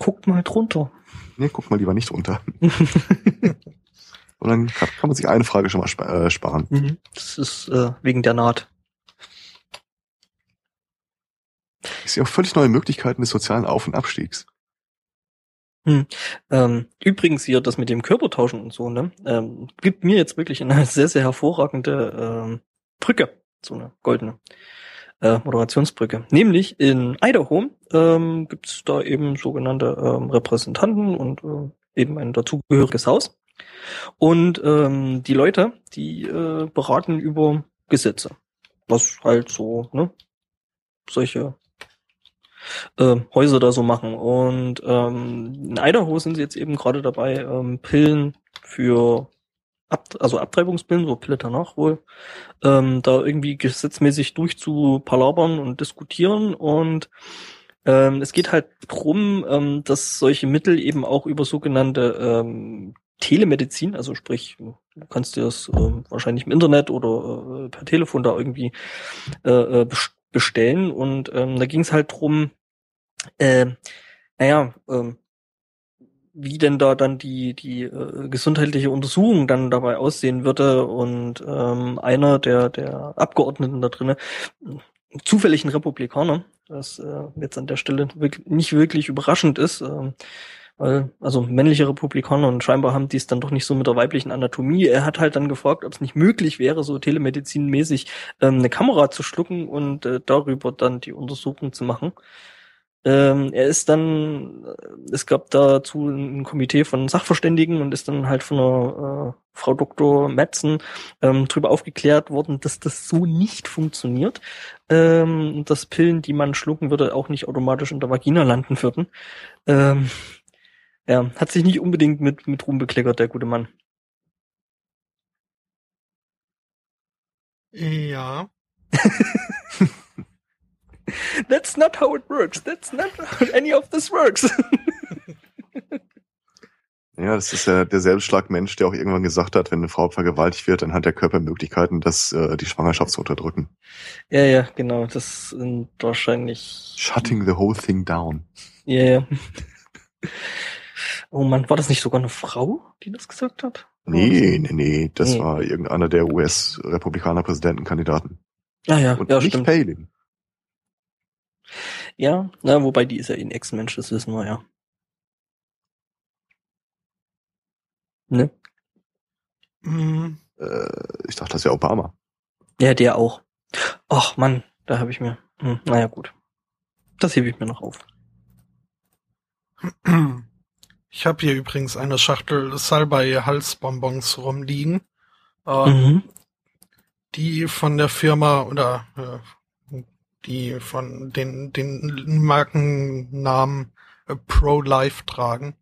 Guckt mal drunter. nee, guck mal lieber nicht runter. Und dann kann, kann man sich eine Frage schon mal spa äh, sparen. Mhm. Das ist äh, wegen der Naht. Ich sehe auch völlig neue Möglichkeiten des sozialen Auf- und Abstiegs. Ähm, übrigens hier das mit dem Körpertauschen und so, ne, ähm, gibt mir jetzt wirklich eine sehr, sehr hervorragende ähm, Brücke, so eine goldene äh, Moderationsbrücke. Nämlich in Idaho ähm, gibt es da eben sogenannte ähm, Repräsentanten und äh, eben ein dazugehöriges Haus. Und ähm, die Leute, die äh, beraten über Gesetze. Was halt so, ne, solche äh, Häuser da so machen. Und ähm, in Idaho sind sie jetzt eben gerade dabei, ähm, Pillen für Ab also Abtreibungspillen, so Pille danach wohl, ähm, da irgendwie gesetzmäßig durchzupalabern und diskutieren. Und ähm, es geht halt drum, ähm, dass solche Mittel eben auch über sogenannte ähm, Telemedizin, also sprich, du kannst dir das ähm, wahrscheinlich im Internet oder äh, per Telefon da irgendwie äh, äh, bestellen. Und ähm, da ging es halt drum, äh, naja, ähm, wie denn da dann die, die äh, gesundheitliche Untersuchung dann dabei aussehen würde. Und ähm, einer der, der Abgeordneten da drinnen, zufällig ein Republikaner, was äh, jetzt an der Stelle nicht wirklich überraschend ist, weil, also männliche Republikaner und scheinbar haben die es dann doch nicht so mit der weiblichen Anatomie. Er hat halt dann gefragt, ob es nicht möglich wäre, so telemedizinmäßig ähm, eine Kamera zu schlucken und äh, darüber dann die Untersuchung zu machen. Ähm, er ist dann, äh, es gab dazu ein Komitee von Sachverständigen und ist dann halt von der äh, Frau Dr. Metzen ähm, drüber aufgeklärt worden, dass das so nicht funktioniert, ähm, dass Pillen, die man schlucken würde, auch nicht automatisch in der Vagina landen würden. Ähm, ja, hat sich nicht unbedingt mit, mit Ruhm bekleckert, der gute Mann. ja. That's not how it works. That's not how any of this works. Ja, das ist ja derselbe Schlag Mensch, der auch irgendwann gesagt hat, wenn eine Frau vergewaltigt wird, dann hat der Körper Möglichkeiten, das, äh, die Schwangerschaft zu unterdrücken. ja, ja, genau. Das sind wahrscheinlich. Shutting the whole thing down. Ja, ja. Oh Mann, war das nicht sogar eine Frau, die das gesagt hat? Nee, nee, nee, das Nee. war irgendeiner der US-Republikaner-Präsidentenkandidaten. Ja, ja, Und ja, nicht stimmt. Palin. Ja, na, wobei die ist ja eh ein Ex-Mensch, das wissen wir ja. Ne? Hm, Äh, ich dachte, das ist ja Obama. Ja, der auch. Ach Mann, da habe ich mir. Hm, naja, gut. Das hebe ich mir noch auf. Ich habe hier übrigens eine Schachtel Salbei-Halsbonbons rumliegen, äh, Mhm. die von der Firma oder äh, die von den, den Markennamen äh, Pro-Life tragen.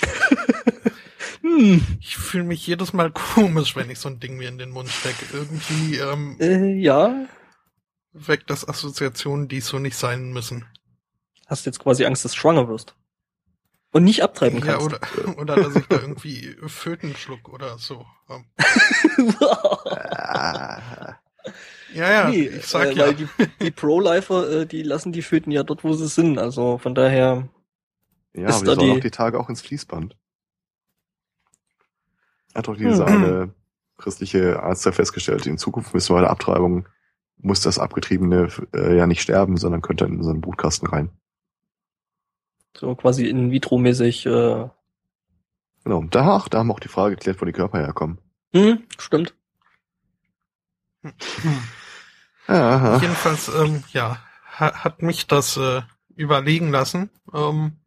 Hm. Ich fühle mich jedes Mal komisch, wenn ich so ein Ding mir in den Mund stecke. Irgendwie ähm, Äh, ja. weckt das Assoziationen, die so nicht sein müssen. Hast jetzt quasi Angst, dass du schwanger wirst. Und nicht abtreiben Ja, kannst. oder, oder dass ich da irgendwie Föten schluck oder so. Ja, ja, nee, ich sag äh, ja. weil die, die Pro-Lifer, äh, die lassen die Föten ja dort, wo sie sind. Also von daher, ja, Ist aber da die sollen auch die Tage auch ins Fließband. Hat doch dieser Hm. eine christliche Arzt ja festgestellt, in Zukunft müssen wir bei der Abtreibung, muss das Abgetriebene äh, ja nicht sterben, sondern könnte in so einen Brutkasten rein. So quasi in vitro-mäßig, äh, Genau, da, ach, da haben wir auch die Frage geklärt, wo die Körper herkommen. hm, stimmt. Ja, aha. Jedenfalls, ähm, ja, ha hat mich das äh, überlegen lassen. Ähm,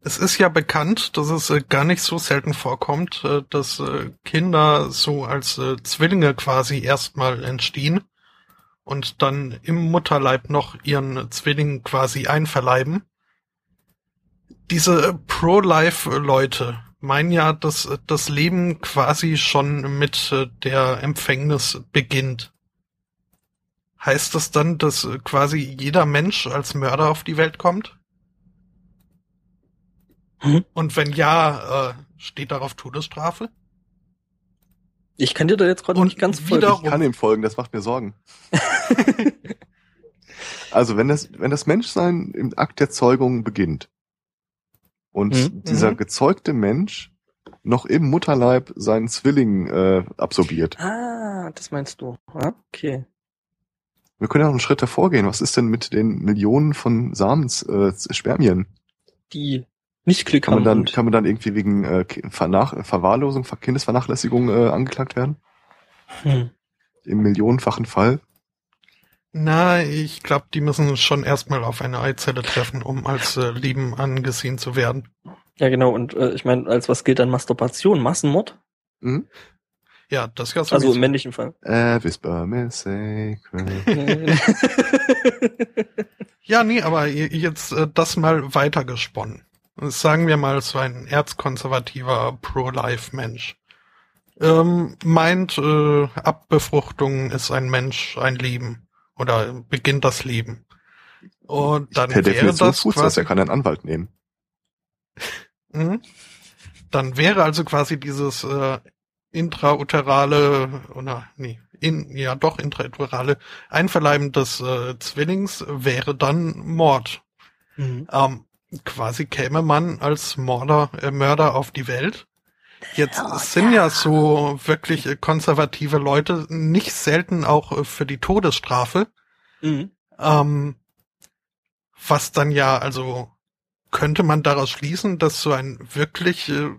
es ist ja bekannt, dass es äh, gar nicht so selten vorkommt, äh, dass äh, Kinder so als äh, Zwillinge quasi erstmal entstehen und dann im Mutterleib noch ihren Zwilling quasi einverleiben. Diese äh, Pro-Life-Leute meinen ja, dass äh, das Leben quasi schon mit äh, der Empfängnis beginnt. Heißt das dann, dass quasi jeder Mensch als Mörder auf die Welt kommt? Hm? Und wenn ja, äh, steht darauf Todesstrafe? Ich kann dir da jetzt gerade nicht ganz folgen. Ich kann ihm folgen, das macht mir Sorgen. also wenn das, wenn das Menschsein im Akt der Zeugung beginnt und Mhm. dieser Mhm. gezeugte Mensch noch im Mutterleib seinen Zwilling äh, absorbiert. Ah, das meinst du. Ah, okay. Wir können ja noch einen Schritt davor gehen. Was ist denn mit den Millionen von Samens, äh, Spermien? Die nicht Glück Kann man haben. dann, kann man dann irgendwie wegen äh, Vernach Verwahrlosung, Ver- Kindesvernachlässigung äh, angeklagt werden? hm. Im millionenfachen Fall? Na, ich glaube, die müssen schon erstmal auf eine Eizelle treffen, um als äh, Leben angesehen zu werden. Ja, genau. Und äh, ich meine, als was gilt dann Masturbation? Massenmord? Mhm. Ja, das ja Also im männlichen Fall. Äh, whisper me sacred. Ja, nee, aber jetzt äh, das mal weitergesponnen. Sagen wir mal so ein erzkonservativer Pro-Life-Mensch. Ähm, meint, äh, Abbefruchtung ist ein Mensch, ein Leben. Oder beginnt das Leben. Und dann per wäre Definition das das. quasi, Er kann einen Anwalt nehmen. Mhm. Dann wäre also quasi dieses äh, intrauterale oder nee, in, ja doch intrauterale Einverleiben des äh, Zwillings wäre dann Mord. Mhm. Ähm, quasi käme man als Mörder, äh, Mörder auf die Welt. Jetzt sind ja so wirklich äh, konservative Leute nicht selten auch äh, für die Todesstrafe. Mhm. Ähm, was dann ja, also könnte man daraus schließen, dass so ein wirklich äh,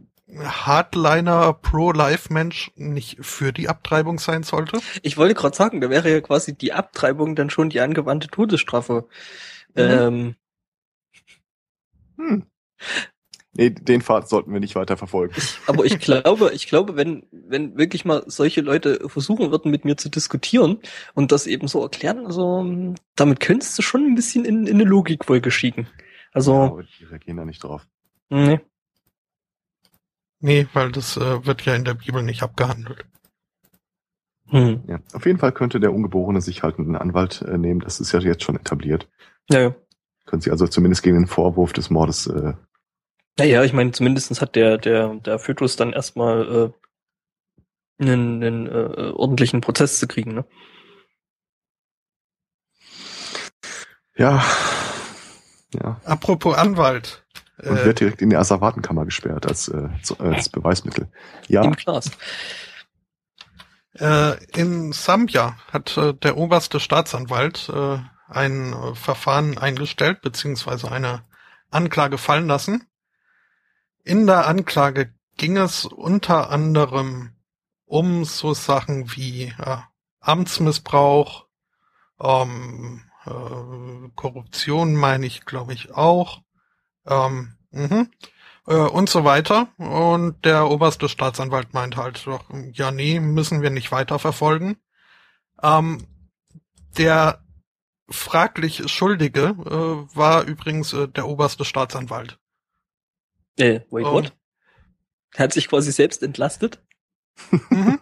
Hardliner Pro-Life-Mensch nicht für die Abtreibung sein sollte? Ich wollte gerade sagen, da wäre ja quasi die Abtreibung dann schon die angewandte Todesstrafe. Mhm. Ähm, Hm. Nee, den Pfad sollten wir nicht weiter verfolgen. aber ich glaube, ich glaube, wenn, wenn wirklich mal solche Leute versuchen würden, mit mir zu diskutieren und das eben so erklären, also damit könntest du schon ein bisschen in, in eine Logikwolke schicken. Ja, Also, aber die reagieren da nicht drauf. nee. Nee, weil das äh, wird ja in der Bibel nicht abgehandelt. Hm. Ja. Auf jeden Fall könnte der Ungeborene sich halt einen Anwalt äh, nehmen. Das ist ja jetzt schon etabliert. Ja, ja. Können sie also zumindest gegen den Vorwurf des Mordes äh, Naja, ich meine, zumindestens hat der, der, der Fötus dann erstmal äh, einen, einen äh, ordentlichen Prozess zu kriegen, ne? Ja. Ja. Apropos Anwalt. Und Äh, wird direkt in die Asservatenkammer gesperrt als, äh, als Beweismittel. Ja, Im Glas. Äh, in Sambia hat äh, der oberste Staatsanwalt äh, ein äh, Verfahren eingestellt, beziehungsweise eine Anklage fallen lassen. In der Anklage ging es unter anderem um so Sachen wie äh, Amtsmissbrauch, ähm, äh, Korruption meine ich, glaube ich, auch. Ähm, mhm äh, und so weiter. Und der oberste Staatsanwalt meint halt, doch, ja, nee, müssen wir nicht weiter verfolgen. Ähm, der fraglich Schuldige äh, war übrigens äh, der oberste Staatsanwalt. Äh, wait, what? Er hat sich quasi selbst entlastet? Mhm.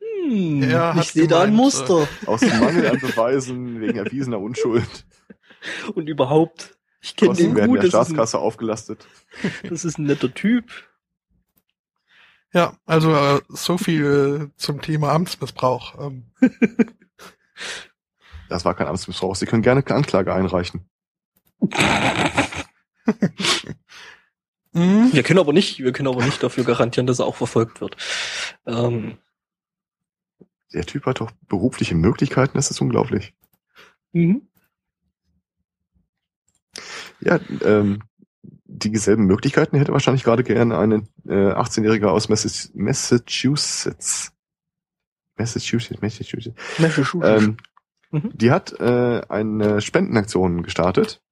Hm, Er ich sehe da ein Muster. aus dem Mangel an Beweisen wegen erwiesener Unschuld. Und überhaupt. Ich kenne Kosten den werden gut, der das ist, ein, Staatskasse aufgelastet. das ist ein netter Typ. Ja, also äh, so viel äh, zum Thema Amtsmissbrauch. Ähm, Das war kein Amtsmissbrauch. Sie können gerne eine Anklage einreichen. Mh, Wir können aber nicht, wir können aber nicht dafür garantieren, dass er auch verfolgt wird. Ähm, Der Typ hat doch berufliche Möglichkeiten, das ist unglaublich. mhm. Ja, ähm, dieselben Möglichkeiten hätte wahrscheinlich gerade gerne eine äh, 18-Jährige aus Massachusetts. Massachusetts. Massachusetts, Massachusetts. Ähm, Mhm. Die hat äh, eine Spendenaktion gestartet.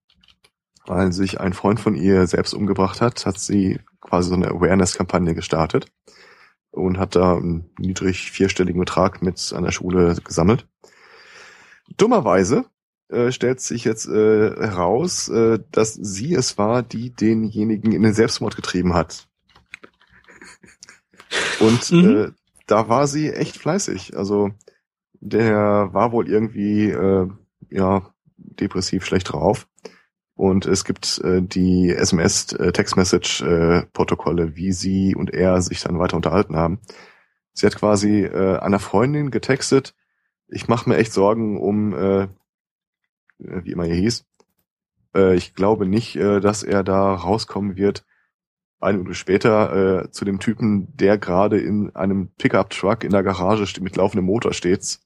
Weil sich ein Freund von ihr selbst umgebracht hat, hat sie quasi so eine Awareness-Kampagne gestartet und hat da einen niedrig vierstelligen Betrag mit an der Schule gesammelt. Dummerweise äh, stellt sich jetzt äh, heraus, äh, dass sie es war, die denjenigen in den Selbstmord getrieben hat. Und Mhm. äh, da war sie echt fleißig. Also der war wohl irgendwie äh, ja depressiv schlecht drauf. Und es gibt äh, die SMS-Text-Message-Protokolle, wie sie und er sich dann weiter unterhalten haben. Sie hat quasi äh, einer Freundin getextet, ich mache mir echt Sorgen um, äh, wie immer er hieß. Äh, ich glaube nicht, äh, dass er da rauskommen wird. Eine Minute später äh, zu dem Typen, der gerade in einem Pickup-Truck in der Garage mit laufendem Motor steht,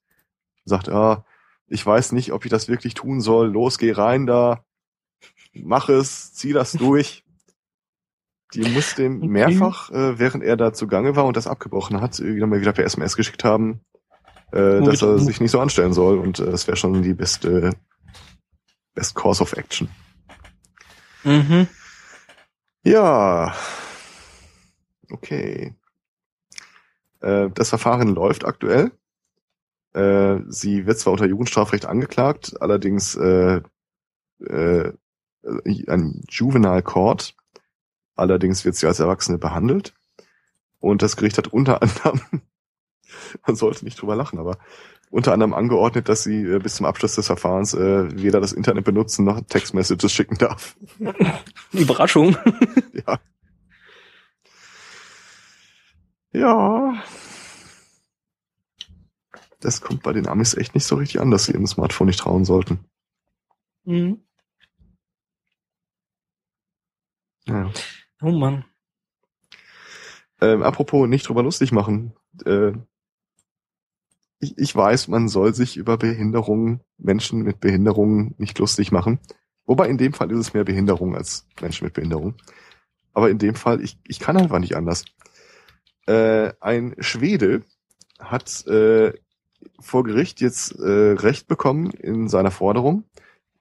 sagt, ah, ich weiß nicht, ob ich das wirklich tun soll. Los, geh rein da, mach es, zieh das durch. Die muss dem Okay. mehrfach, äh, während er da zugange war und das abgebrochen hat, irgendwie mal wieder per SMS geschickt haben, äh, Womit- dass er sich nicht so anstellen soll. Und äh, es wäre schon die beste, best course of action. Mhm. Ja. Okay. Äh, das Verfahren läuft aktuell. Äh, sie wird zwar unter Jugendstrafrecht angeklagt, allerdings äh, äh, ein Juvenile Court. Allerdings wird sie als Erwachsene behandelt. Und das Gericht hat unter anderem, man sollte nicht drüber lachen, aber unter anderem angeordnet, dass sie äh, bis zum Abschluss des Verfahrens äh, weder das Internet benutzen noch Textmessages schicken darf. Überraschung. Ja. Ja. Das kommt bei den Amis echt nicht so richtig an, dass sie ihrem Smartphone nicht trauen sollten. Mhm. Ja. Oh Mann. Ähm, apropos nicht drüber lustig machen. Äh, ich, ich weiß, man soll sich über Behinderungen, Menschen mit Behinderungen nicht lustig machen. Wobei in dem Fall ist es mehr Behinderung als Menschen mit Behinderung. Aber in dem Fall, ich, ich kann einfach nicht anders. Äh, ein Schwede hat äh, vor Gericht jetzt äh, Recht bekommen in seiner Forderung,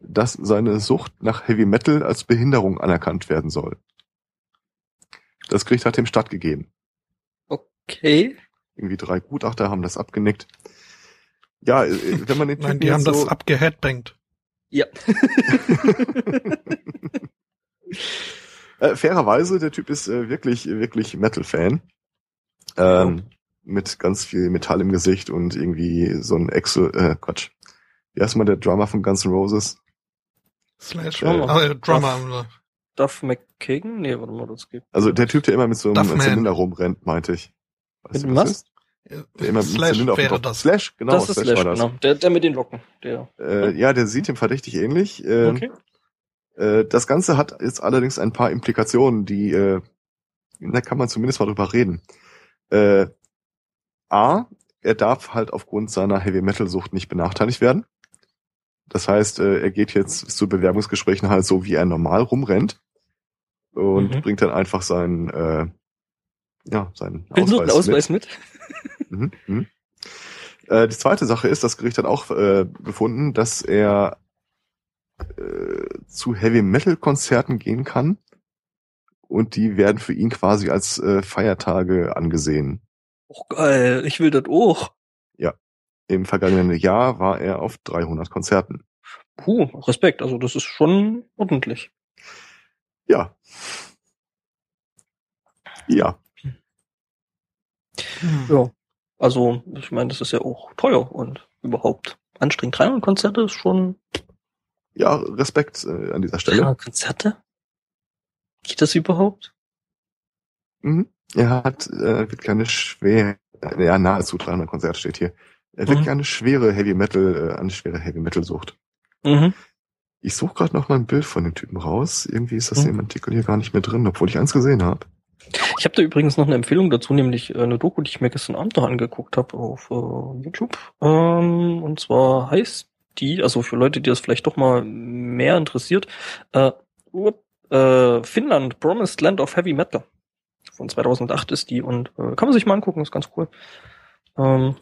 dass seine Sucht nach Heavy Metal als Behinderung anerkannt werden soll. Das Gericht hat ihm stattgegeben. Okay. Irgendwie drei Gutachter haben das abgenickt. Ja, äh, wenn man den nein, die haben jetzt das so, abgeheadbangt. Ja. äh, fairerweise, der Typ ist äh, wirklich, wirklich Metal-Fan. Ähm, Mit ganz viel Metall im Gesicht und irgendwie so ein Excel, äh, Quatsch. Wie heißt mal der Drummer von Guns N' Roses? Slash Drummer. äh, Drummer. Duff McKagan? Nee, warte mal, das gibt. Also der Typ, der immer mit so einem Duffman. Zylinder rumrennt, meinte ich. Weißt Mit du, dem was? Der immer mit Slash Zylinder auf dem wäre das. Slash, genau, das ist Slash, Slash, war das. genau. Der, der mit den Locken. Der. Äh, ja, der sieht ihm verdächtig ähnlich. Ähm, Okay. Äh, das Ganze hat jetzt allerdings ein paar Implikationen, die, äh, da kann man zumindest mal drüber reden. Äh, A, er darf halt aufgrund seiner Heavy Metal Sucht nicht benachteiligt werden. Das heißt, äh, er geht jetzt zu Bewerbungsgesprächen halt so, wie er normal rumrennt und Mhm. bringt dann einfach seinen, äh, ja, seinen Behindertenausweis mit. Mhm, mhm. Äh, die zweite Sache ist, das Gericht hat auch äh, befunden, dass er äh, zu Heavy Metal Konzerten gehen kann und die werden für ihn quasi als äh, Feiertage angesehen. Oh, geil. Ich will das auch. Im vergangenen Jahr war er auf 300 Konzerten. Puh, Respekt. Also, das ist schon ordentlich. Ja. Ja. Hm. Ja. Also, ich meine, das ist ja auch teuer und überhaupt anstrengend. 300 Konzerte ist schon ja, Respekt äh, an dieser Stelle. Ja, Konzerte? Geht das überhaupt? Mhm. Er hat äh, wirklich eine schwer, äh, ja, nahezu 300 Konzerte steht hier. Er wirklich Mhm. eine schwere Heavy Metal, äh, eine schwere Heavy Metal Sucht. Mhm. Ich suche gerade noch mal ein Bild von dem Typen raus. Irgendwie ist das Mhm. im Artikel hier gar nicht mehr drin, obwohl ich eins gesehen habe. Ich habe da übrigens noch eine Empfehlung dazu, nämlich äh, eine Doku, die ich mir gestern Abend noch angeguckt habe auf äh, YouTube. Ähm, und zwar heißt die, also für Leute, die das vielleicht doch mal mehr interessiert, äh, up, äh, Finnland, Promised Land of Heavy Metal. Von 2008 ist die und äh, kann man sich mal angucken, ist ganz cool. Ähm,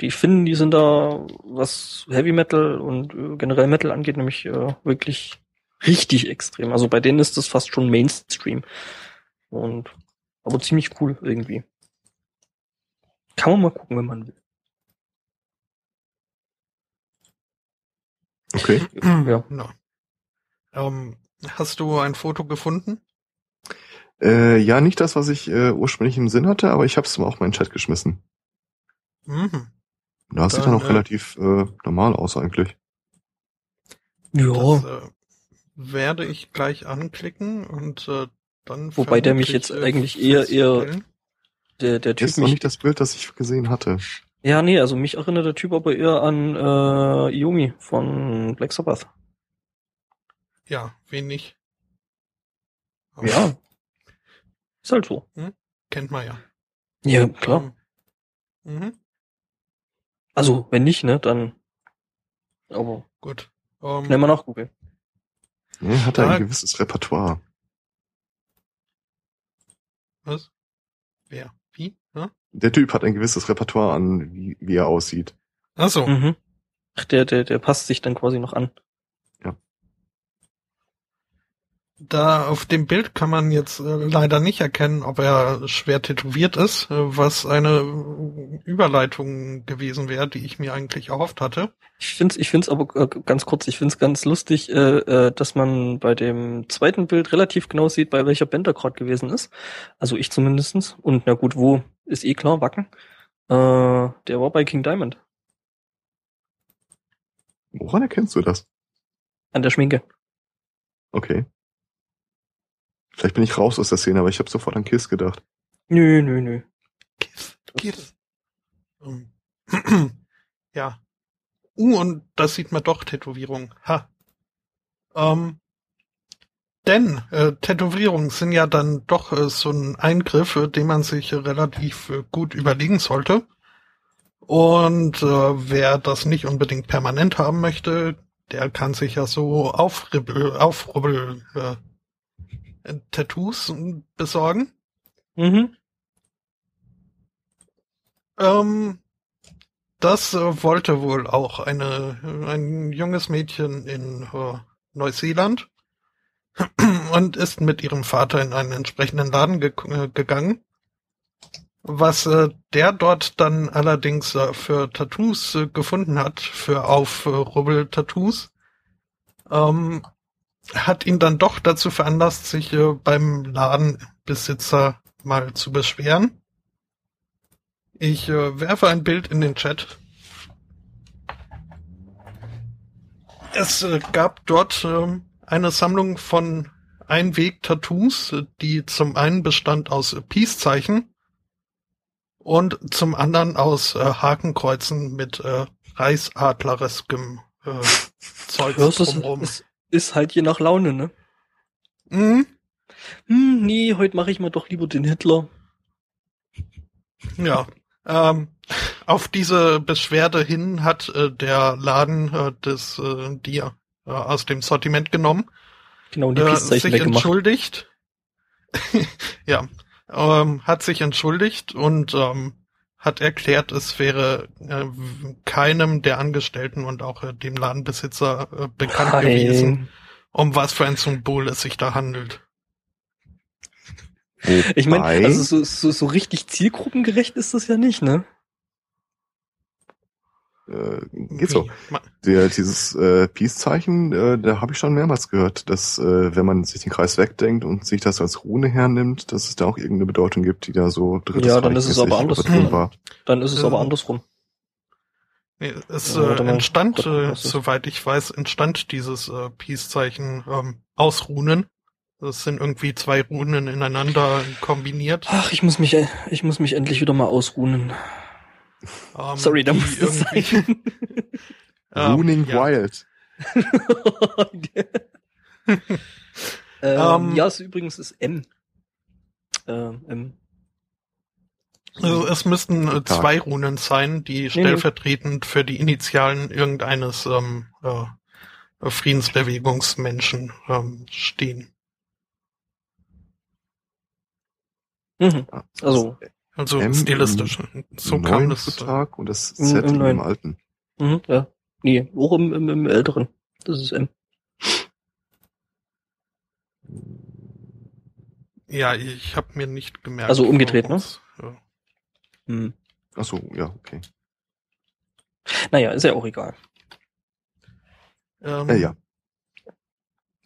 die Finnen, die sind da, was Heavy Metal und äh, generell Metal angeht, nämlich äh, wirklich richtig extrem. Also bei denen ist das fast schon Mainstream. Und aber ziemlich cool irgendwie. Kann man mal gucken, wenn man will. Okay. Ja. Ja. Ähm, hast du ein Foto gefunden? Äh, ja, nicht das, was ich äh, ursprünglich im Sinn hatte, aber ich habe es mal auf meinen Chat geschmissen. Mhm. Das sieht Dann, dann auch äh, relativ äh, normal aus eigentlich. Das Ja. äh, werde ich gleich anklicken und äh, dann Wobei der mich jetzt äh, eigentlich eher- eher-. Der, der Das Typ ist noch nicht das Bild, das ich gesehen hatte. ja, nee, also mich erinnert der Typ aber eher an äh, Yumi von Black Sabbath. Ja, wenig. Aber Ja. Ist halt so. Kennt man ja. Ja, klar. Ähm, mhm, Also, wenn nicht, ne, dann. Aber gut. Ähm, schnell mal nachgucken. Er hatte Ja. ein gewisses Repertoire. was? Wer? Wie? Ja? Der Typ hat ein gewisses Repertoire an, wie, wie er aussieht. Achso. Mhm. Ach, der, der, der passt sich dann quasi noch an. Da auf dem Bild kann man jetzt äh, leider nicht erkennen, ob er schwer tätowiert ist, äh, was eine äh, Überleitung gewesen wäre, die ich mir eigentlich erhofft hatte. Ich find's, ich find's aber äh, ganz kurz, ich find's ganz lustig, äh, äh, dass man bei dem zweiten Bild relativ genau sieht, bei welcher Band er gerade gewesen ist. Also ich zumindestens. Und na gut, wo ist eh klar, Wacken. Äh, der war bei King Diamond. Woran erkennst du das? An der Schminke. Okay. Vielleicht bin ich raus aus der Szene, aber ich habe sofort an Kiss gedacht. Nö, nö, nö. Kiss, Kiss. Ähm, ja. Uh, und das sieht man doch, Tätowierung. Ha. Ähm, denn äh, Tätowierungen sind ja dann doch äh, so ein Eingriff, äh, den man sich äh, relativ äh, gut überlegen sollte. Und äh, wer das nicht unbedingt permanent haben möchte, der kann sich ja so Aufribbel, Aufrubbel äh, Tattoos besorgen. Mhm. Ähm, das äh, wollte wohl auch eine, ein junges Mädchen in äh, Neuseeland und ist mit ihrem Vater in einen entsprechenden Laden ge äh, gegangen. Was äh, der dort dann allerdings äh, für Tattoos äh, gefunden hat, für Aufrubbel-Tattoos, ähm, hat ihn dann doch dazu veranlasst, sich äh, beim Ladenbesitzer mal zu beschweren. Ich äh, werfe ein Bild in den Chat. Es äh, gab dort ähm, eine Sammlung von Einweg-Tattoos, die zum einen bestand aus Peace-Zeichen und zum anderen aus äh, Hakenkreuzen mit äh, Reichsadlereskem äh, Zeug Ja, es ist, drumrum. Ist halt je nach Laune, ne? Mhm. Hm, nee, heute mache ich mal doch lieber den Hitler. Ja. Ähm, auf diese Beschwerde hin hat äh, der Laden äh, das äh, die äh, aus dem Sortiment genommen, Genau, und die äh, sich entschuldigt. ja, ähm, hat sich entschuldigt und ähm, hat erklärt, es wäre äh, keinem der Angestellten und auch äh, dem Ladenbesitzer äh, bekannt Nein. gewesen, um was für ein Symbol es sich da handelt. Ich meine, also so, so, so richtig zielgruppengerecht ist das ja nicht, ne? Äh, geht so. Der, dieses äh, Peace-Zeichen, äh, da habe ich schon mehrmals gehört, dass äh, wenn man sich den Kreis wegdenkt und sich das als Rune hernimmt, dass es da auch irgendeine Bedeutung gibt, die da so drittes Ja, dann ist es aber andersrum. war. Dann ist es aber andersrum. Nee, es äh, entstand, äh, soweit ich weiß, entstand dieses äh, Peace-Zeichen ähm, aus Runen. Das sind irgendwie zwei Runen ineinander kombiniert. Ach, ich muss mich, ich muss mich endlich wieder mal ausruhen. Ähm, Sorry, da muss irgendwie- sein. ähm, Runing ja. Wild. ähm, Ähm, ja, es übrigens ist M. Ähm, M. Also es müssten äh, zwei Runen sein, die stellvertretend für die Initialen irgendeines ähm, äh, Friedensbewegungsmenschen ähm, stehen. Mhm. Also, Also M stilistisch. So kam das. Vertrag und das Z im im, alten. mhm, ja. Nee, auch im, im, im älteren. Das ist M. Ja, ich habe mir nicht gemerkt. Also umgedreht, ne? Ja. Hm. Ach so, ja, okay. Naja, ist ja auch egal. Ähm, Ja, ja.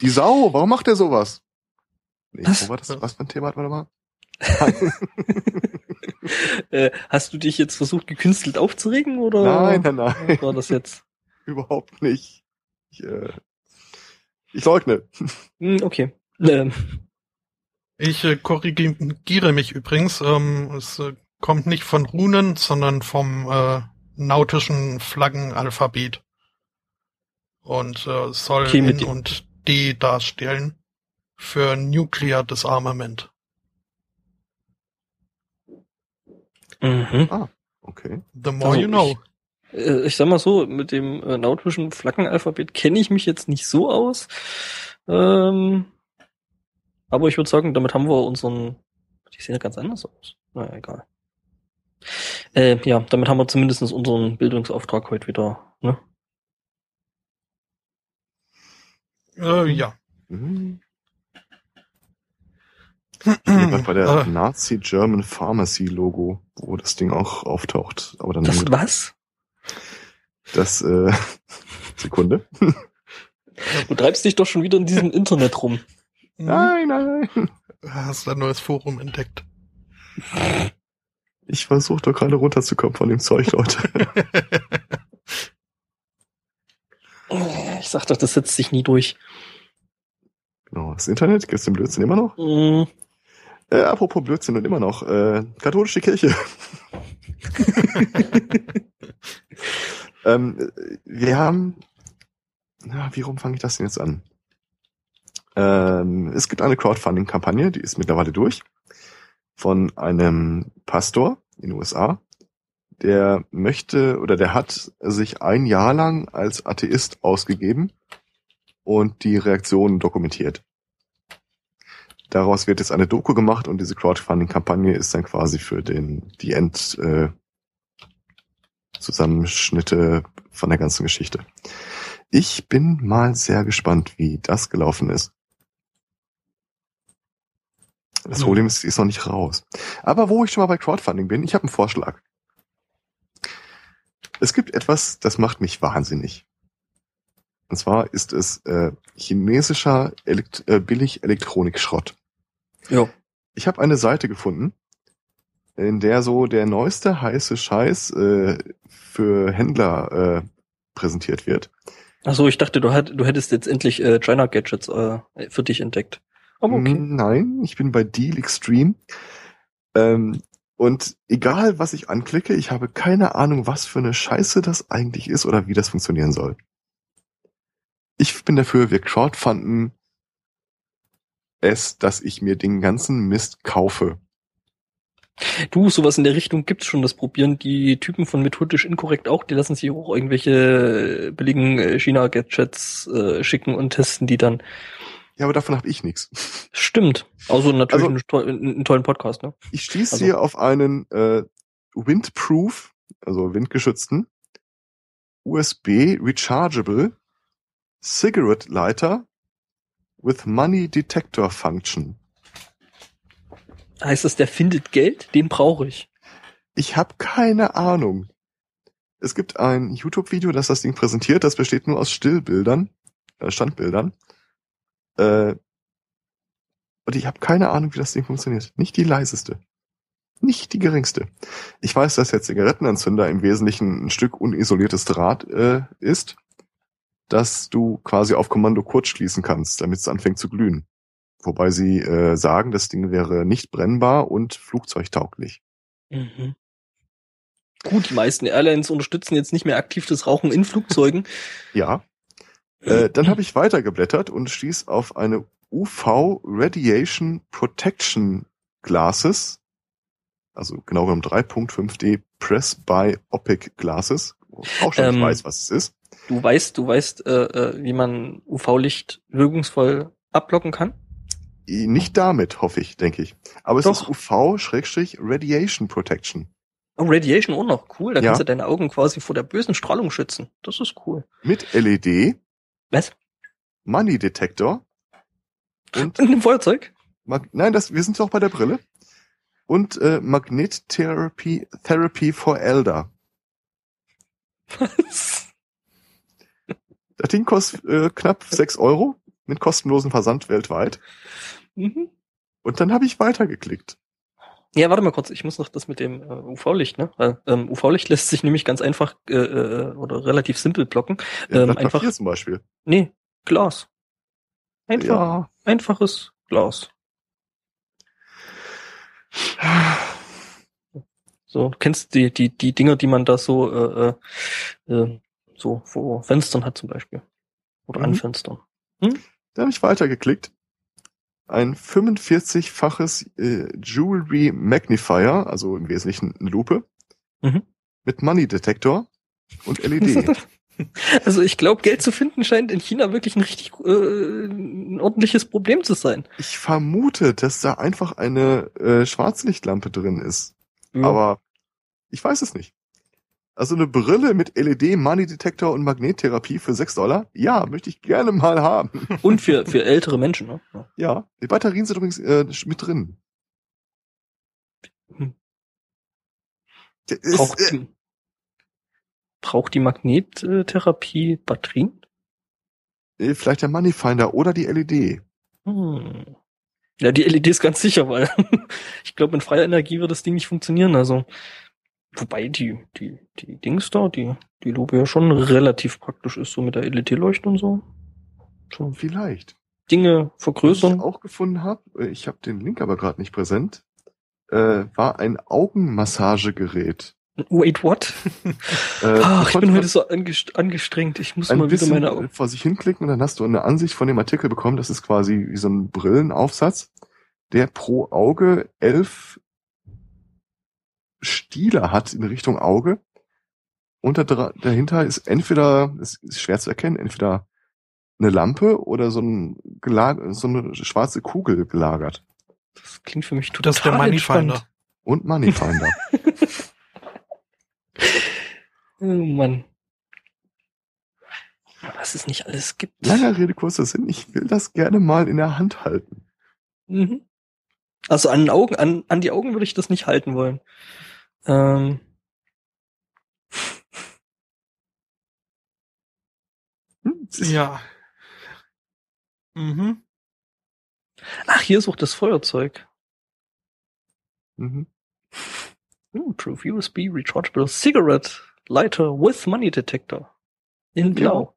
Die Sau, warum macht er sowas? Nee, Was? wo war das? Was? Was für ein Thema hatten wir nochmal? Äh, hast du dich jetzt versucht, gekünstelt aufzuregen oder Nein, nein, nein, was war das jetzt? überhaupt nicht. Ich, äh, ich leugne. Hm, okay. Ähm, Ich äh, korrigiere mich übrigens. Ähm, es äh, kommt nicht von Runen, sondern vom äh, nautischen Flaggenalphabet. Und äh, soll Okay, N und D darstellen für Nuclear Disarmament. Mhm. Okay. The more Also you know. Äh, ich sag mal so, mit dem äh, nautischen Flaggenalphabet kenne ich mich jetzt nicht so aus. Ähm, aber ich würde sagen, damit haben wir unseren. Die sehen ja ganz anders aus. Naja, egal. Äh, ja, damit haben wir zumindest unseren Bildungsauftrag heute wieder. Ne? Äh, ja. Mhm. Ich bin grad bei der Äh, Nazi German Pharmacy Logo, wo das Ding auch auftaucht. Aber dann Das nur was? das äh, Sekunde. Du treibst dich doch schon wieder in diesem Internet rum. hm, Nein, nein. Hast ein neues Forum entdeckt. Ich versuche doch gerade runterzukommen von dem Zeug, Leute. Ich sag doch, das setzt sich nie durch. genau, das Internet, gibt's den Blödsinn immer noch? Mm, Äh, apropos Blödsinn und immer noch, äh, katholische Kirche. ähm, äh, wir haben, na, wie rum fange ich das denn jetzt an? Ähm, es gibt eine Crowdfunding-Kampagne, die ist mittlerweile durch, von einem Pastor in den USA, der möchte oder der hat sich ein Jahr lang als Atheist ausgegeben und die Reaktionen dokumentiert. Daraus wird jetzt eine Doku gemacht und diese Crowdfunding-Kampagne ist dann quasi für den die End äh, Zusammenschnitte von der ganzen Geschichte. Ich bin mal sehr gespannt, wie das gelaufen ist. Das Hm. Problem ist, ist noch nicht raus. Aber wo ich schon mal bei Crowdfunding bin, ich habe einen Vorschlag. Es gibt etwas, das macht mich wahnsinnig. Und zwar ist es äh, chinesischer Elekt äh, Billig-Elektronikschrott. ja. Ich habe eine Seite gefunden, in der so der neueste heiße Scheiß äh, für Händler äh, präsentiert wird. Achso, ich dachte, du, hat, du hättest jetzt endlich äh, China Gadgets äh, für dich entdeckt. Aber okay. Mm, Nein, ich bin bei Deal Extreme. Ähm, und egal, was ich anklicke, ich habe keine Ahnung, was für eine Scheiße das eigentlich ist oder wie das funktionieren soll. Ich bin dafür, wir crowdfunden es, dass ich mir den ganzen Mist kaufe. Du, sowas in der Richtung gibt's schon. Das probieren die Typen von methodisch inkorrekt auch. Die lassen sich auch irgendwelche billigen äh, China-Gadgets äh, schicken und testen die dann. Ja, aber davon habe ich nichts. Stimmt. Also natürlich Also- einen, einen tollen Podcast, ne? Ich schließe Also- hier auf einen äh, Windproof, also windgeschützten, USB Rechargeable Cigarette Lighter with Money Detector Function. Heißt das, der findet Geld? Den brauche ich. Ich habe keine Ahnung. Es gibt ein YouTube-Video, das das Ding präsentiert. Das besteht nur aus Stillbildern, äh, Standbildern. Äh, und ich habe keine Ahnung, wie das Ding funktioniert. Nicht die leiseste. Nicht die geringste. Ich weiß, dass der Zigarettenanzünder im Wesentlichen ein Stück unisoliertes Draht äh, ist, dass du quasi auf Kommando kurz schließen kannst, damit es anfängt zu glühen. Wobei sie äh, sagen, das Ding wäre nicht brennbar und flugzeugtauglich. Mhm. Gut, die meisten Airlines unterstützen jetzt nicht mehr aktiv das Rauchen in Flugzeugen. Ja. Äh, dann habe ich weitergeblättert und stieß auf eine UV Radiation Protection Glasses, also genau genommen 3.5D Press by Opic Glasses, auch schon Ähm, weiß, was es ist. Du weißt, du weißt, äh, äh, wie man UV-Licht wirkungsvoll abblocken kann? Nicht damit, hoffe ich, denke ich. Aber es Doch. ist UV-Radiation Protection. Oh, Radiation auch noch. Cool. Da Ja. kannst du deine Augen quasi vor der bösen Strahlung schützen. Das ist cool. Mit LED, Was? Money Detector und Und ein Feuerzeug? Mag nein, das wir sind doch bei der Brille und äh, Magnettherapy Therapy for Elder. Was? Das Ding kostet äh, knapp sechs Euro mit kostenlosen Versand weltweit. Mhm. Und dann habe ich weitergeklickt. Ja, warte mal kurz, ich muss noch das mit dem äh, UV-Licht, ne? Weil ähm, UV-Licht lässt sich nämlich ganz einfach äh, äh, oder relativ simpel blocken. Ja, Ähm, Blatt einfach- Papier zum Beispiel. Nee, Glas. Einfach, Ja. einfaches Glas. So, du kennst die, die, die Dinger, die man da so, äh, äh, äh, so vor Fenstern hat zum Beispiel. Oder an Mhm. Fenstern. Da habe ich weitergeklickt. Ein 45-faches äh, Jewelry Magnifier, also im Wesentlichen eine Lupe, Mhm. mit Money Detektor und LED. Also ich glaube, Geld zu finden scheint in China wirklich ein richtig äh, ein ordentliches Problem zu sein. ich vermute, dass da einfach eine äh, Schwarzlichtlampe drin ist. Ja. Aber ich weiß es nicht. Also eine Brille mit LED, Money Detektor und Magnettherapie für 6 Dollar? Ja, möchte ich gerne mal haben. Und für, für ältere Menschen, ne? Ja. Ja, die Batterien sind übrigens äh, mit drin. Hm. Ist, Braucht, äh, die, braucht die Magnettherapie Batterien? äh, vielleicht der Money Finder oder die LED. Hm. Ja, die LED ist ganz sicher, weil ich glaube, mit freier Energie wird das Ding nicht funktionieren. Also, wobei die, die, die Dings da, die, die Lupe ja schon relativ praktisch ist, so mit der LED-Leuchte und so. Schon Vielleicht. Dinge Was ich vergrößern. auch gefunden habe, äh, ich habe den Link aber gerade nicht präsent, äh, war ein Augenmassagegerät. Wait, what? Äh, Ach, du ich bin heute so angest angestrengt. Ich muss mal wieder meine Augen. vor sich hinklicken und dann hast du eine Ansicht von dem Artikel bekommen. Das ist quasi wie so ein Brillenaufsatz, der pro Auge elf Stiele hat in Richtung Auge. Und dahinter ist entweder, es ist schwer zu erkennen, entweder eine Lampe oder so, ein so eine schwarze Kugel gelagert. Das klingt für mich total Das ist der Moneyfinder. Und Moneyfinder. Oh Mann. Was es nicht alles gibt. Langer Rede, kurzer Sinn. Ich will das gerne mal in der Hand halten. Mhm. Also an Augen, an, an die Augen würde ich das nicht halten wollen. Ähm. Hm, Ja. Mhm. Ach, hier ist auch das Feuerzeug. Mhm. Uh, True USB Rechargeable Cigarette Lighter with Money Detector. In Blau.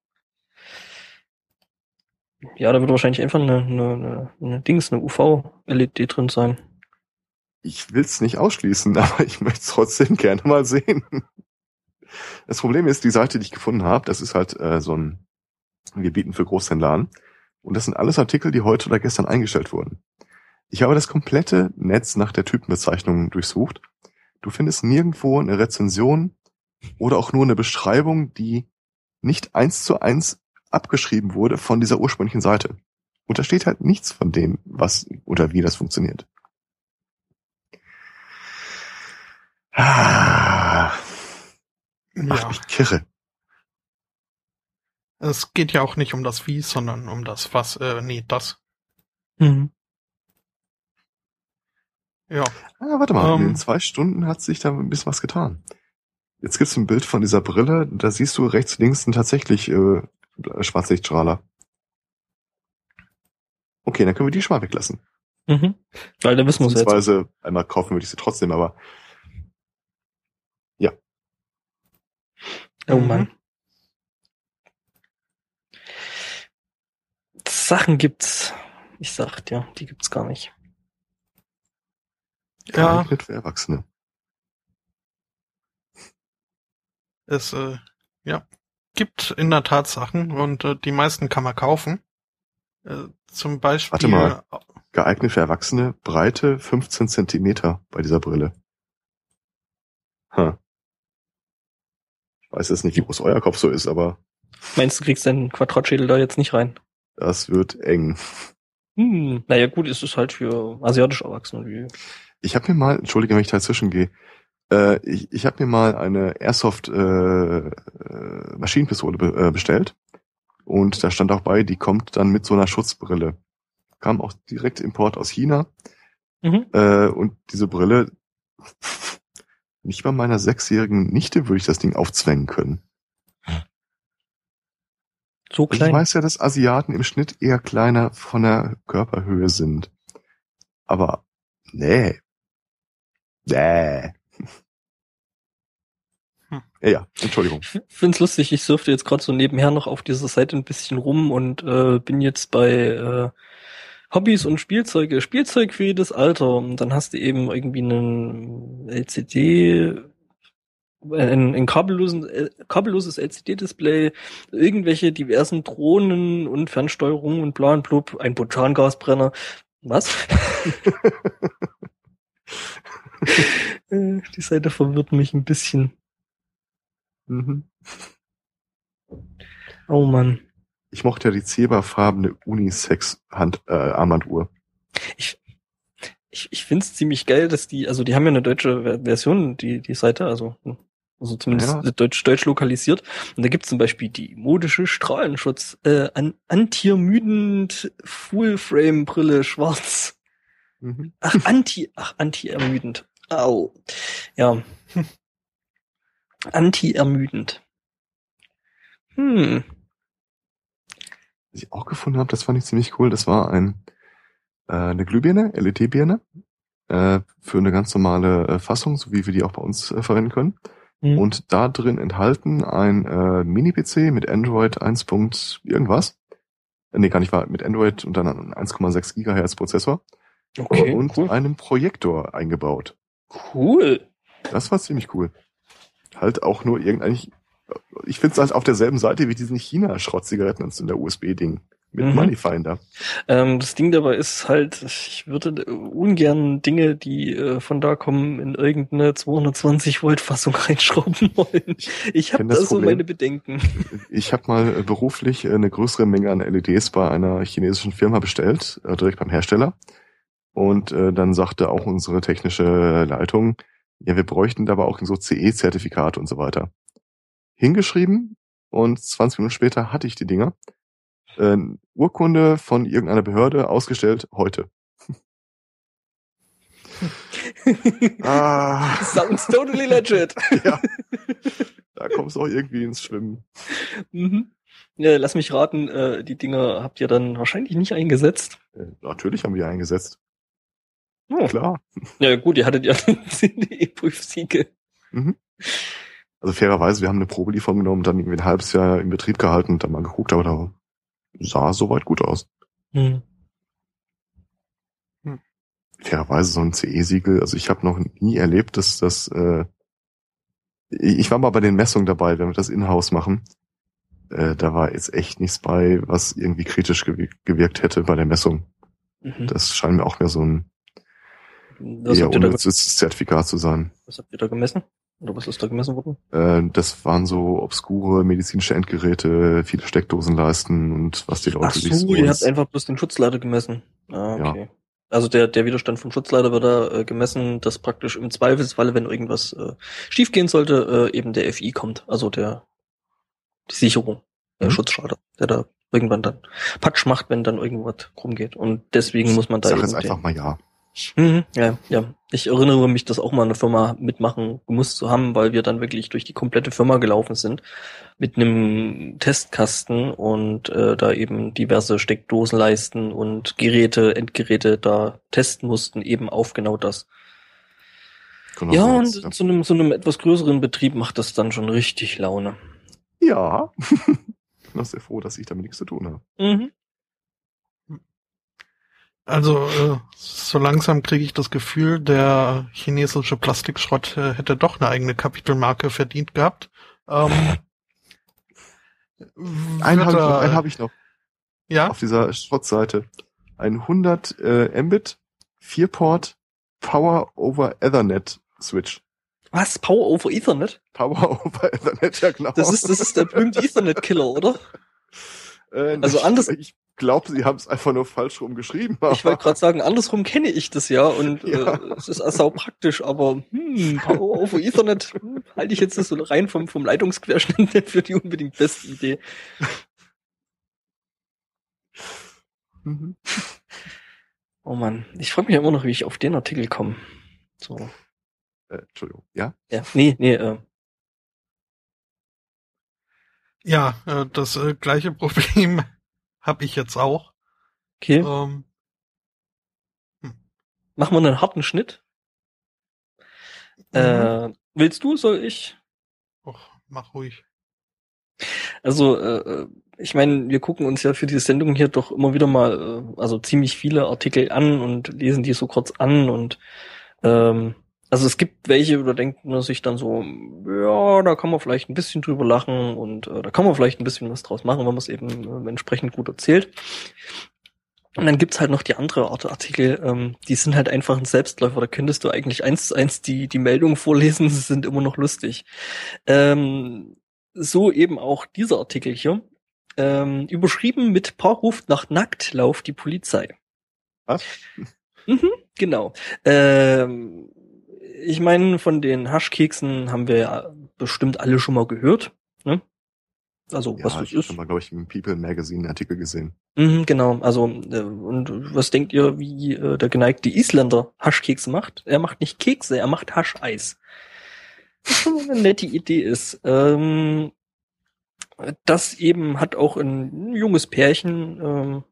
Ja, da wird wahrscheinlich einfach eine, eine, eine, eine Dings, eine UV-LED drin sein. Ich will es nicht ausschließen, aber ich möchte es trotzdem gerne mal sehen. Das Problem ist, die Seite, die ich gefunden habe, das ist halt äh, so ein, wir bieten für Großhändler an. Und das sind alles Artikel, die heute oder gestern eingestellt wurden. Ich habe das komplette Netz nach der Typenbezeichnung durchsucht. Du findest nirgendwo eine Rezension oder auch nur eine Beschreibung, die nicht eins zu eins abgeschrieben wurde von dieser ursprünglichen Seite. Und da steht halt nichts von dem, was oder wie das funktioniert. Ah, macht Ja. mich kirre. Es geht ja auch nicht um das Wie, sondern um das Was, äh, nee, das. Mhm. Ja. Ah, warte mal, in Ähm. den zwei Stunden hat sich da ein bisschen was getan. Jetzt gibt's ein Bild von dieser Brille, da siehst du rechts, links sind tatsächlich äh, Schwarzlichtstrahler. Okay, dann können wir die schon mal weglassen. Mhm. Weil da wissen wir es jetzt. Beziehungsweise einmal kaufen würde ich sie trotzdem, aber Oh Mhm. Mann. Sachen gibt's. Ich sag dir, die gibt's gar nicht. Ja, geeignet für Erwachsene. es äh, ja, gibt in der Tat Sachen und äh, die meisten kann man kaufen. Äh, zum Beispiel. Warte mal. Geeignet für Erwachsene, Breite 15 Zentimeter bei dieser Brille. Hm. Weiß jetzt nicht, wie groß euer Kopf so ist, aber Meinst du, kriegst deinen Quadratschädel da jetzt nicht rein? das wird eng. Hm, naja gut, es ist halt für asiatische Erwachsene. Wie, Ich habe mir mal, entschuldige, wenn ich dazwischen gehe, äh, ich, ich habe mir mal eine Airsoft äh, äh, Maschinenpistole be äh, bestellt und da stand auch bei, die kommt dann mit so einer Schutzbrille. Kam auch direkt Import aus China mhm. äh, und diese Brille, nicht bei meiner sechsjährigen Nichte würde ich das Ding aufzwängen können. So Ich klein. weiß ja, dass Asiaten im Schnitt eher kleiner von der Körperhöhe sind. Aber nee. Nee. Hm. Ja, ja, Entschuldigung. Ich find's lustig, ich surfte jetzt gerade so nebenher noch auf dieser Seite ein bisschen rum und äh, bin jetzt bei äh, Hobbys und Spielzeuge. Spielzeug für jedes Alter. Und dann hast du eben irgendwie einen LCD, ein, ein kabellosen, äh, kabelloses LCD-Display, irgendwelche diversen Drohnen und Fernsteuerungen und bla und blub, ein Botangasbrenner. Was? Äh, Die Seite verwirrt mich ein bisschen. Mhm. Oh Mann. Ich mochte ja die zebrafarbene Unisex-Hand-Armbanduhr. Ich, ich, ich finde es ziemlich geil, dass die, also die haben ja eine deutsche Ver- Version, die, die Seite, also, also zumindest Ja. deutsch, deutsch lokalisiert. Und da gibt's zum Beispiel die modische Strahlenschutz, äh, an, antiermüdend Full-Frame-Brille schwarz. mhm. Ach, anti, ach, anti-ermüdend. Au. Ja. Anti-ermüdend. Hm. Was ich auch gefunden habe, das fand ich ziemlich cool, das war ein äh, eine Glühbirne, LED-Birne, äh, für eine ganz normale äh, Fassung, so wie wir die auch bei uns äh, verwenden können. Hm. Und da drin enthalten ein äh, Mini-PC mit Android 1. Punkt irgendwas. Äh, nee, gar nicht wahr, mit Android und dann einem 1,6 Gigahertz Prozessor okay, und cool. einem Projektor eingebaut. Cool. Das war ziemlich cool. Halt auch nur irgendein, ich finde es halt auf derselben Seite wie diesen China-Schrottzigaretten in der USB-Ding mit Mhm. Moneyfinder. Ähm, das Ding dabei ist halt, ich würde ungern Dinge, die äh, von da kommen, in irgendeine 220 Volt Fassung reinschrauben wollen. Ich habe da so Problem. meine Bedenken. Ich habe mal äh, beruflich äh, eine größere Menge an LEDs bei einer chinesischen Firma bestellt, äh, direkt beim Hersteller. Und äh, dann sagte auch unsere technische Leitung, ja, wir bräuchten da aber auch so CE-Zertifikate und so weiter. Hingeschrieben und 20 Minuten später hatte ich die Dinger. Äh, Urkunde von irgendeiner Behörde ausgestellt heute. Ah, Sounds totally legit. ja. Da kommst du auch irgendwie ins Schwimmen. mhm. Ja, lass mich raten, äh, die Dinger habt ihr dann wahrscheinlich nicht eingesetzt. Äh, natürlich haben wir eingesetzt. Oh. Klar. Ja gut, ihr hattet ja die E-Prüfsiege. Also fairerweise, wir haben eine Probelieferung genommen, dann irgendwie ein halbes Jahr in Betrieb gehalten und dann mal geguckt, aber da sah soweit gut aus. Hm. Fairerweise so ein CE-Siegel, also ich habe noch nie erlebt, dass das, äh, ich war mal bei den Messungen dabei, wenn wir das in-house machen. Äh, da war jetzt echt nichts bei, was irgendwie kritisch gew gewirkt hätte bei der Messung. Mhm. Das scheint mir auch mehr so ein Was, eher unnützes Zertifikat zu sein. was habt ihr da gemessen? Oder was ist da gemessen worden? Äh, das waren so obskure medizinische Endgeräte, viele Steckdosenleisten und was die Leute Ach sich so, so ihr habt einfach bloß den Schutzleiter gemessen. Ah, Ja. okay. Also der, der Widerstand vom Schutzleiter wird da äh, gemessen, dass praktisch im Zweifelsfalle, wenn irgendwas äh, schiefgehen sollte, äh, eben der FI kommt. Also der die Sicherung, der Mhm. Schutzschalter, der da irgendwann dann Patsch macht, wenn dann irgendwas krumm geht. Und deswegen muss man da Sag jetzt einfach mal ja. Mhm, ja, ja. Ich erinnere mich, dass auch mal eine Firma mitmachen gemusst zu haben, weil wir dann wirklich durch die komplette Firma gelaufen sind mit einem Testkasten und äh, da eben diverse Steckdosenleisten und Geräte, Endgeräte da testen mussten, eben auf genau das. Genau Ja, und jetzt, ja. zu einem, so einem etwas größeren Betrieb macht das dann schon richtig Laune. Ja. ich bin auch sehr froh, dass ich damit nichts zu tun habe. Mhm. Also äh, so langsam kriege ich das Gefühl, der chinesische Plastikschrott äh, hätte doch eine eigene Kapitelmarke verdient gehabt. Ähm, Einen habe ich, noch, einen hab ich noch Ja, auf dieser Schrottseite. Ein 100 äh, Mbit 4-Port Power over Ethernet Switch. Was? Power over Ethernet? Power over Ethernet, ja genau. Das ist, das ist der berühmte Ethernet-Killer, oder? äh, also anders- Ich glaube, sie haben es einfach nur falsch rum geschrieben. Ich wollte gerade sagen, andersrum kenne ich das ja und Ja. Äh, es ist sau praktisch, aber hm, Power over Ethernet hm, halte ich jetzt nicht so rein vom, vom Leitungsquerschnitt nicht für die unbedingt beste Idee. Mhm. Oh man, ich frage mich immer noch, wie ich auf den Artikel komme. So. Äh, Entschuldigung. Ja? Ja, nee, nee, äh, ja, äh, das äh, gleiche Problem habe ich jetzt auch. okay. Ähm, Machen wir einen harten Schnitt. mhm. Äh, willst du, soll ich? Och, mach ruhig. Also, äh, ich meine, wir gucken uns ja für diese Sendung hier doch immer wieder mal, äh, also ziemlich viele Artikel an und lesen die so kurz an und ähm, also es gibt welche, da denkt man sich dann so, ja, da kann man vielleicht ein bisschen drüber lachen und äh, da kann man vielleicht ein bisschen was draus machen, wenn man es eben äh, entsprechend gut erzählt. Und dann gibt's halt noch die andere Art Artikel, ähm, die sind halt einfach ein Selbstläufer. Da könntest du eigentlich eins zu eins die, die Meldung vorlesen, sie sind immer noch lustig. Ähm, so eben auch dieser Artikel hier. Ähm, überschrieben mit Paar ruft nach Nacktlauf die Polizei. Was? Mhm, genau. Ähm, ich meine, von den Haschkeksen haben wir ja bestimmt alle schon mal gehört. Ne? Also was ja, das ich habe ist. mal, glaube ich, im People Magazine Artikel gesehen. Mhm, genau, also äh, und was denkt ihr, wie äh, der geneigte Isländer Haschkekse macht? Er macht nicht Kekse, er macht Hascheis. Was schon eine nette Idee ist. Ähm, das eben hat auch ein junges Pärchen ähm,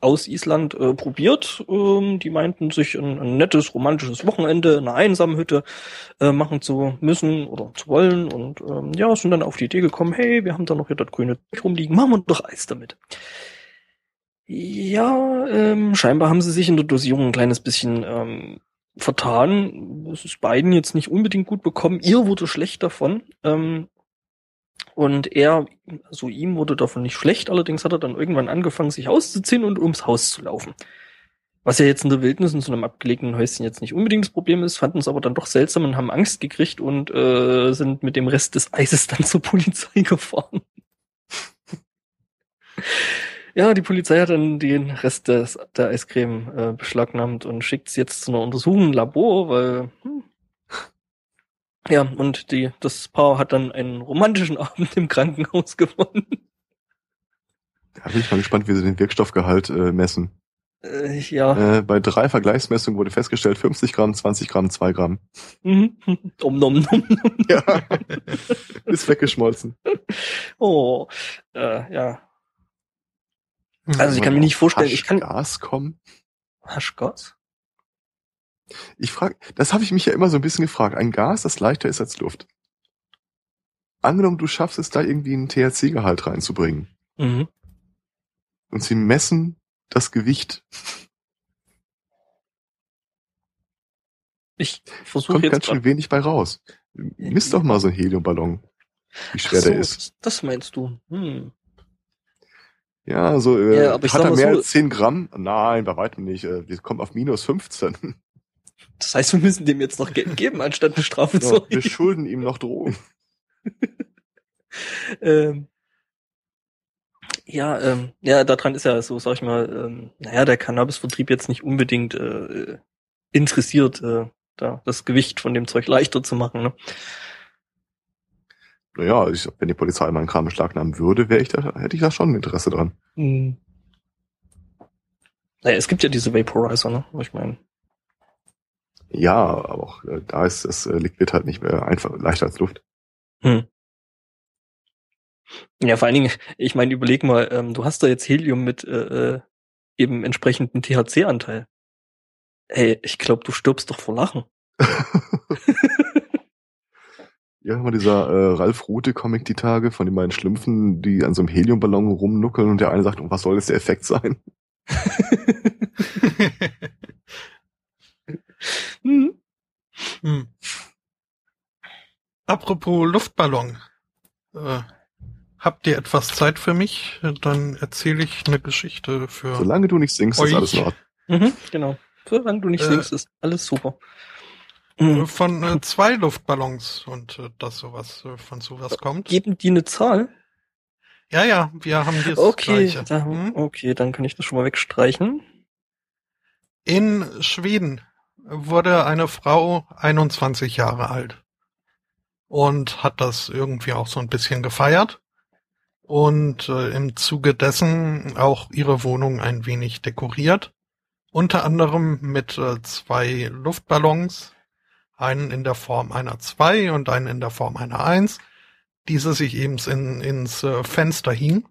aus Island äh, probiert. Ähm, die meinten, sich ein, ein nettes romantisches Wochenende in einer einsamen Hütte äh, machen zu müssen oder zu wollen und ähm, ja, sind dann auf die Idee gekommen, hey, wir haben da noch hier das grüne Zeug rumliegen, machen wir doch Eis damit. Ja, ähm, scheinbar haben sie sich in der Dosierung ein kleines bisschen ähm, vertan. Es ist beiden jetzt nicht unbedingt gut bekommen. Ihr wurde schlecht davon. Ähm, und er, also ihm wurde davon nicht schlecht, allerdings hat er dann irgendwann angefangen, sich auszuziehen und ums Haus zu laufen. Was ja jetzt in der Wildnis in so einem abgelegenen Häuschen jetzt nicht unbedingt das Problem ist, fanden es aber dann doch seltsam und haben Angst gekriegt und äh, sind mit dem Rest des Eises dann zur Polizei gefahren. ja, die Polizei hat dann den Rest des, der Eiscreme äh, beschlagnahmt und schickt es jetzt zu einer Untersuchung im Labor, weil hm, ja, und die, das Paar hat dann einen romantischen Abend im Krankenhaus gewonnen. Da bin ich mal gespannt, wie sie den Wirkstoffgehalt äh, messen. Äh, ja. Äh, bei drei Vergleichsmessungen wurde festgestellt 50 Gramm, 20 Gramm, 2 Gramm. Mhm. Om nom nom nom. Ja, ist weggeschmolzen. Oh. Äh, ja. Also ich kann mir nicht vorstellen, ich kann. Gas kommen. Haschgas? Ich frage, das habe ich mich ja immer so ein bisschen gefragt. Ein Gas, das leichter ist als Luft. Angenommen, du schaffst es da irgendwie einen THC-Gehalt reinzubringen Mhm. und sie messen das Gewicht. Ich versuche Kommt jetzt ganz schön wenig bei raus. Misst doch mal so einen Heliumballon, wie schwer so, der ist. Das, meinst du. Hm. Ja, also äh, Ja, hat er mehr so- als 10 Gramm? Nein, bei weitem nicht. Äh, Wir kommen auf minus 15. Das heißt, wir müssen dem jetzt noch Geld geben, anstatt eine Strafe zu Ja, wir schulden ihm noch Drogen. ähm, ja, ähm, ja, daran ist ja so, sag ich mal, ähm, naja, der Cannabisvertrieb jetzt nicht unbedingt äh, interessiert, äh, da das Gewicht von dem Zeug leichter zu machen. Ne? Naja, ich, wenn die Polizei meinen Kram beschlagnahmen würde, wäre ich da, hätte ich da schon ein Interesse dran. Mhm. Naja, es gibt ja diese Vaporizer, ne? Ich meine. Ja, aber auch äh, da ist das äh, Liquid halt nicht mehr einfach leichter als Luft. Hm. Ja, vor allen Dingen, ich meine, überleg mal, ähm, du hast da jetzt Helium mit äh, äh eben entsprechenden THC-Anteil. Ey, ich glaube, du stirbst doch vor Lachen. ja, mal dieser äh, Ralf Rute Comic die Tage von den beiden Schlümpfen, die an so einem Heliumballon rumnuckeln und der eine sagt, und was soll jetzt der Effekt sein? hm. Hm. Apropos Luftballon. Äh, habt ihr etwas Zeit für mich? Dann erzähle ich eine Geschichte für. Solange du nicht singst, euch. ist alles in Ordnung. Mhm, genau. Solange du nicht äh, singst, ist alles super. Mhm. Von äh, zwei Luftballons und äh, dass sowas äh, von sowas kommt. Geben die eine Zahl? Ja, ja, wir haben hier okay, da, hm? okay, dann kann ich das schon mal wegstreichen. In Schweden wurde eine Frau 21 Jahre alt und hat das irgendwie auch so ein bisschen gefeiert und äh, im Zuge dessen auch ihre Wohnung ein wenig dekoriert. Unter anderem mit äh, zwei Luftballons, einen in der Form einer 2 und einen in der Form einer 1, diese sich eben in, ins äh, Fenster hing,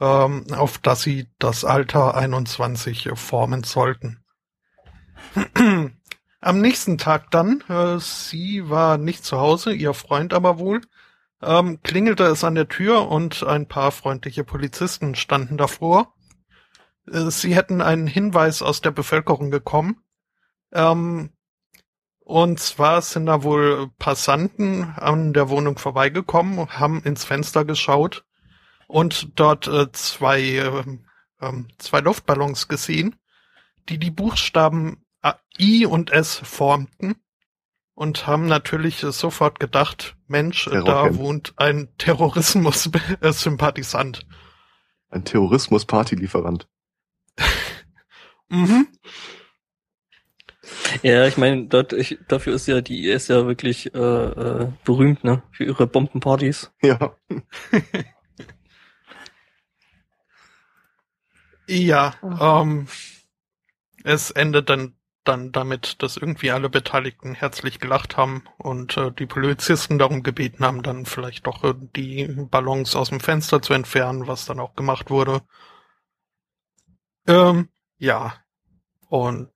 ähm, auf das sie das Alter 21 formen sollten. Am nächsten Tag dann, äh, sie war nicht zu Hause, ihr Freund aber wohl, ähm, klingelte es an der Tür und ein paar freundliche Polizisten standen davor. Äh, sie hätten einen Hinweis aus der Bevölkerung bekommen. Ähm, und zwar sind da wohl Passanten an der Wohnung vorbeigekommen, haben ins Fenster geschaut und dort äh, zwei, äh, zwei Luftballons gesehen, die die Buchstaben I und S formten und haben natürlich sofort gedacht, Mensch, da wohnt ein Terrorismus-Sympathisant. Ein Terrorismus-Partylieferant. mhm. Ja, ich meine, dafür ist ja die IS ja wirklich äh, äh, berühmt, ne? Für ihre Bombenpartys. Ja. ja, ähm, es endet dann dann damit, dass irgendwie alle Beteiligten herzlich gelacht haben und äh, die Polizisten darum gebeten haben, dann vielleicht doch äh, die Ballons aus dem Fenster zu entfernen, was dann auch gemacht wurde. Ähm, ja. Und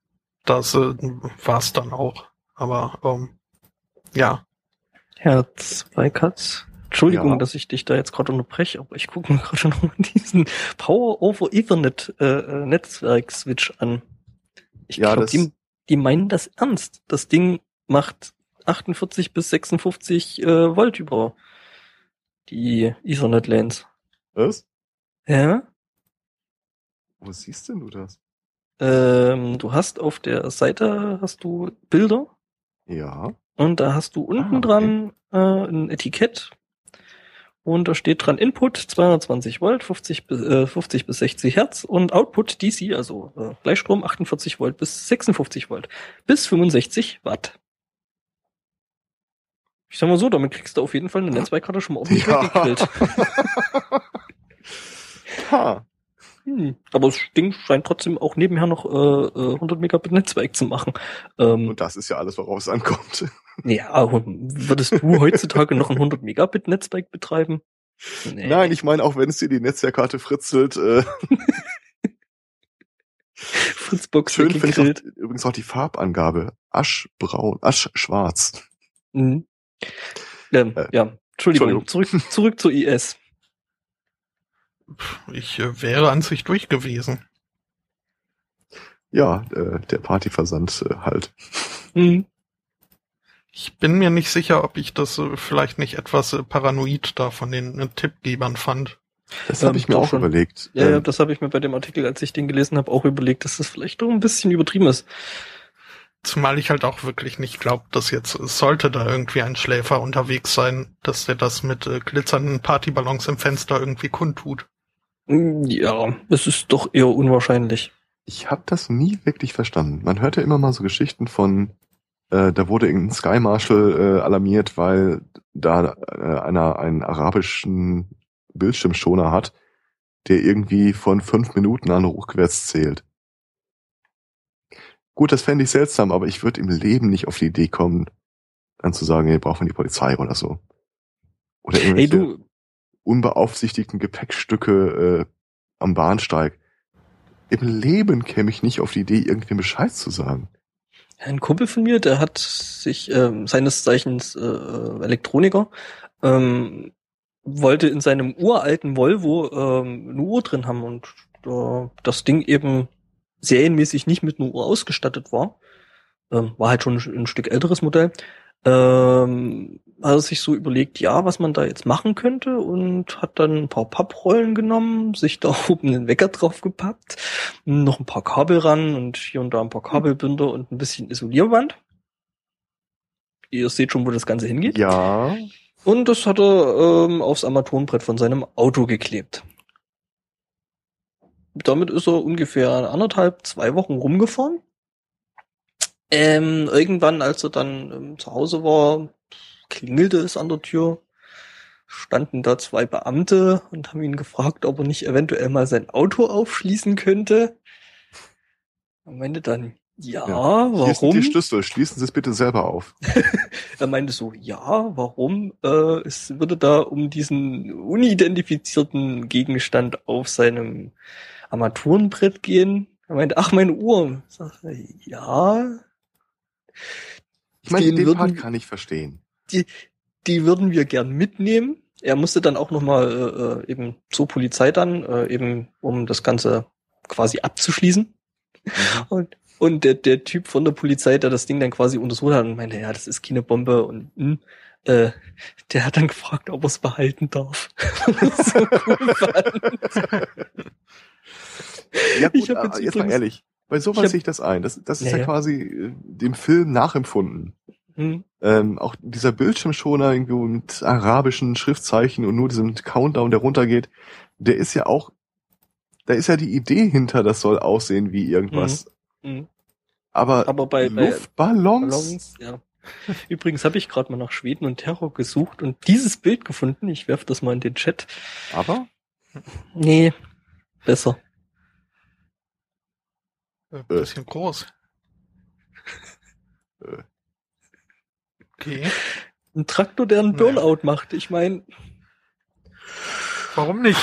das äh, war's dann auch. Aber ähm, ja. Herr Zweikatz. Entschuldigung, ja. dass ich dich da jetzt gerade unterbreche, aber ich gucke mir gerade noch mal diesen Power over Ethernet äh, äh Netzwerk Switch an. Ich ja, glaube, die, die meinen das ernst. Das Ding macht 48 bis 56 äh, Volt über die Ethernet Lanes. Was? Ja. Wo siehst denn du das? Ähm, du hast auf der Seite hast du Bilder. Ja. Und da hast du unten ah, okay. dran äh, ein Etikett und da steht dran Input 220 Volt, 50 bis, äh, 50 bis 60 Hertz und Output DC, also äh, Gleichstrom 48 Volt bis 56 Volt bis 65 Watt. Ich sag mal so, damit kriegst du auf jeden Fall eine Netzwerkkarte schon mal ordentlich ja. weggekillt. ha. Hm, aber das Ding scheint trotzdem auch nebenher noch äh, 100 äh, Megabit Netzwerk zu machen. Ähm, Und das ist ja alles, worauf es ankommt. Ja, würdest du heutzutage noch ein 100 Megabit Netzwerk betreiben? Nee. Nein, ich meine, auch wenn es dir die Netzwerkkarte fritzelt. Äh, Fritzbox Schön finde ich auch, übrigens auch die Farbangabe. Aschbraun, Aschschwarz. Mhm. Ähm, äh, ja, Entschuldigung, Entschuldigung. Zurück, zurück zur IS. Ich äh, wäre an sich durch gewesen. Ja, äh, der Partyversand äh, halt. Mhm. Ich bin mir nicht sicher, ob ich das äh, vielleicht nicht etwas äh, paranoid da von den äh, Tippgebern fand. Das habe ähm, ich mir auch schon. überlegt. Ja, ähm, ja, das habe ich mir bei dem Artikel, als ich den gelesen habe, auch überlegt, dass das vielleicht doch ein bisschen übertrieben ist. Zumal ich halt auch wirklich nicht glaube, dass jetzt sollte da irgendwie ein Schläfer unterwegs sein, dass der das mit äh, glitzernden Partyballons im Fenster irgendwie kundtut. Ja, es ist doch eher unwahrscheinlich. Ich habe das nie wirklich verstanden. Man hörte immer mal so Geschichten von, äh, da wurde irgendein Sky Marshal äh, alarmiert, weil da äh, einer einen arabischen Bildschirmschoner hat, der irgendwie von fünf Minuten an rückwärts zählt. Gut, das fände ich seltsam, aber ich würde im Leben nicht auf die Idee kommen, dann zu sagen, hey, brauchen wir die Polizei oder so. Oder Hey, irgendwelche du, unbeaufsichtigten Gepäckstücke äh, am Bahnsteig. Im Leben käme ich nicht auf die Idee, irgendwem Bescheid zu sagen. Ein Kumpel von mir, der hat sich ähm, seines Zeichens äh, Elektroniker, ähm, wollte in seinem uralten Volvo ähm, eine Uhr drin haben und äh, das Ding eben serienmäßig nicht mit einer Uhr ausgestattet war. Ähm, war halt schon ein, ein Stück älteres Modell. Ähm, hat er sich so überlegt, ja, was man da jetzt machen könnte und hat dann ein paar Papprollen genommen, sich da oben einen Wecker drauf gepappt, noch ein paar Kabel ran und hier und da ein paar Kabelbinder und ein bisschen Isolierband. Ihr seht schon, wo das Ganze hingeht. Ja, Und das hat er ähm, aufs Armaturenbrett von seinem Auto geklebt. Damit ist er ungefähr anderthalb, zwei Wochen rumgefahren. Ähm, irgendwann, als er dann ähm, zu Hause war, klingelte es an der Tür. Standen da zwei Beamte und haben ihn gefragt, ob er nicht eventuell mal sein Auto aufschließen könnte. Er meinte dann, ja, hier sind warum? die Schlüssel. Schließen Sie es bitte selber auf. Er meinte so, ja, warum? Äh, es würde da um diesen unidentifizierten Gegenstand auf seinem Armaturenbrett gehen. Er meinte, ach, meine Uhr. Ich sagte, ja, Ich meine, Den den, würden- Part kann ich verstehen. die würden wir gern mitnehmen. Er musste dann auch nochmal äh, äh, eben zur Polizei dann, äh, eben um das Ganze quasi abzuschließen. Und, und der, der Typ von der Polizei, der das Ding dann quasi untersucht hat und meinte, ja, das ist keine Bombe und hm, äh, der hat dann gefragt, ob er es behalten darf. So cool fand. Ja Ich gut, hab jetzt jetzt mal ehrlich. Bei sowas hab- sehe ich das ein. Das, das ist Ja, ja, quasi äh, dem Film nachempfunden. Hm, Ähm, auch dieser Bildschirmschoner irgendwie mit arabischen Schriftzeichen und nur diesem Countdown, der runtergeht, der ist ja auch, da ist ja die Idee hinter, das soll aussehen wie irgendwas. hm. Aber, Aber bei, bei Luftballons? Ballons, ja. Übrigens habe ich gerade mal nach Schweden und Terror gesucht und dieses Bild gefunden. Ich werfe das mal in den Chat. Aber? Nee, besser. Äh, bisschen groß. Äh. Okay. Ein Traktor, der einen Nee. Burnout macht. Ich meine, Warum nicht?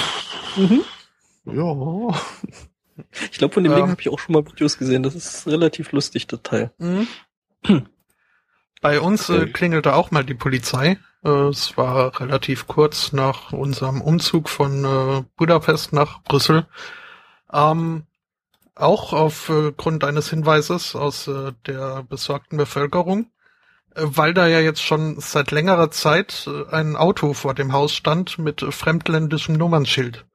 mhm. Ja. ich glaube, von dem Ja. Ding habe ich auch schon mal Videos gesehen. Das ist relativ lustig, der Teil. Mhm. Bei uns äh, klingelte auch mal die Polizei. Äh, es war relativ kurz nach unserem Umzug von äh, Budapest nach Brüssel. Ähm, auch aufgrund eines Hinweises aus äh, der besorgten Bevölkerung, äh, weil da ja jetzt schon seit längerer Zeit äh, ein Auto vor dem Haus stand mit äh, fremdländischem Nummernschild.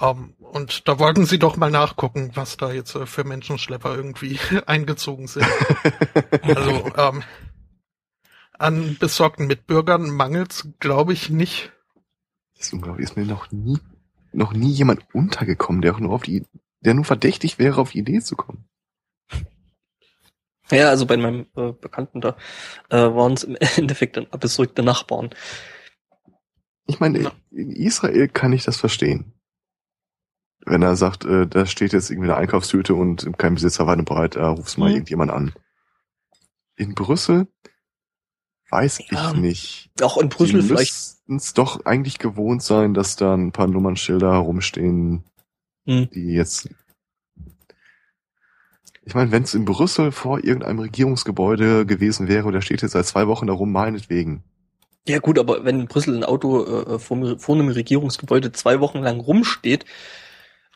Ähm, und da wollten sie doch mal nachgucken, was da jetzt äh, für Menschenschlepper irgendwie eingezogen sind. Also ähm, an besorgten Mitbürgern mangelt's, glaube ich, nicht. Das ist unglaublich. Ist mir noch nie, noch nie jemand untergekommen, der auch nur auf die, der nur verdächtig wäre, auf die Idee zu kommen. Ja, also bei meinem äh, Bekannten da äh, waren es im Endeffekt dann besorgte Nachbarn. Ich meine, Ja. in Israel kann ich das verstehen. Wenn er sagt, äh, da steht jetzt irgendwie eine Einkaufstüte und kein Besitzer und breit, äh, rufst mal Mhm. irgendjemand an. In Brüssel weiß Ja. ich nicht. Auch in Brüssel Sie vielleicht. es doch eigentlich gewohnt sein, dass da ein paar Nummernschilder herumstehen, Hm. die jetzt. Ich meine, wenn es in Brüssel vor irgendeinem Regierungsgebäude gewesen wäre da steht jetzt seit zwei Wochen darum, meinetwegen. Ja gut, aber wenn in Brüssel ein Auto äh, vor, vor einem Regierungsgebäude zwei Wochen lang rumsteht,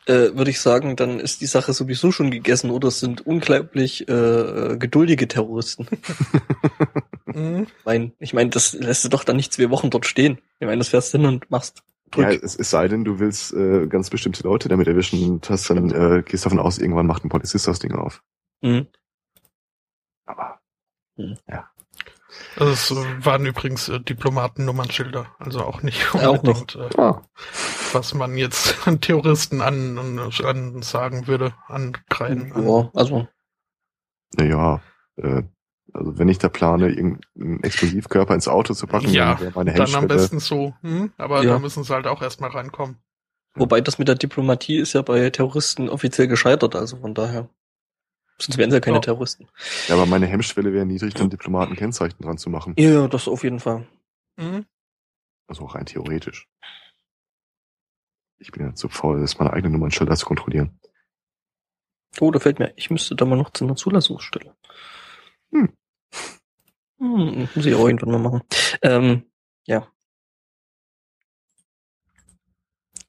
äh, würde ich sagen, dann ist die Sache sowieso schon gegessen oder es sind unglaublich äh, äh, geduldige Terroristen. Mhm. Ich meine, ich mein, das lässt du doch dann nicht zwei Wochen dort stehen. Ich meine, das fährst hin und machst Ja, es, es sei denn, du willst äh, ganz bestimmte Leute damit erwischen und hast dann äh, gehst davon aus, irgendwann macht ein Polizist das Ding auf. Mhm. Aber Also es waren übrigens äh, Diplomaten-Nummernschilder, also auch nicht Auch noch. unbedingt, äh, ah, was man jetzt an Terroristen an, an, an sagen würde, ankreiden. An, Ja, also naja, äh, also wenn ich da plane, irgendeinen Explosivkörper ins Auto zu packen, Ja, dann wäre meine Dann am Hemmschwelle. besten so, hm? aber Ja. da müssen sie halt auch erstmal reinkommen. Wobei das mit der Diplomatie ist ja bei Terroristen offiziell gescheitert, also von daher Sonst wären sie ja keine Ja. Terroristen. Ja, aber meine Hemmschwelle wäre niedrig, dann Diplomatenkennzeichen dran zu machen. Ja, ja, das auf jeden Fall. Mhm. Also rein theoretisch. Ich bin ja zu faul, das meine eigene Nummernschilder zu kontrollieren. Oh, da fällt mir, ich müsste da mal noch zu einer Zulassungsstelle. Hm. Hm, muss ich auch irgendwann mal machen. Ähm, ja.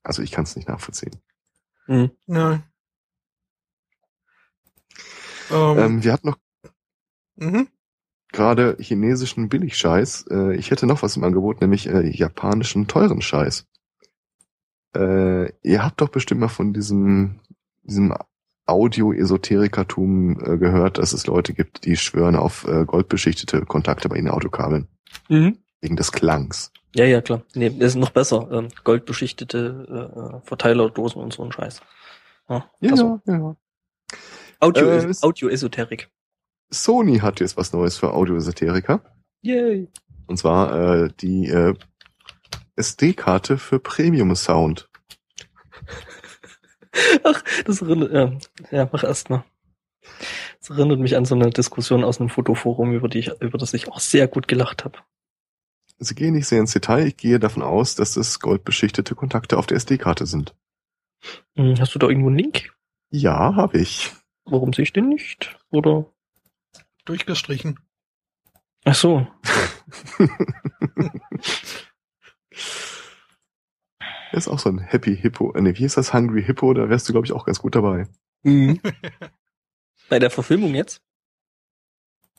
Also ich kann es nicht nachvollziehen. Hm. Ja. Ähm, Ähm, wir hatten noch mhm. gerade chinesischen Billigscheiß. Äh, ich hätte noch was im Angebot, nämlich äh, japanischen teuren Scheiß. Äh, ihr habt doch bestimmt mal von diesem, diesem Audio-Esoterikertum äh, gehört, dass es Leute gibt, die schwören auf äh, goldbeschichtete Kontakte bei ihren Autokabeln. Mhm. Wegen des Klangs. Ja, ja, klar. Nee, das ist noch besser. Ähm, goldbeschichtete äh, Verteilerdosen und so ein Scheiß. Ja, also, ja. Audio, Äh, es- Audio-Esoterik. Sony hat jetzt was Neues für Audio-Esoteriker. Yay. Und zwar äh, die äh, SD-Karte für Premium Sound. Ach, das erinnert, ja, ja mach erst mal. Das erinnert mich an so eine Diskussion aus einem Fotoforum, über die ich, über das ich auch sehr gut gelacht habe. Sie gehen nicht sehr ins Detail. Ich gehe davon aus, dass es goldbeschichtete Kontakte auf der SD-Karte sind. Hm, Hast du da irgendwo einen Link? Ja, habe ich. Warum sehe ich den nicht? Oder? Durchgestrichen. Ach so. ist auch so ein Happy Hippo. Äh, nee, wie ist das? Hungry Hippo? Da wärst du, glaube ich, auch ganz gut dabei. Bei der Verfilmung jetzt?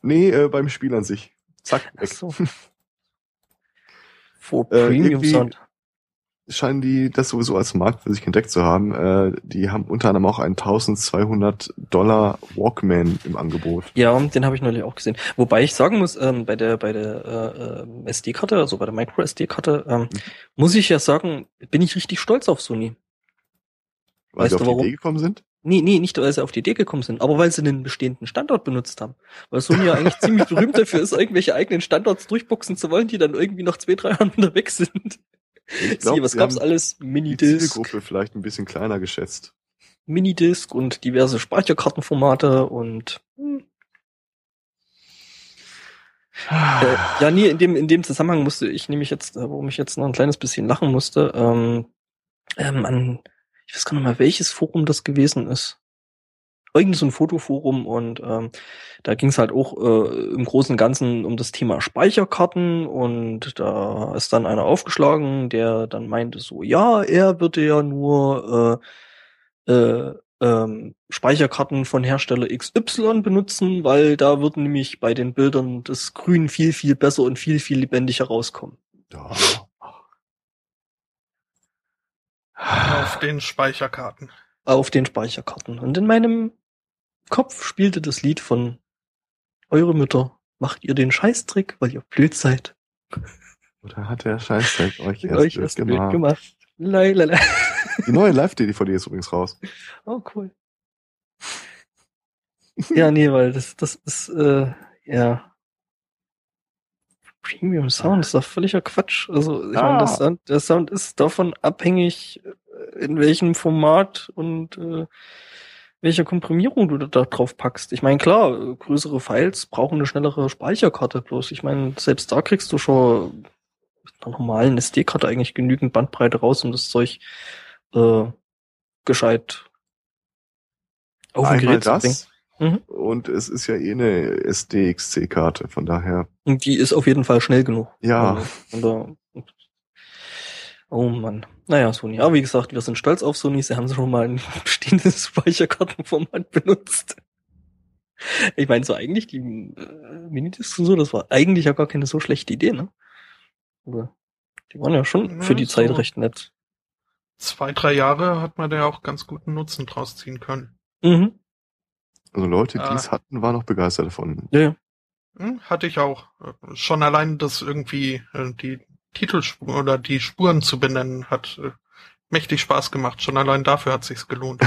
Nee, äh, beim Spiel an sich. Zack, Ach weg. so. For Äh, Premium Sound. Scheinen die das sowieso als Markt für sich entdeckt zu haben. Äh, die haben unter anderem auch einen 1200 Dollar Walkman im Angebot. Ja, den habe ich neulich auch gesehen. Wobei ich sagen muss, ähm, bei der bei der äh, ähm, SD-Karte, also bei der Micro SD-Karte, ähm, muss ich ja sagen, bin ich richtig stolz auf Sony. Weil sie Weißt auf du die warum? Idee gekommen sind? Nee, nee, nicht, weil sie auf die Idee gekommen sind, aber weil sie einen bestehenden Standort benutzt haben. Weil Sony ja eigentlich ziemlich berühmt dafür ist, irgendwelche eigenen Standorts durchboxen zu wollen, die dann irgendwie nach zwei, drei Jahren wieder weg sind. Glaub, Siehe, was sie gab's alles? Minidisc, Zielgruppe vielleicht ein bisschen kleiner geschätzt. Minidisc und diverse Speicherkartenformate und hm, Äh, ja, nee, in dem, in dem Zusammenhang musste ich nämlich jetzt, äh, warum ich jetzt noch ein kleines bisschen lachen musste, ähm, ähm, an, ich weiß gar nicht mal, welches Forum das gewesen ist. Irgend so ein Fotoforum und ähm, da ging es halt auch äh, im Großen und Ganzen um das Thema Speicherkarten und da ist dann einer aufgeschlagen, der dann meinte so, ja, er würde ja nur äh, äh, ähm, Speicherkarten von Hersteller XY benutzen, weil da würden nämlich bei den Bildern das Grün viel, viel besser und viel, viel lebendiger rauskommen. Ja. Auf den Speicherkarten. Auf den Speicherkarten. Und in meinem Kopf spielte das Lied von Eure Mütter. Macht ihr den Scheißtrick, weil ihr blöd seid. Oder hat der Scheißdreck euch erst euch blöd erst blöd gemacht? gemacht. Lailala. Die neue Live-DVD ist übrigens raus. Oh, cool. ja, nee, weil das, das ist, äh, ja. Premium Sound ist doch völliger Quatsch. Also, ich Ah. meine, das Sound, der Sound ist davon abhängig, äh, in welchem Format und äh, welcher Komprimierung du da drauf packst. Ich meine, klar, größere Files brauchen eine schnellere Speicherkarte bloß. Ich meine, selbst da kriegst du schon mit einer normalen SD-Karte eigentlich genügend Bandbreite raus, um das Zeug äh, gescheit auf ein Gerät zu bringen. das. Mhm. Und es ist ja eh eine SDXC-Karte, von daher. Und die ist auf jeden Fall schnell genug. Ja. Also, von da- oh Mann. Naja, Sony. Aber wie gesagt, wir sind stolz auf Sony. Sie haben schon mal ein bestehendes Speicherkartenformat benutzt. Ich meine, so eigentlich die äh, Minidiscs und so, das war eigentlich ja gar keine so schlechte Idee, ne? Aber die waren ja schon Ja, für die Zeit so. recht nett. Zwei, drei Jahre hat man da auch ganz guten Nutzen draus ziehen können. Mhm. Also Leute, die Ah. es hatten, waren auch begeistert davon. Ja, ja. Hm, hatte ich auch. Äh, Schon allein das irgendwie äh, die Titelspuren oder die Spuren zu benennen hat äh, mächtig Spaß gemacht. Schon allein dafür hat sich's gelohnt.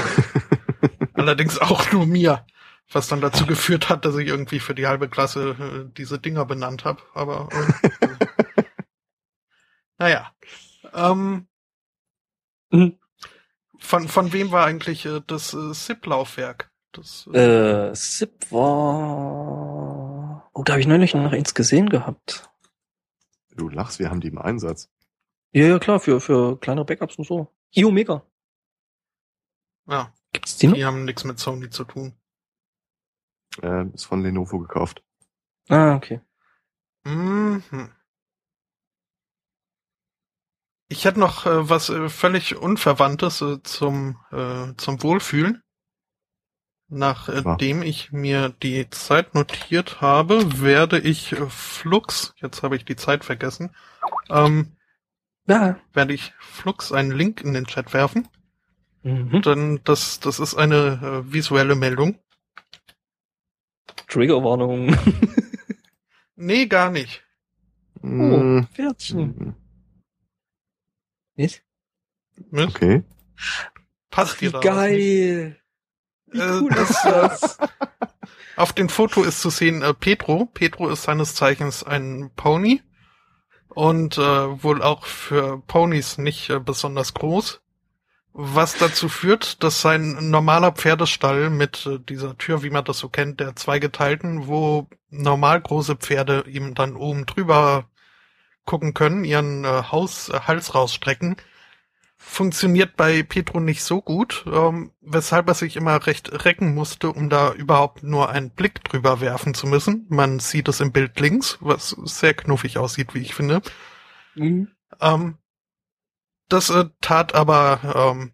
Allerdings auch nur mir, was dann dazu geführt hat, dass ich irgendwie für die halbe Klasse äh, diese Dinger benannt habe. Aber äh, naja. Ähm, Mhm. von, von wem war eigentlich äh, das äh, SIP-Laufwerk? Das, Äh, SIP war. Oh, da habe ich neulich noch eins gesehen gehabt. Du lachst, wir haben die im Einsatz. Ja, ja, klar, für, für kleinere Backups und so. iOmega. ja, Gibt's die noch? die haben nichts mit Sony zu tun. Äh, ist von Lenovo gekauft. Ah, okay. Mhm. Ich hätte noch äh, was äh, völlig Unverwandtes äh, zum, äh, zum Wohlfühlen. Nachdem ich mir die Zeit notiert habe, werde ich äh, Flux, jetzt habe ich die Zeit vergessen, ähm, Ja. werde ich Flux einen Link in den Chat werfen. Mhm. Denn das, das ist eine äh, visuelle Meldung. Triggerwarnung. Nee, gar nicht. Oh, Mm, Pferdchen. Nicht? Mist, Okay. Passt Wie dir da geil. Wie Äh, cool ist das? Auf dem Foto ist zu sehen äh, Petro. Petro ist seines Zeichens ein Pony und äh, wohl auch für Ponys nicht äh, besonders groß. Was dazu führt, dass sein normaler Pferdestall mit äh, dieser Tür, wie man das so kennt, der zweigeteilten, wo normal große Pferde ihm dann oben drüber gucken können, ihren äh, Haus, äh, Hals rausstrecken, funktioniert bei Petro nicht so gut, ähm, weshalb er sich immer recht recken musste, um da überhaupt nur einen Blick drüber werfen zu müssen. Man sieht es im Bild links, was sehr knuffig aussieht, wie ich finde. Mhm. Ähm, das äh, tat aber ähm,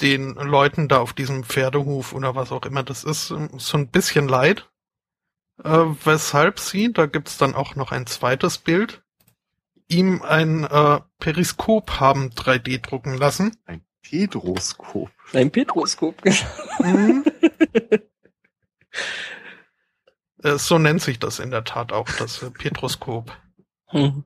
den Leuten da auf diesem Pferdehof oder was auch immer das ist, ähm, so ein bisschen leid. Äh, weshalb sie, da gibt's dann auch noch ein zweites Bild, ihm ein äh, Periskop haben 3D drucken lassen. Ein Pedroskop. Ein Petroskop. Mhm. Äh, so nennt sich das in der Tat auch, das äh, Petroskop. Mhm.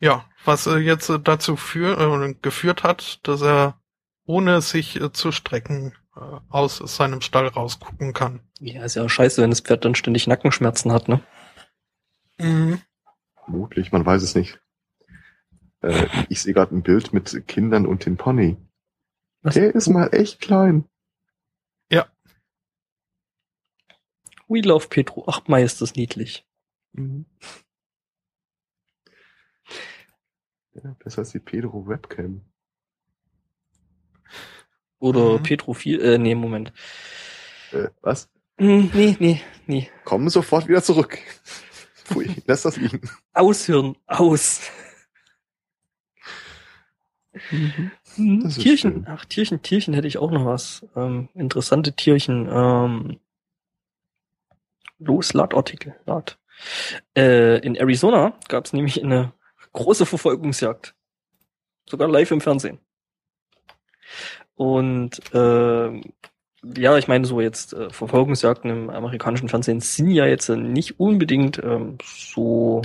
Ja, was äh, jetzt äh, dazu für, äh, geführt hat, dass er ohne sich äh, zu strecken äh, aus seinem Stall rausgucken kann. Ja, ist ja scheiße, wenn das Pferd dann ständig Nackenschmerzen hat, ne? Mhm. Vermutlich, man weiß es nicht. Äh, ich sehe gerade ein Bild mit Kindern und dem Pony. Was? Der ist mal echt klein. We love Petro. Ach, Mai ist das niedlich. Mhm. Ja, besser als die Pedro Webcam. Oder Mhm. Petrophil, äh, nee, Moment. Äh, was? Hm, nee, nee, nee. Kommen sofort wieder zurück. Pfui, lass das liegen. Aushören, aus. Mhm. Ist Tierchen, schön. ach, Tierchen, Tierchen hätte ich auch noch was. Ähm, interessante Tierchen. Ähm, los, Ladartikel, Lad. Äh, in Arizona gab es nämlich eine große Verfolgungsjagd. Sogar live im Fernsehen. Und ähm, ja, ich meine, so jetzt äh, Verfolgungsjagden im amerikanischen Fernsehen sind ja jetzt äh, nicht unbedingt ähm, so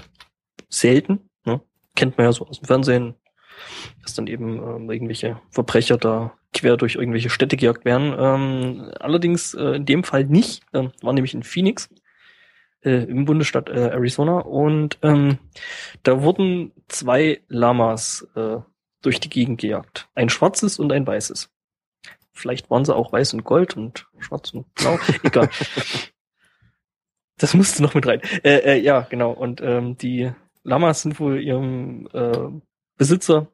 selten. Ne? Kennt man ja so aus dem Fernsehen, dass dann eben ähm, irgendwelche Verbrecher da quer durch irgendwelche Städte gejagt werden. Ähm, allerdings äh, in dem Fall nicht. Ähm, war nämlich in Phoenix äh, im Bundesstaat äh, Arizona und ähm, da wurden zwei Lamas äh, durch die Gegend gejagt. Ein schwarzes und ein weißes. Vielleicht waren sie auch weiß und gold und schwarz und blau. Egal. Das musste noch mit rein. Äh, äh, ja, genau. Und ähm, die Lamas sind wohl ihrem äh, Besitzer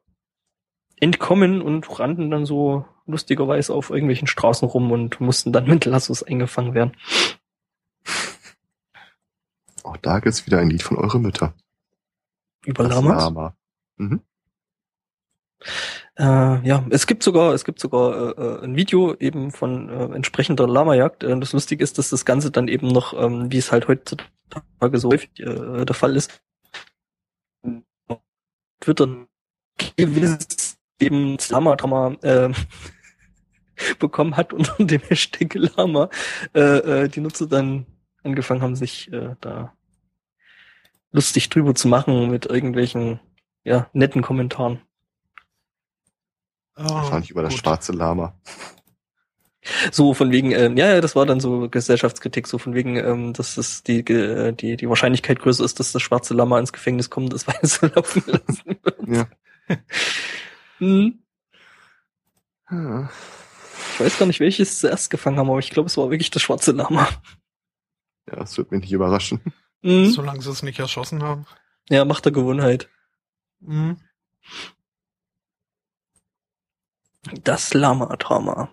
entkommen und rannten dann so lustigerweise auf irgendwelchen Straßen rum und mussten dann mit Lassos eingefangen werden. Auch da gibt's wieder ein Lied von eurer Mütter. Über Das Lamas? Lama. Mhm. Äh, ja, es gibt sogar, es gibt sogar äh, äh, ein Video eben von äh, entsprechender Lamajagd. Äh, das Lustige ist, dass das Ganze dann eben noch, ähm, wie es halt heutzutage so häufig äh, der Fall ist, dann gewiss eben Lama-Drama äh, bekommen hat unter dem Hashtag Lama, äh, äh, die Nutzer dann angefangen haben, sich äh, da lustig drüber zu machen mit irgendwelchen ja, netten Kommentaren. Oh, Wahrscheinlich über das gut. schwarze Lama. So von wegen, ähm, ja, ja, das war dann so Gesellschaftskritik, so von wegen, ähm, dass es die, ge- die, die Wahrscheinlichkeit größer ist, dass das schwarze Lama ins Gefängnis kommt, das Weiße laufen lassen wird. Ja. Hm. Ja. Ich weiß gar nicht, welches zuerst gefangen haben, aber ich glaube, es war wirklich das schwarze Lama. Ja, das wird mich nicht überraschen. Mhm. Solange sie es nicht erschossen haben. Ja, Macht der Gewohnheit. Mhm. Das Lama-Drama.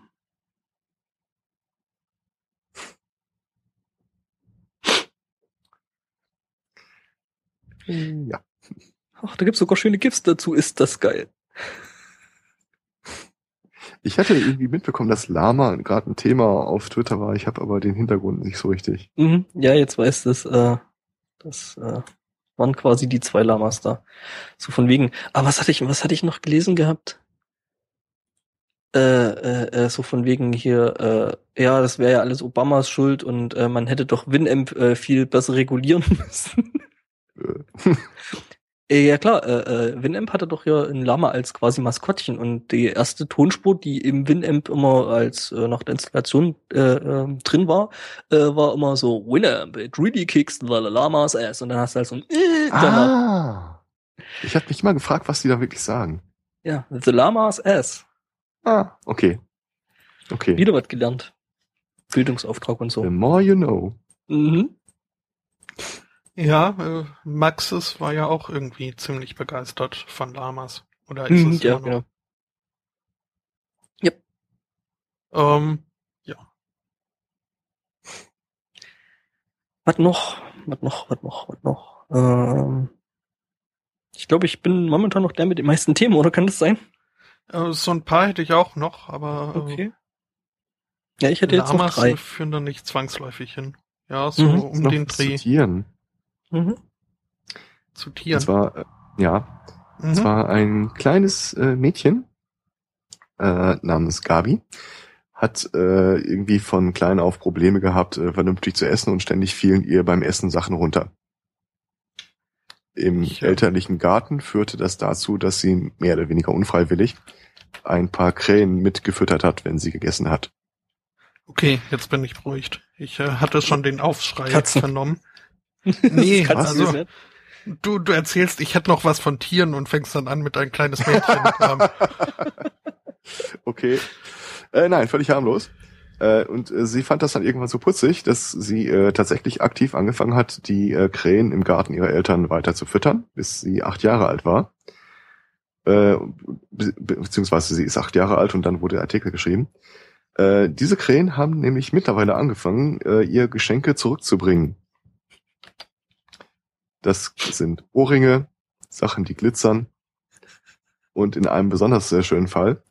Ja. Ach, da gibt's sogar schöne GIFs dazu. Ist das geil. Ich hatte irgendwie mitbekommen, dass Lama gerade ein Thema auf Twitter war. Ich habe aber den Hintergrund nicht so richtig. Mhm. Ja, jetzt weiß das, äh, das äh, waren quasi die zwei Lamas da. So von wegen. Aber was hatte ich, was hatte ich noch gelesen gehabt? Äh, äh, äh, so von wegen hier, äh, ja, das wäre ja alles Obamas Schuld und äh, man hätte doch Winamp äh, viel besser regulieren müssen. Äh, Ja klar, äh, äh, Winamp hatte doch ja ein Lama als quasi Maskottchen und die erste Tonspur, die im Winamp immer als äh, nach der Installation äh, äh, drin war, äh, war immer so Winamp, it really kicks the llama's ass und dann hast du halt so ein äh, danach. ah. Ich habe mich mal gefragt, was die da wirklich sagen. Ja, the llama's ass. Ah, okay. Okay. Wieder was gelernt. Bildungsauftrag und so. The more you know. Mhm. Ja, äh, Maxis war ja auch irgendwie ziemlich begeistert von Lamas. Oder ist Mhm, es ja, immer noch? genau. Ähm, ja. Was noch? Was noch? Was noch? Was noch? Ähm, ich glaube, ich bin momentan noch der mit den meisten Themen, oder kann das sein? Äh, so ein paar hätte ich auch noch, aber äh, Okay. Ja, ich hätte jetzt noch drei. führen dann nicht zwangsläufig hin. Ja, so Mhm. Um noch den Dreh Zu Tieren. Mhm. zu Und Tieren. zwar, äh, ja, Mhm. Es war ein kleines äh, Mädchen äh, namens Gabi, hat äh, irgendwie von klein auf Probleme gehabt, äh, vernünftig zu essen und ständig fielen ihr beim Essen Sachen runter. Im äh, elterlichen Garten führte das dazu, dass sie mehr oder weniger unfreiwillig ein paar Krähen mitgefüttert hat, wenn sie gegessen hat. Okay, jetzt bin ich beruhigt. Ich äh, hatte schon den Aufschrei Katzen. vernommen. Nee, also-. Du, du erzählst, ich hätte noch was von Tieren und fängst dann an mit ein kleines Mädchen. Okay. Äh, nein, völlig harmlos. Äh, und äh, sie fand das dann irgendwann so putzig, dass sie äh, tatsächlich aktiv angefangen hat, die äh, Krähen im Garten ihrer Eltern weiter zu füttern, bis sie acht Jahre alt war. Äh, be be beziehungsweise sie ist acht Jahre alt und dann wurde der Artikel geschrieben. Äh, diese Krähen haben nämlich mittlerweile angefangen, äh, ihr Geschenke zurückzubringen. Das sind Ohrringe, Sachen, die glitzern. Und in einem besonders sehr schönen Fall,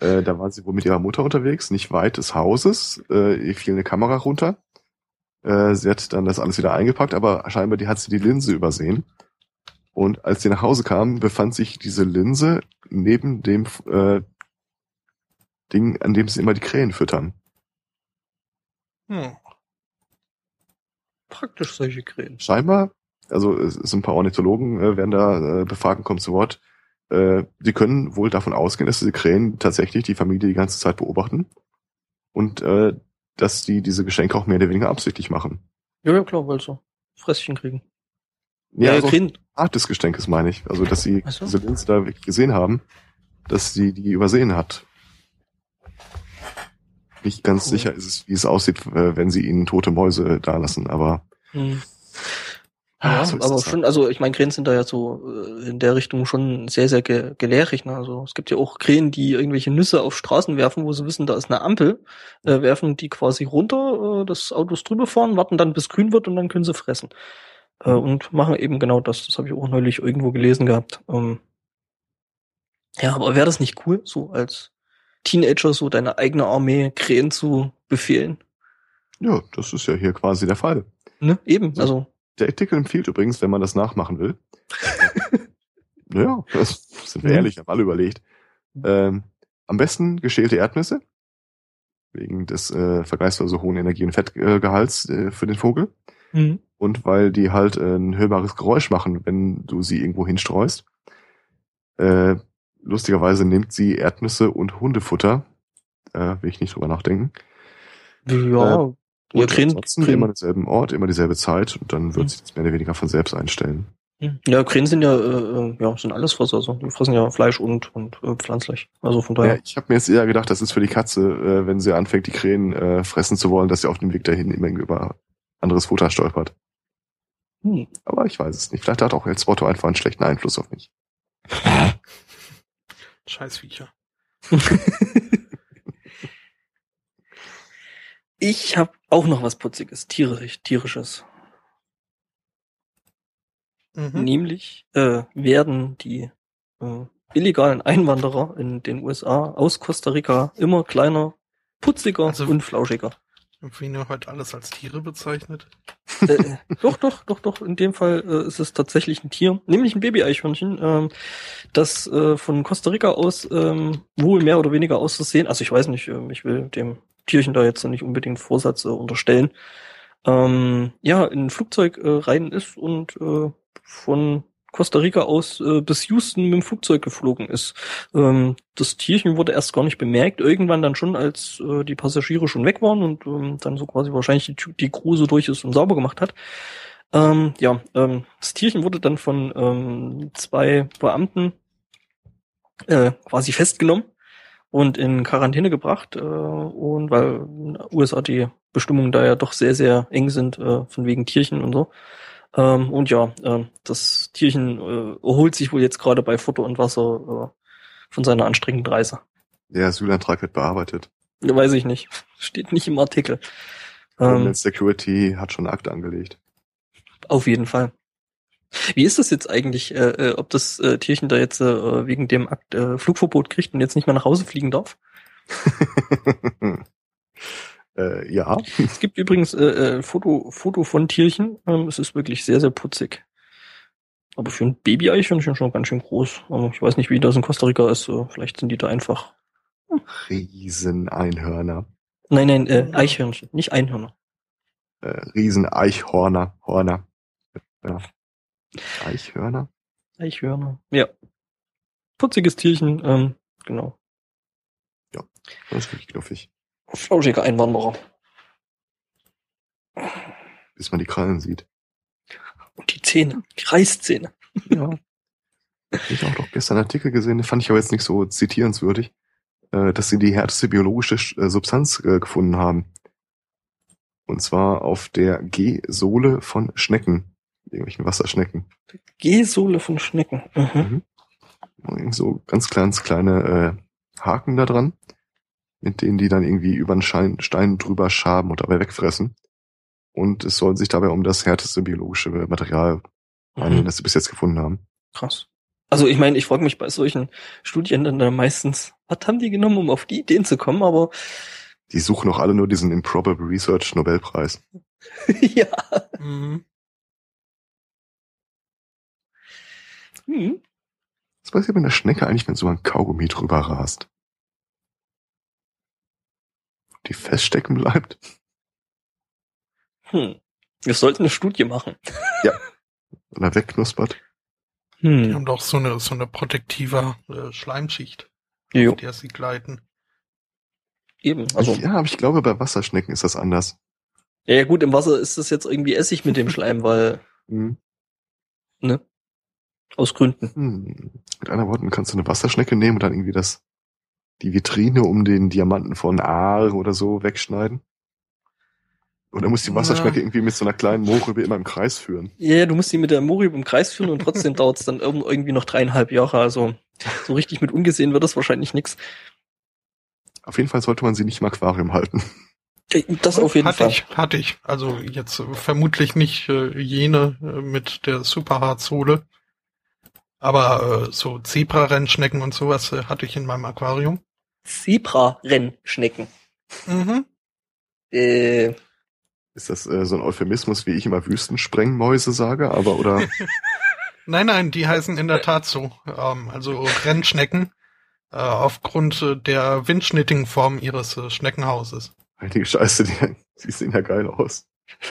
äh, da war sie wohl mit ihrer Mutter unterwegs, nicht weit des Hauses, äh, ihr fiel eine Kamera runter. Äh, sie hat dann das alles wieder eingepackt, aber scheinbar die hat sie die Linse übersehen. Und als sie nach Hause kam, befand sich diese Linse neben dem äh, Ding, an dem sie immer die Krähen füttern. hm. Praktisch solche Krähen. scheinbar, also es sind ein paar Ornithologen, äh, werden da äh, befragt und kommen zu Wort. Äh, die können wohl davon ausgehen, dass diese Krähen tatsächlich die Familie die ganze Zeit beobachten und äh, dass die diese Geschenke auch mehr oder weniger absichtlich machen. Ja, ja, klar, weil so Fresschen kriegen. Ja, äh, so Krähen. Art des Geschenkes meine ich. Also, dass sie so. diese Linse da wirklich gesehen haben, dass sie die übersehen hat. Nicht ganz Cool. sicher ist es, wie es aussieht, äh, wenn sie ihnen tote Mäuse da lassen, aber Hm. Ja, so aber halt. schon, also ich meine, Krähen sind da ja so äh, in der Richtung schon sehr, sehr ge gelehrig. Ne? Also es gibt ja auch Krähen, die irgendwelche Nüsse auf Straßen werfen, wo sie wissen, da ist eine Ampel, äh, werfen die quasi runter, äh, das Autos drüber fahren, warten dann bis grün wird und dann können sie fressen. Äh, und machen eben genau das. Das habe ich auch neulich irgendwo gelesen gehabt. Ähm, ja, aber wäre das nicht cool, so als Teenager so deine eigene Armee Krähen zu befehlen? ja, das ist ja hier quasi der Fall. Ne? Eben, also Der Artikel empfiehlt übrigens, wenn man das nachmachen will. naja, das sind wir Mhm. ehrlich, haben alle überlegt. Ähm, am besten geschälte Erdnüsse, wegen des äh, vergleichsweise hohen Energie- und Fettgehalts äh, für den Vogel. mhm. Und weil die halt äh, ein hörbares Geräusch machen, wenn du sie irgendwo hinstreust. Äh, lustigerweise nimmt sie Erdnüsse und Hundefutter. Äh, will ich nicht drüber nachdenken. ja, Äh, ja, Krähen, ansonsten immer denselben Ort, immer dieselbe Zeit und dann wird Mhm. sie das mehr oder weniger von selbst einstellen. Hm. Ja, Krähen sind ja, äh, ja, sind alles Fresser, also die fressen ja Fleisch und, und äh, pflanzlich. Also von daher. Ja, ich habe mir jetzt eher gedacht, das ist für die Katze, äh, wenn sie anfängt, die Krähen äh, fressen zu wollen, dass sie auf dem Weg dahin immer über anderes Futter stolpert. Hm. Aber ich weiß es nicht. Vielleicht hat auch El Spotto einfach einen schlechten Einfluss auf mich. Scheißviecher. ich habe auch noch was Putziges, tierisch, tierisches. Mhm. Nämlich äh, werden die äh, illegalen Einwanderer in den USA aus Costa Rica immer kleiner, putziger Also- und flauschiger. Wie nur heute alles als Tiere bezeichnet. äh, doch, doch, doch, doch. In dem Fall äh, ist es tatsächlich ein Tier, nämlich ein Baby-Eichhörnchen, ähm, das äh, von Costa Rica aus ähm, wohl mehr oder weniger auszusehen. Also ich weiß nicht, ähm, ich will dem Tierchen da jetzt nicht unbedingt Vorsatz äh, unterstellen. Ähm, ja, in ein Flugzeug äh, rein ist und äh, von Costa Rica aus äh, bis Houston mit dem Flugzeug geflogen ist. Ähm, das Tierchen wurde erst gar nicht bemerkt, irgendwann dann schon, als äh, die Passagiere schon weg waren und ähm, dann so quasi wahrscheinlich die, die Kruse durch ist und sauber gemacht hat. Ähm, ja, ähm, das Tierchen wurde dann von ähm, zwei Beamten äh, quasi festgenommen und in Quarantäne gebracht äh, und weil in den USA die Bestimmungen da ja doch sehr, sehr eng sind, äh, von wegen Tierchen und so. Ähm, und ja, ähm, das Tierchen äh, erholt sich wohl jetzt gerade bei Futter und Wasser äh, von seiner anstrengenden Reise. Der Asylantrag wird bearbeitet. Weiß ich nicht. Steht nicht im Artikel. Ähm, Homeland Security hat schon Akte angelegt. auf jeden Fall. Wie ist das jetzt eigentlich, äh, äh, ob das äh, Tierchen da jetzt äh, wegen dem Akt äh, Flugverbot kriegt und jetzt nicht mehr nach Hause fliegen darf? äh, ja, Es gibt übrigens äh, äh, Foto, Foto von Tierchen. Ähm, es ist wirklich sehr, sehr putzig. Aber für ein Baby-Eichhörnchen schon ganz schön groß. Aber ich weiß nicht, wie das in Costa Rica ist. Äh, vielleicht sind die da einfach. Rieseneinhörner. Nein, nein, äh, Eichhörnchen, nicht Einhörner. Äh, Rieseneichhorner. Horner. Ja. Eichhörner? Eichhörner. Ja. Putziges Tierchen, ähm, genau. Das ist wirklich knuffig. Flauschiger Einwanderer. Bis man die Krallen sieht. Und die Zähne, die Reißzähne. Ja. Ich habe auch noch gestern einen Artikel gesehen, den fand ich aber jetzt nicht so zitierenswürdig, äh, dass sie die härteste biologische äh, Substanz äh, gefunden haben. Und zwar auf der G-Sohle von Schnecken. Irgendwelchen Wasserschnecken. G-Sohle von Schnecken. Mhm. Irgend so ganz kleines kleine äh, Haken da dran, mit denen die dann irgendwie über einen Schein, Stein drüber schaben und dabei wegfressen. Und es soll sich dabei um das härteste biologische Material handeln, Mhm. das sie bis jetzt gefunden haben. Krass. Also ich meine, ich frage mich bei solchen Studien dann da meistens, was haben die genommen, um auf die Ideen zu kommen, aber Die suchen auch alle nur diesen Improbable Research Nobelpreis. ja. Mhm. Hm. Was passiert mit einer Schnecke eigentlich, wenn so ein Kaugummi drüber rast? Die feststecken bleibt? Hm. Wir sollten eine Studie machen. Oder wegknuspert? Die Hm. haben doch so eine, so eine protektive äh, Schleimschicht, Jo, mit der sie gleiten. eben. Also, ja, aber ich glaube, bei Wasserschnecken ist das anders. ja, ja gut, im Wasser ist das jetzt irgendwie Essig mit dem Schleim, weil, Hm. ne? Aus Gründen. Hm. Mit anderen Worten, kannst du eine Wasserschnecke nehmen und dann irgendwie das, die Vitrine um den Diamanten von Aar oder so wegschneiden? Oder muss die Ja. Wasserschnecke irgendwie mit so einer kleinen Mohrrübe immer im Kreis führen? Ja, ja, du musst die mit der Mori im Kreis führen und trotzdem dauert es dann irg- irgendwie noch dreieinhalb Jahre. Also so richtig mit ungesehen wird das wahrscheinlich nix. Auf jeden Fall sollte man sie nicht im Aquarium halten. Das auf jeden hatte Fall. ich, hatte ich. Also jetzt äh, vermutlich nicht äh, jene äh, mit der Superhard-Sohle. Aber äh, so Zebra-Rennschnecken und sowas äh, hatte ich in meinem Aquarium. Zebra-Rennschnecken. Mhm. Äh, Ist das äh, so ein Euphemismus, wie ich immer Wüstensprengmäuse sage? Aber oder Nein, nein, die heißen in der Tat so. Ähm, also Rennschnecken äh, aufgrund äh, der windschnittigen Form ihres äh, Schneckenhauses. heilige Scheiße, die, die sehen ja geil aus.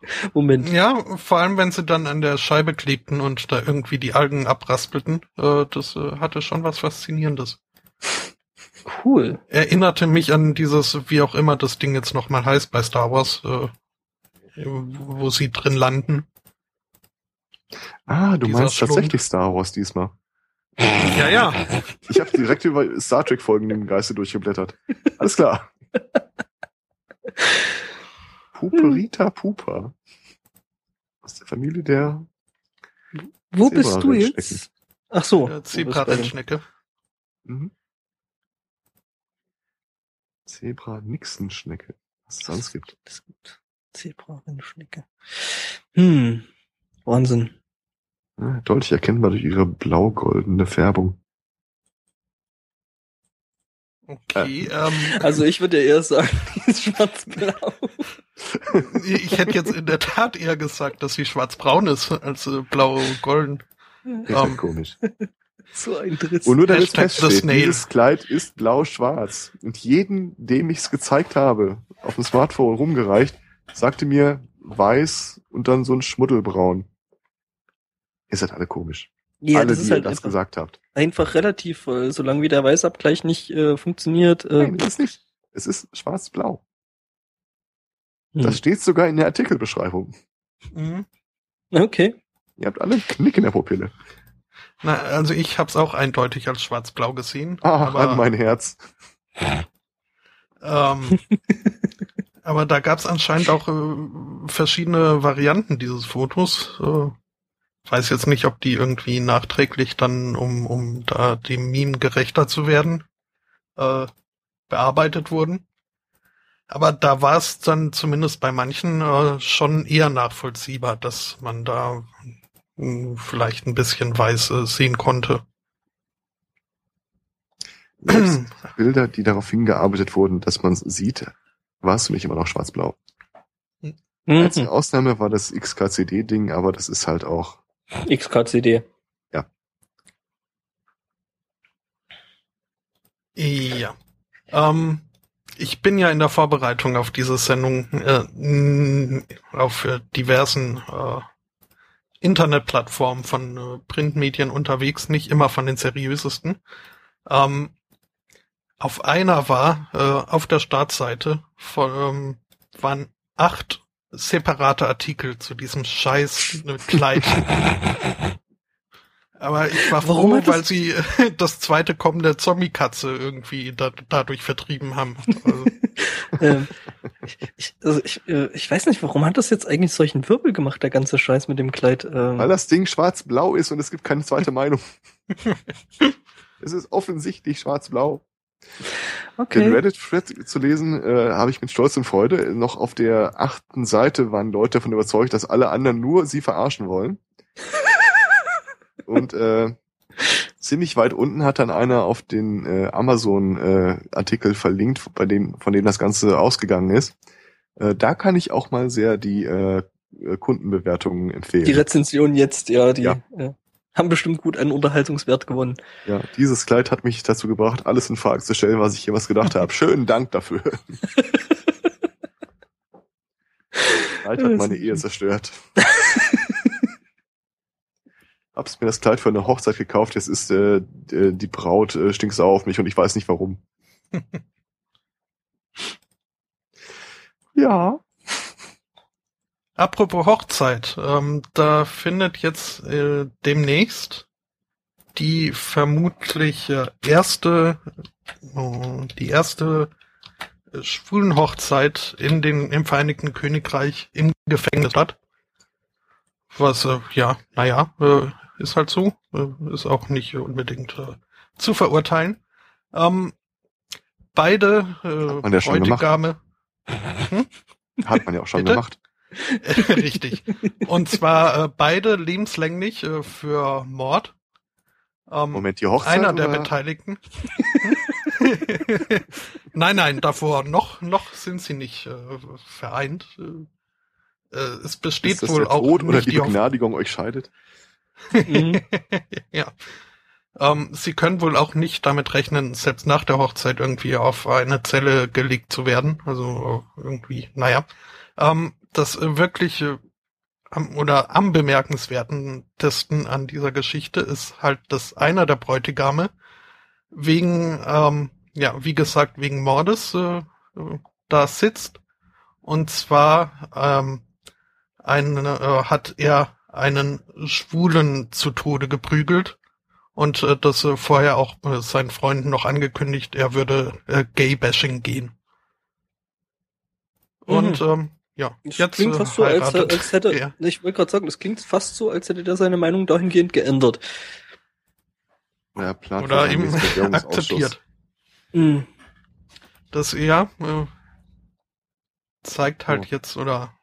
Moment. Ja, vor allem wenn sie dann an der Scheibe klebten und da irgendwie die Algen abraspelten. Äh, das äh, hatte schon was Faszinierendes. Cool. Erinnerte mich an dieses, wie auch immer das Ding jetzt nochmal heißt bei Star Wars, äh, wo sie drin landen. Ah, du Dieser meinst Schlund. tatsächlich Star Wars diesmal. Ja, ja. Ich habe direkt über Star Trek Folgen im Geiste durchgeblättert. Alles klar. Puperita Pupa. Aus der Familie der Wo bist du jetzt? Ach so. Zebra-Rennschnecke. mhm. Zebra-Nixenschnecke. Was es sonst gibt. Das ist gut. Zebra, Rennschnecke. Hm. Wahnsinn. Ja, deutlich erkennbar durch ihre blau-goldene Färbung. Okay, ähm, Also ich würde ja eher sagen, die ist schwarz-blau. ich hätte jetzt in der Tat eher gesagt, dass sie schwarz-braun ist als äh, blau-golden. Ist Ähm, halt komisch. So ein Driss. Und nur damit feststeht, dieses Kleid ist blau-schwarz. Und jeden, dem ich es gezeigt habe, auf dem Smartphone rumgereicht, sagte mir weiß und dann so ein Schmuddelbraun. Ihr seid alle komisch. Ja, alle, das die ist ihr halt das einfach, gesagt habt. einfach relativ, äh, solange wie der Weißabgleich nicht äh, funktioniert. Äh, Nein, ist es nicht. Es ist schwarz-blau. hm. Das steht sogar in der Artikelbeschreibung. Mhm. Okay. Ihr habt alle einen Knick in der Pupille. Na, also ich habe es auch eindeutig als schwarz-blau gesehen. Ah, aber, an mein Herz. ähm, aber da gab es anscheinend auch äh, verschiedene Varianten dieses Fotos. Äh, weiß jetzt nicht, ob die irgendwie nachträglich dann, um, um da dem Meme gerechter zu werden, äh, bearbeitet wurden. Aber da war es dann zumindest bei manchen äh, schon eher nachvollziehbar, dass man da mh, vielleicht ein bisschen weiß äh, sehen konnte. Bilder, die darauf hingearbeitet wurden, dass man es sieht, war es für mich immer noch schwarz-blau. Mhm. Ausnahme war das XKCD-Ding, aber das ist halt auch XKCD. Ja. Ähm, ich bin ja in der Vorbereitung auf diese Sendung äh, auf äh, diversen äh, Internetplattformen von äh, Printmedien unterwegs, nicht immer von den seriösesten. Ähm, auf einer war äh, auf der Startseite von, ähm, waren acht separate Artikel zu diesem scheiß Kleid. Aber ich war Warum froh, weil sie das zweite Kommen der Zombie-Katze irgendwie da, dadurch vertrieben haben. Also, ähm, ich, ich, also ich, äh, ich weiß nicht, warum hat das jetzt eigentlich solchen Wirbel gemacht, der ganze Scheiß mit dem Kleid? Ähm, Weil das Ding schwarz-blau ist und es gibt keine zweite Meinung. es ist offensichtlich schwarz-blau. Den okay. Reddit-Thread zu lesen, äh, habe ich mit Stolz und Freude. Noch auf der achten Seite waren Leute davon überzeugt, dass alle anderen nur sie verarschen wollen. und äh, ziemlich weit unten hat dann einer auf den äh, Amazon-Artikel verlinkt, bei dem, von dem das Ganze ausgegangen ist. Äh, da kann ich auch mal sehr die äh, äh, Kundenbewertungen empfehlen. Die Rezension jetzt, ja, die Ja. äh, haben bestimmt gut an Unterhaltungswert gewonnen. Ja, dieses Kleid hat mich dazu gebracht, alles in Frage zu stellen, was ich jemals gedacht habe. Schönen Dank dafür. Kleid hat meine Ehe zerstört. Hab's mir das Kleid für eine Hochzeit gekauft, jetzt ist äh, d- die Braut äh, stinksauer auf mich und ich weiß nicht warum. ja. Apropos Hochzeit, ähm, da findet jetzt äh, demnächst die vermutlich äh, erste, äh, die erste äh, Schwulenhochzeit in den im Vereinigten Königreich im Gefängnis statt. Was äh, ja, naja, äh, ist halt so, äh, ist auch nicht unbedingt äh, zu verurteilen. Ähm, beide äh. Bräutigame Hat man ja auch schon Bitte? gemacht. Richtig. Und zwar äh, beide lebenslänglich äh, für Mord. Ähm, Moment, die Hochzeit einer der oder? Beteiligten. nein, nein, davor noch noch sind sie nicht äh, vereint. Äh, es besteht ist das wohl der auch Tod oder nicht die. Begnadigung euch scheidet? Mhm. ja. Ähm, sie können wohl auch nicht damit rechnen, selbst nach der Hochzeit irgendwie auf eine Zelle gelegt zu werden. Also äh, irgendwie, naja. Ähm, das äh, wirklich äh, am, oder am bemerkenswertesten an dieser Geschichte ist halt, dass einer der Bräutigame wegen, ähm, ja, wie gesagt, wegen Mordes äh, da sitzt. Und zwar ähm, ein, äh, hat er einen Schwulen zu Tode geprügelt und äh, das äh, vorher auch äh, seinen Freunden noch angekündigt, er würde äh, Gay-Bashing gehen. Und Mhm. ähm, ja, Das jetzt klingt äh, fast so, als, als hätte, er. ich wollte gerade sagen, das klingt fast so, als hätte der seine Meinung dahingehend geändert. Ja, plant oder Währungsausschuss. akzeptiert. Mhm. Das ja äh, zeigt halt Ja. jetzt oder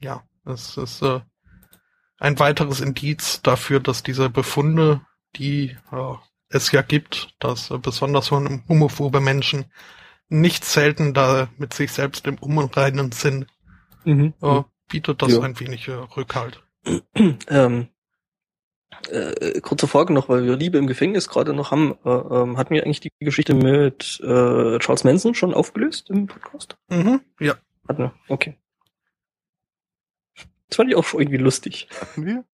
ja, es ist äh, ein weiteres Indiz dafür, dass diese Befunde, die äh, es ja gibt, dass äh, besonders hom- homophobe Menschen nicht selten da mit sich selbst im Unreinen sind, Mhm. äh, bietet das Ja. ein wenig äh, Rückhalt. Ähm, äh, kurze Frage noch, weil wir Liebe im Gefängnis gerade noch haben. Äh, ähm, hatten wir eigentlich die Geschichte mit äh, Charles Manson schon aufgelöst im Podcast? Mhm, ja. Hatten wir, okay. Das fand ich auch schon irgendwie lustig. Hatten wir?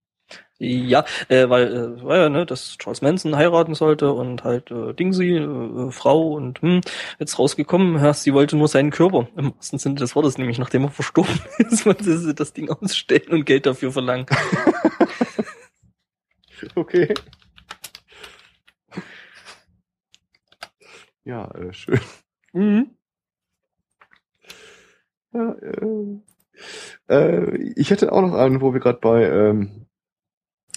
Ja, äh, weil äh, war ja, ne, dass Charles Manson heiraten sollte und halt äh, Dingsy, äh, Frau und hm, jetzt rausgekommen, ja, sie wollte nur seinen Körper. Im wahrsten Sinne des Wortes, nämlich nachdem er verstorben ist, wollte sie das Ding ausstellen und Geld dafür verlangen. Okay. Ja, äh, schön. Mhm. Ja, äh, äh, ich hätte auch noch einen, wo wir gerade bei ähm,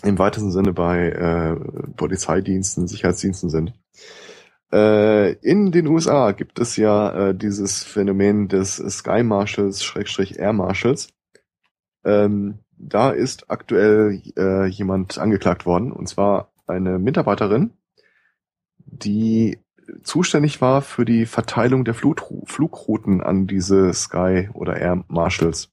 im weitesten Sinne bei äh, Polizeidiensten, Sicherheitsdiensten sind. Äh, in den USA gibt es ja äh, dieses Phänomen des Sky Marshals, Schrägstrich Air Marshals. Ähm, da ist aktuell äh, jemand angeklagt worden, und zwar eine Mitarbeiterin, die zuständig war für die Verteilung der Flugru Flugrouten an diese Sky oder Air Marshals.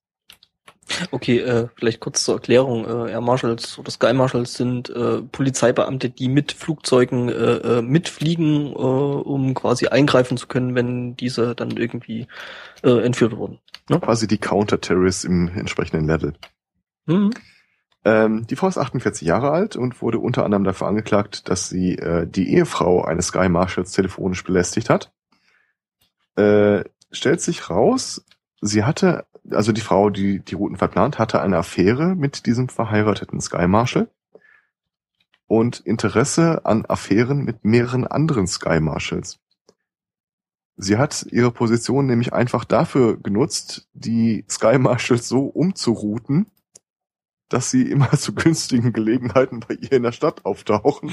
Okay, äh, vielleicht kurz zur Erklärung. Äh, Air Marshals oder Sky Marshals sind äh, Polizeibeamte, die mit Flugzeugen äh, äh, mitfliegen, äh, um quasi eingreifen zu können, wenn diese dann irgendwie äh, entführt wurden. Quasi die Counter-Terrorists im entsprechenden Level. Mhm. Ähm, die Frau ist 48 Jahre alt und wurde unter anderem dafür angeklagt, dass sie äh, die Ehefrau eines Sky Marshals telefonisch belästigt hat. Äh, stellt sich raus, sie hatte, also die Frau, die die Routen verplant, hatte eine Affäre mit diesem verheirateten Sky Marshal und Interesse an Affären mit mehreren anderen Sky Marshals. Sie hat ihre Position nämlich einfach dafür genutzt, die Sky Marshals so umzurouten, dass sie immer zu günstigen Gelegenheiten bei ihr in der Stadt auftauchen.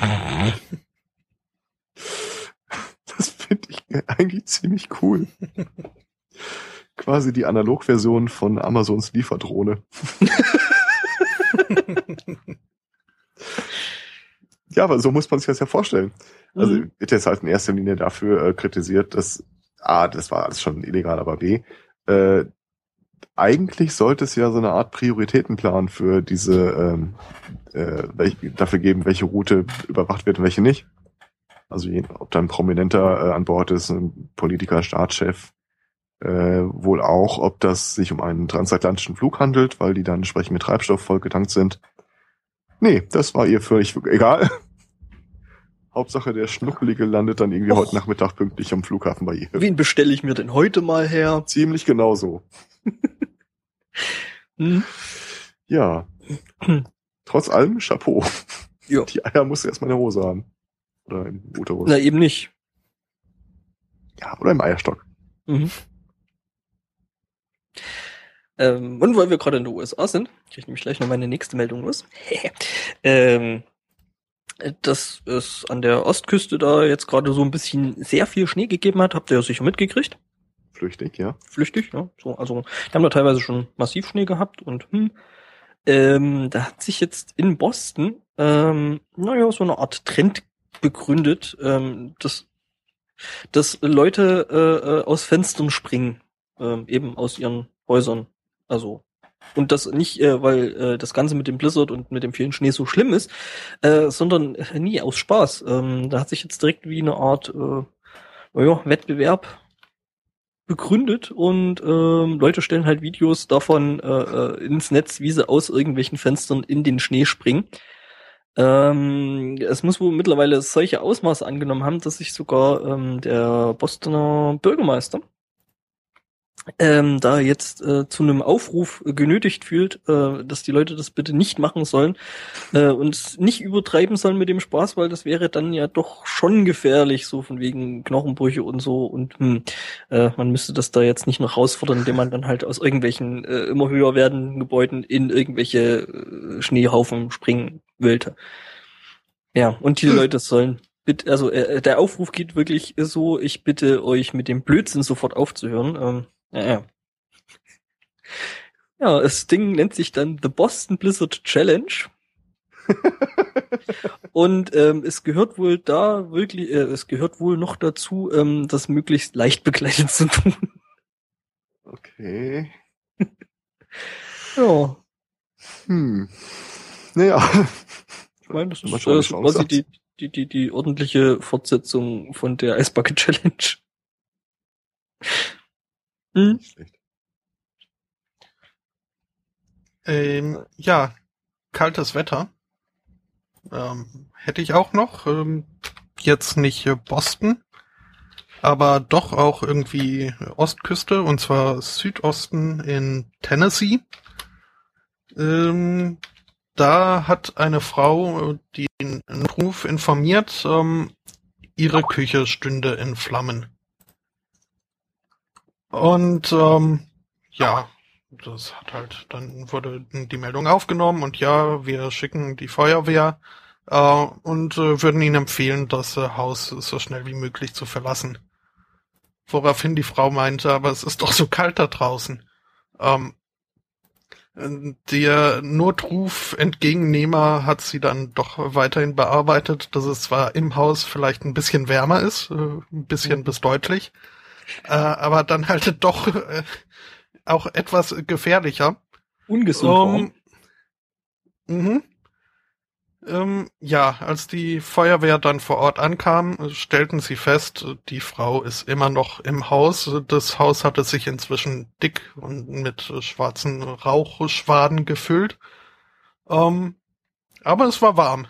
Das finde ich eigentlich ziemlich cool. Quasi die Analogversion von Amazons Lieferdrohne. ja, aber so muss man sich das ja vorstellen. Also Mhm. wird jetzt halt in erster Linie dafür äh, kritisiert, dass A, das war alles schon illegal, aber B, äh, eigentlich sollte es ja so eine Art Prioritätenplan für diese ähm, äh, welch, dafür geben, welche Route überwacht wird und welche nicht. Also ob da ein Prominenter äh, an Bord ist, ein Politiker, Staatschef, äh, wohl auch, ob das sich um einen transatlantischen Flug handelt, weil die dann entsprechend mit Treibstoff vollgetankt sind. Nee, das war ihr völlig egal. Hauptsache der Schnuckelige landet dann irgendwie Och. heute Nachmittag pünktlich am Flughafen bei ihr. Wen bestelle ich mir denn heute mal her? Ziemlich genau so. Hm? Ja. Trotz allem, Chapeau. Ja. Die Eier muss erst mal in der Hose haben. Oder im Uterus. Na eben nicht. Ja, oder im Eierstock. Mhm. Ähm, und weil wir gerade in den USA sind, kriege ich nämlich gleich noch meine nächste Meldung los. ähm, dass es an der Ostküste da jetzt gerade so ein bisschen sehr viel Schnee gegeben hat, habt ihr ja sicher mitgekriegt. Flüchtig, ja. Flüchtig, ja. So, also, die haben da teilweise schon massiv Schnee gehabt und hm, ähm, da hat sich jetzt in Boston, ähm, naja, so eine Art Trend begründet, ähm, dass, dass Leute äh, äh, aus Fenstern springen, ähm, eben aus ihren Häusern. Also und das nicht, äh, weil äh, das Ganze mit dem Blizzard und mit dem vielen Schnee so schlimm ist, äh, sondern äh, nie aus Spaß. Ähm, da hat sich jetzt direkt wie eine Art äh, naja, Wettbewerb begründet und ähm, Leute stellen halt Videos davon äh, äh, ins Netz, wie sie aus irgendwelchen Fenstern in den Schnee springen. Ähm, es muss wohl mittlerweile solche Ausmaße angenommen haben, dass sich sogar ähm, der Bostoner Bürgermeister ähm, da jetzt äh, zu einem Aufruf genötigt fühlt, äh, dass die Leute das bitte nicht machen sollen äh, und nicht übertreiben sollen mit dem Spaß, weil das wäre dann ja doch schon gefährlich, so von wegen Knochenbrüche und so und hm, äh, man müsste das da jetzt nicht noch herausfordern, indem man dann halt aus irgendwelchen äh, immer höher werdenden Gebäuden in irgendwelche äh, Schneehaufen springen wollte. Ja, und die Leute sollen bitte, also äh, der Aufruf geht wirklich so, ich bitte euch mit dem Blödsinn sofort aufzuhören. Ähm, ja, ja. Das Ding nennt sich dann The Boston Blizzard Challenge. und ähm, es gehört wohl da wirklich, äh, es gehört wohl noch dazu, ähm, das möglichst leicht begleitet zu tun. Okay. ja. Hm. Naja. Ich meine, das ist äh, quasi die, die, die, die ordentliche Fortsetzung von der Bucket Challenge. Hm? Schlecht. Ähm, ja, kaltes Wetter. Ähm, hätte ich auch noch. Ähm, jetzt nicht Boston, aber doch auch irgendwie Ostküste, und zwar Südosten in Tennessee. Ähm, da hat eine Frau äh, den Ruf informiert, ähm, ihre Küche stünde in Flammen. Und ähm, ja, das hat halt, dann wurde die Meldung aufgenommen und ja, wir schicken die Feuerwehr äh, und äh, würden Ihnen empfehlen, das äh, Haus so schnell wie möglich zu verlassen. Woraufhin die Frau meinte, aber es ist doch so kalt da draußen. Ähm, der Notruf-Entgegennehmer hat sie dann doch weiterhin bearbeitet, dass es zwar im Haus vielleicht ein bisschen wärmer ist, äh, ein bisschen bis deutlich, äh, aber dann halt doch äh, auch etwas gefährlicher. Ungesund. war. Ähm, mhm. Ähm, ja, als die Feuerwehr dann vor Ort ankam, stellten sie fest, die Frau ist immer noch im Haus. Das Haus hatte sich inzwischen dick und mit schwarzen Rauchschwaden gefüllt. Ähm, aber es war warm.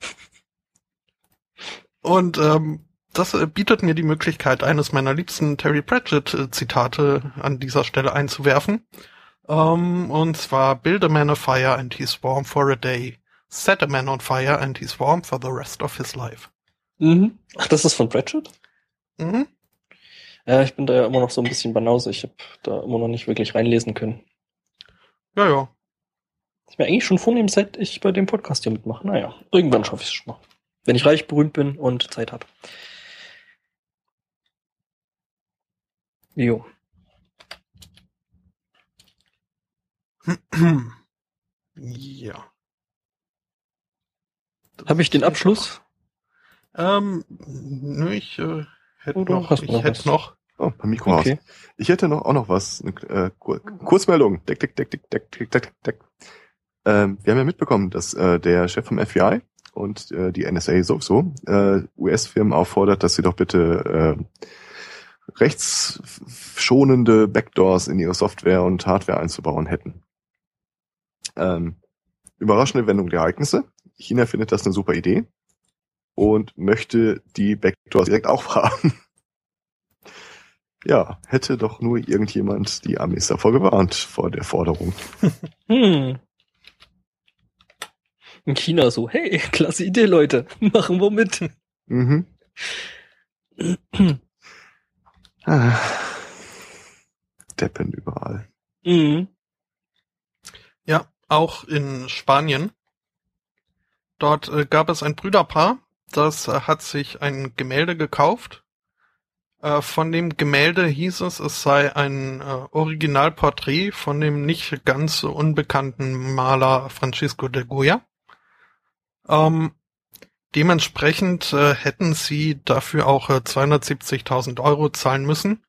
Und ähm, das äh, bietet mir die Möglichkeit, eines meiner liebsten Terry Pratchett-Zitate an dieser Stelle einzuwerfen. Ähm, und zwar, Build a man a fire and he's warm for a day. Set a man on fire and he's warm for the rest of his life. Mhm. Ach, das ist von Pratchett? Mhm. Ja, ich bin da ja immer noch so ein bisschen Banause. Ich habe da immer noch nicht wirklich reinlesen können. Ja, ja. Ich mir eigentlich schon vornehmen, seit ich bei dem Podcast hier mitmache. Naja, irgendwann schaffe ich es schon mal. Wenn ich reich, berühmt bin und Zeit habe. Jo. ja. Habe ich den Abschluss? Ähm, nö, ich äh, hätte Oder noch, ich noch hätte was? noch. Oh, beim Mikro aus. Okay. Ich hätte noch auch noch was. Eine, äh, Kur Kurzmeldung. Deck, deck, deck, deck, deck, deck, deck, deck. Ähm, wir haben ja mitbekommen, dass äh, der Chef vom FBI und äh, die NSA sowieso äh, US-Firmen auffordert, dass sie doch bitte äh, rechtsschonende Backdoors in ihre Software und Hardware einzubauen hätten. Ähm, überraschende Wendung der Ereignisse. China findet das eine super Idee und möchte die Backdoors direkt auch haben. Ja, hätte doch nur irgendjemand die Amis davor gewarnt, vor der Forderung. Hm. In China so, hey, klasse Idee, Leute. Machen wir mit. Mhm. Ah. Deppen überall. Mhm. Ja, auch in Spanien. Dort äh, gab es ein Brüderpaar, das äh, hat sich ein Gemälde gekauft. Äh, von dem Gemälde hieß es, es sei ein äh, Originalporträt von dem nicht ganz so unbekannten Maler Francisco de Goya. Ähm, dementsprechend äh, hätten sie dafür auch äh, 270.000 Euro zahlen müssen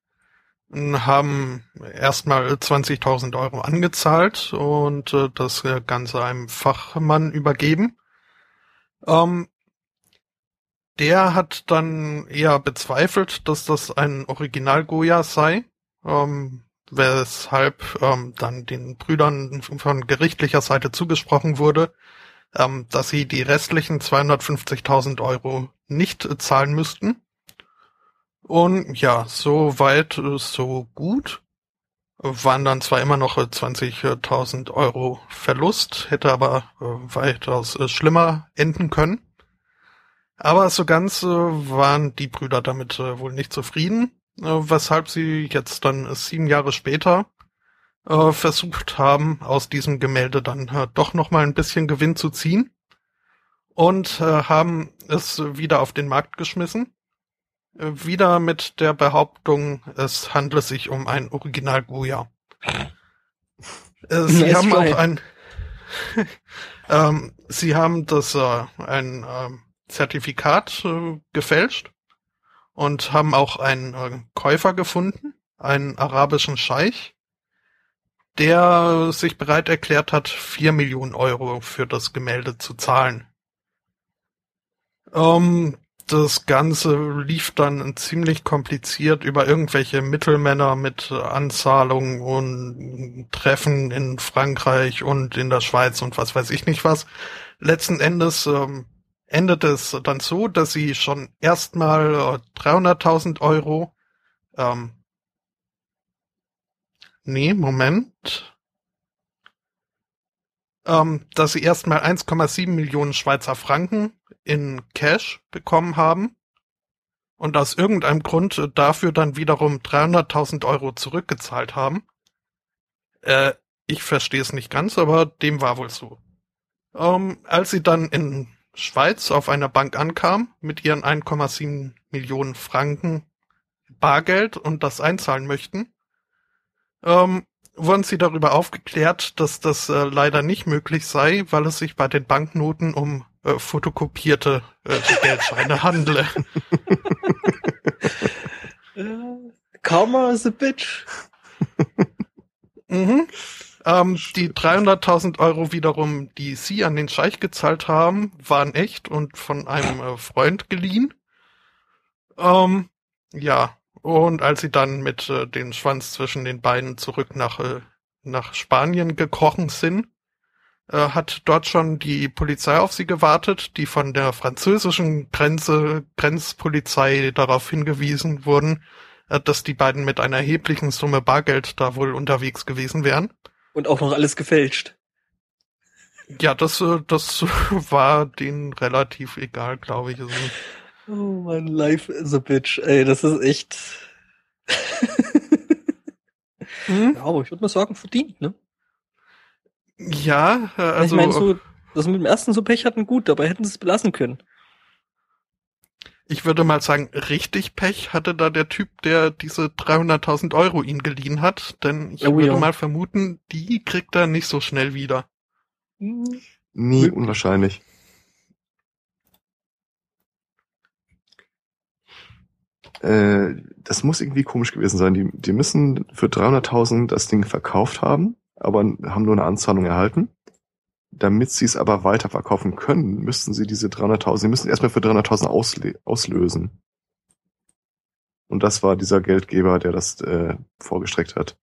haben erstmal 20.000 Euro angezahlt und äh, das äh, Ganze einem Fachmann übergeben. Ähm, der hat dann eher bezweifelt, dass das ein Original Goya sei, ähm, weshalb ähm, dann den Brüdern von gerichtlicher Seite zugesprochen wurde, ähm, dass sie die restlichen 250.000 Euro nicht äh, zahlen müssten. Und ja, so weit, äh, so gut. waren dann zwar immer noch 20.000 Euro Verlust, hätte aber weitaus schlimmer enden können. Aber so ganz waren die Brüder damit wohl nicht zufrieden, weshalb sie jetzt dann sieben Jahre später versucht haben, aus diesem Gemälde dann doch noch mal ein bisschen Gewinn zu ziehen und haben es wieder auf den Markt geschmissen wieder mit der Behauptung, es handle sich um ein Original Goya. Äh, Sie nice haben try. auch ein, ähm, Sie haben das äh, ein äh, Zertifikat äh, gefälscht und haben auch einen äh, Käufer gefunden, einen arabischen Scheich, der sich bereit erklärt hat, vier Millionen Euro für das Gemälde zu zahlen. Ähm, das Ganze lief dann ziemlich kompliziert über irgendwelche Mittelmänner mit Anzahlungen und Treffen in Frankreich und in der Schweiz und was weiß ich nicht was. Letzten Endes ähm, endete es dann so, dass sie schon erstmal äh, 300.000 Euro, ähm, nee, Moment, ähm, dass sie erstmal 1,7 Millionen Schweizer Franken in Cash bekommen haben und aus irgendeinem Grund dafür dann wiederum 300.000 Euro zurückgezahlt haben. Äh, ich verstehe es nicht ganz, aber dem war wohl so. Ähm, als sie dann in Schweiz auf einer Bank ankam mit ihren 1,7 Millionen Franken Bargeld und das einzahlen möchten, ähm, wurden sie darüber aufgeklärt, dass das äh, leider nicht möglich sei, weil es sich bei den Banknoten um äh, fotokopierte äh, Geldscheine handle. Karma is a bitch. mhm. Ähm, die 300.000 Euro wiederum, die sie an den Scheich gezahlt haben, waren echt und von einem äh, Freund geliehen. Ähm, ja, und als sie dann mit äh, den Schwanz zwischen den Beinen zurück nach, äh, nach Spanien gekrochen sind, äh, hat dort schon die Polizei auf sie gewartet, die von der französischen Grenze, Grenzpolizei darauf hingewiesen wurden, äh, dass die beiden mit einer erheblichen Summe Bargeld da wohl unterwegs gewesen wären. Und auch noch alles gefälscht. Ja, das, äh, das war denen relativ egal, glaube ich. Also, oh mein life is a bitch. Ey, das ist echt. hm? Ja, aber ich würde mal sagen, verdient, ne? Ja, äh, also. Ich meine, so, das mit dem ersten so Pech hatten gut, dabei hätten sie es belassen können. Ich würde mal sagen, richtig Pech hatte da der Typ, der diese 300.000 Euro ihn geliehen hat, denn ich oh, würde ja. mal vermuten, die kriegt er nicht so schnell wieder. Nie unwahrscheinlich. Äh, das muss irgendwie komisch gewesen sein. Die, die müssen für 300.000 das Ding verkauft haben aber haben nur eine Anzahlung erhalten. Damit sie es aber weiterverkaufen können, müssten sie diese 300.000, sie müssen erstmal für 300.000 ausl auslösen. Und das war dieser Geldgeber, der das äh, vorgestreckt hat.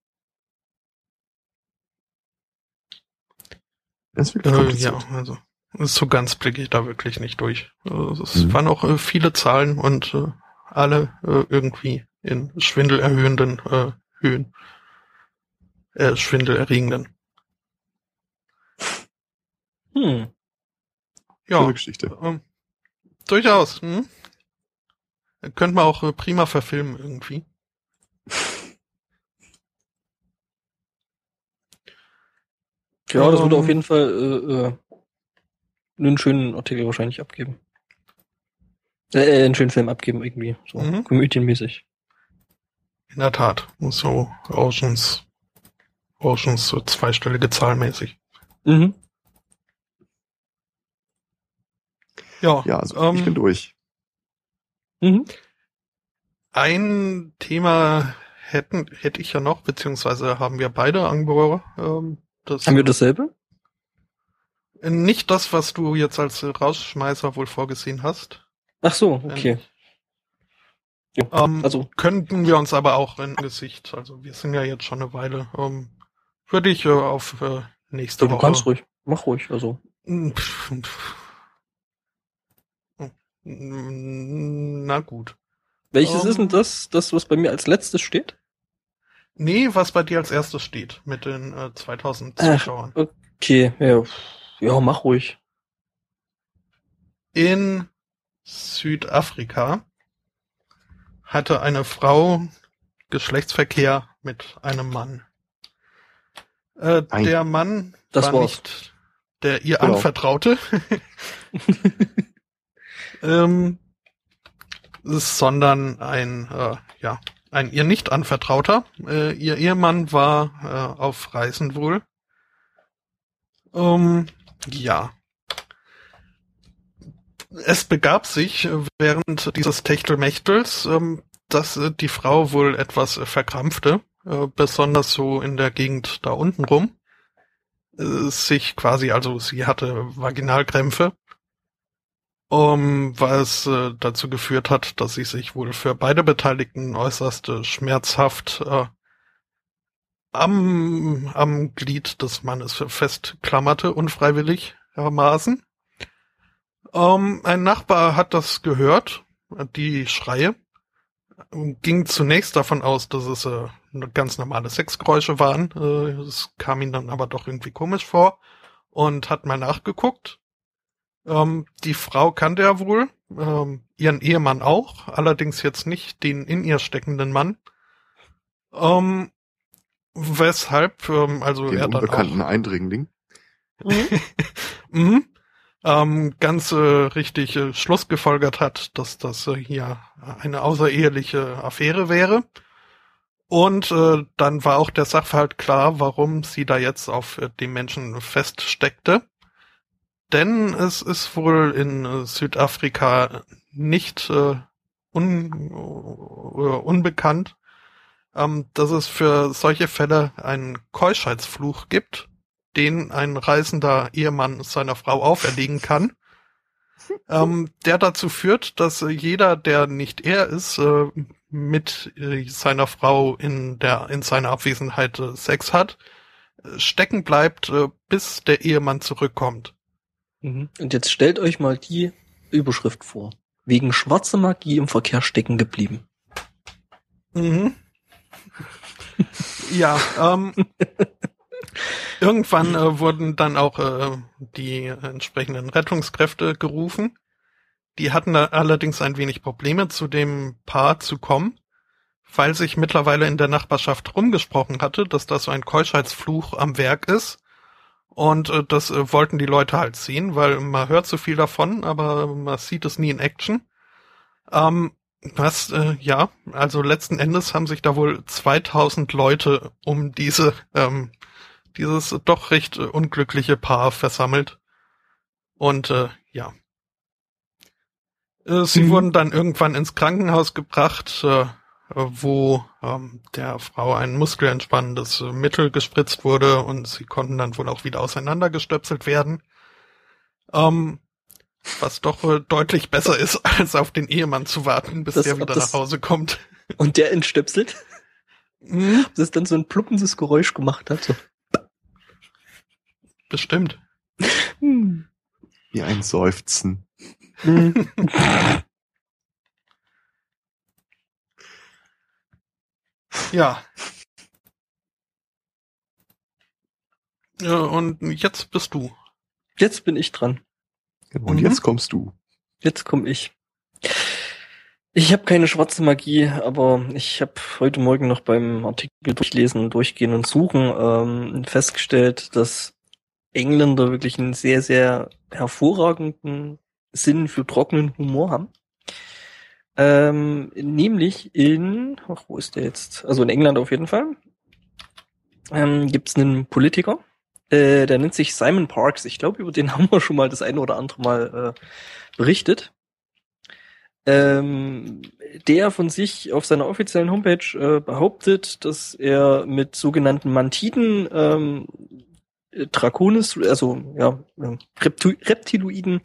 Das ist äh, ja, also so ganz blicke ich da wirklich nicht durch. Also, es mhm. waren auch äh, viele Zahlen und äh, alle äh, irgendwie in schwindelerhöhenden äh, Höhen äh, schwindelerregenden. Hm. Ja. Geschichte. Ähm, durchaus. Hm? Könnte man auch äh, prima verfilmen irgendwie. Ja, das würde auf ähm. jeden Fall äh, äh, einen schönen Artikel wahrscheinlich abgeben. Äh, äh einen schönen Film abgeben irgendwie, so mhm. komödienmäßig. In der Tat, so Oceans auch schon so zweistellige Zahlmäßig. Mhm. Ja, ja also ähm, ich bin durch. Mhm. Ein Thema hätten, hätte ich ja noch, beziehungsweise haben wir beide Angebot. Ähm, das, haben wir dasselbe? Nicht das, was du jetzt als Rausschmeißer wohl vorgesehen hast. Ach so, okay. Ja, ähm, also könnten wir uns aber auch in Gesicht, also wir sind ja jetzt schon eine Weile, ähm, würde ich äh, auf äh, nächste ja, Woche. Du kannst ruhig. Mach ruhig, also. Na gut. Welches um, ist denn ähm. das, das, was bei mir als letztes steht? Nee, was bei dir als erstes steht mit den äh, 2000 Zuschauern. Okay, ja. Ja, mach ruhig. In Südafrika hatte eine Frau Geschlechtsverkehr mit einem Mann. Äh, Ein- der Mann war war's. nicht der ihr Genau. Anvertraute, ähm, sondern ein, äh, ja, ein ihr nicht Anvertrauter. Äh, ihr Ehemann war äh, auf Reisen wohl. Ähm, ja. Es begab sich äh, während dieses Techtelmechtels, ähm, dass äh, die Frau wohl etwas äh, verkrampfte, äh, besonders so in der Gegend da unten rum. Sich quasi, also sie hatte Vaginalkrämpfe, was dazu geführt hat, dass sie sich wohl für beide Beteiligten äußerst schmerzhaft am, am Glied des Mannes festklammerte, unfreiwilligermaßen. Ähm, ein Nachbar hat das gehört, die Schreie, ging zunächst davon aus, dass es äh, ganz normale Sexgeräusche waren. Äh, Es kam ihm dann aber doch irgendwie komisch vor und hat mal nachgeguckt. Ähm, die Frau kannte er wohl, ähm, ihren Ehemann auch, allerdings jetzt nicht den in ihr steckenden Mann. Ähm, weshalb, ähm, also Den er dann auch unbekannten Eindringling. mhm. ähm, ganz äh, richtig äh, Schluss gefolgert hat, dass das äh, hier eine außereheliche Affäre wäre. Und äh, dann war auch der Sachverhalt klar, warum sie da jetzt auf äh, dem Menschen feststeckte. Denn es ist wohl in äh, Südafrika nicht äh, un, äh, unbekannt, ähm, dass es für solche Fälle einen Keuschheitsfluch gibt, den ein reisender Ehemann seiner Frau auferlegen kann, ähm, der dazu führt, dass äh, jeder, der nicht er ist, äh, mit äh, seiner Frau in der in seiner Abwesenheit äh, Sex hat, äh, stecken bleibt, äh, bis der Ehemann zurückkommt. Mhm. Und jetzt stellt euch mal die Überschrift vor. Wegen schwarzer Magie im Verkehr stecken geblieben. Mhm. ja, ähm, irgendwann äh, wurden dann auch äh, die entsprechenden Rettungskräfte gerufen. Die hatten allerdings ein wenig Probleme, zu dem Paar zu kommen, weil sich mittlerweile in der Nachbarschaft rumgesprochen hatte, dass da so ein Keuschheitsfluch am Werk ist. Und äh, das äh, wollten die Leute halt sehen, weil man hört so viel davon, aber man sieht es nie in Action. Ähm, was, äh, ja, also letzten Endes haben sich da wohl 2000 Leute um diese, ähm, dieses doch recht äh, unglückliche Paar versammelt. Und äh, ja. Äh, sie Mhm. wurden dann irgendwann ins Krankenhaus gebracht, äh, wo ähm, der Frau ein muskelentspannendes Mittel gespritzt wurde und sie konnten dann wohl auch wieder auseinandergestöpselt werden. Ähm, was doch äh, deutlich besser ist, als auf den Ehemann zu warten, bis Das- der wieder nach Hause kommt. Und der entstöpselt, Mhm, das dann so ein pluppendes Geräusch gemacht hat. So. Bestimmt. Hm. Wie ein Seufzen. Ja. Ja, und jetzt bist du. Jetzt bin ich dran. Und Mhm. jetzt kommst du. Jetzt komme ich. Ich habe keine schwarze Magie, aber ich habe heute Morgen noch beim Artikel durchlesen, durchgehen und suchen ähm, festgestellt, dass Engländer wirklich einen sehr, sehr hervorragenden Sinn für trockenen Humor haben. Ähm, nämlich in, ach, wo ist der jetzt? Also in England auf jeden Fall. Ähm, Gibt es einen Politiker, äh, der nennt sich Simon Parks. Ich glaube, über den haben wir schon mal das eine oder andere Mal äh, berichtet. Ähm, der von sich auf seiner offiziellen Homepage äh, behauptet, dass er mit sogenannten Mantiden ähm, äh, Draconis, also ja, äh, Reptu Reptiloiden,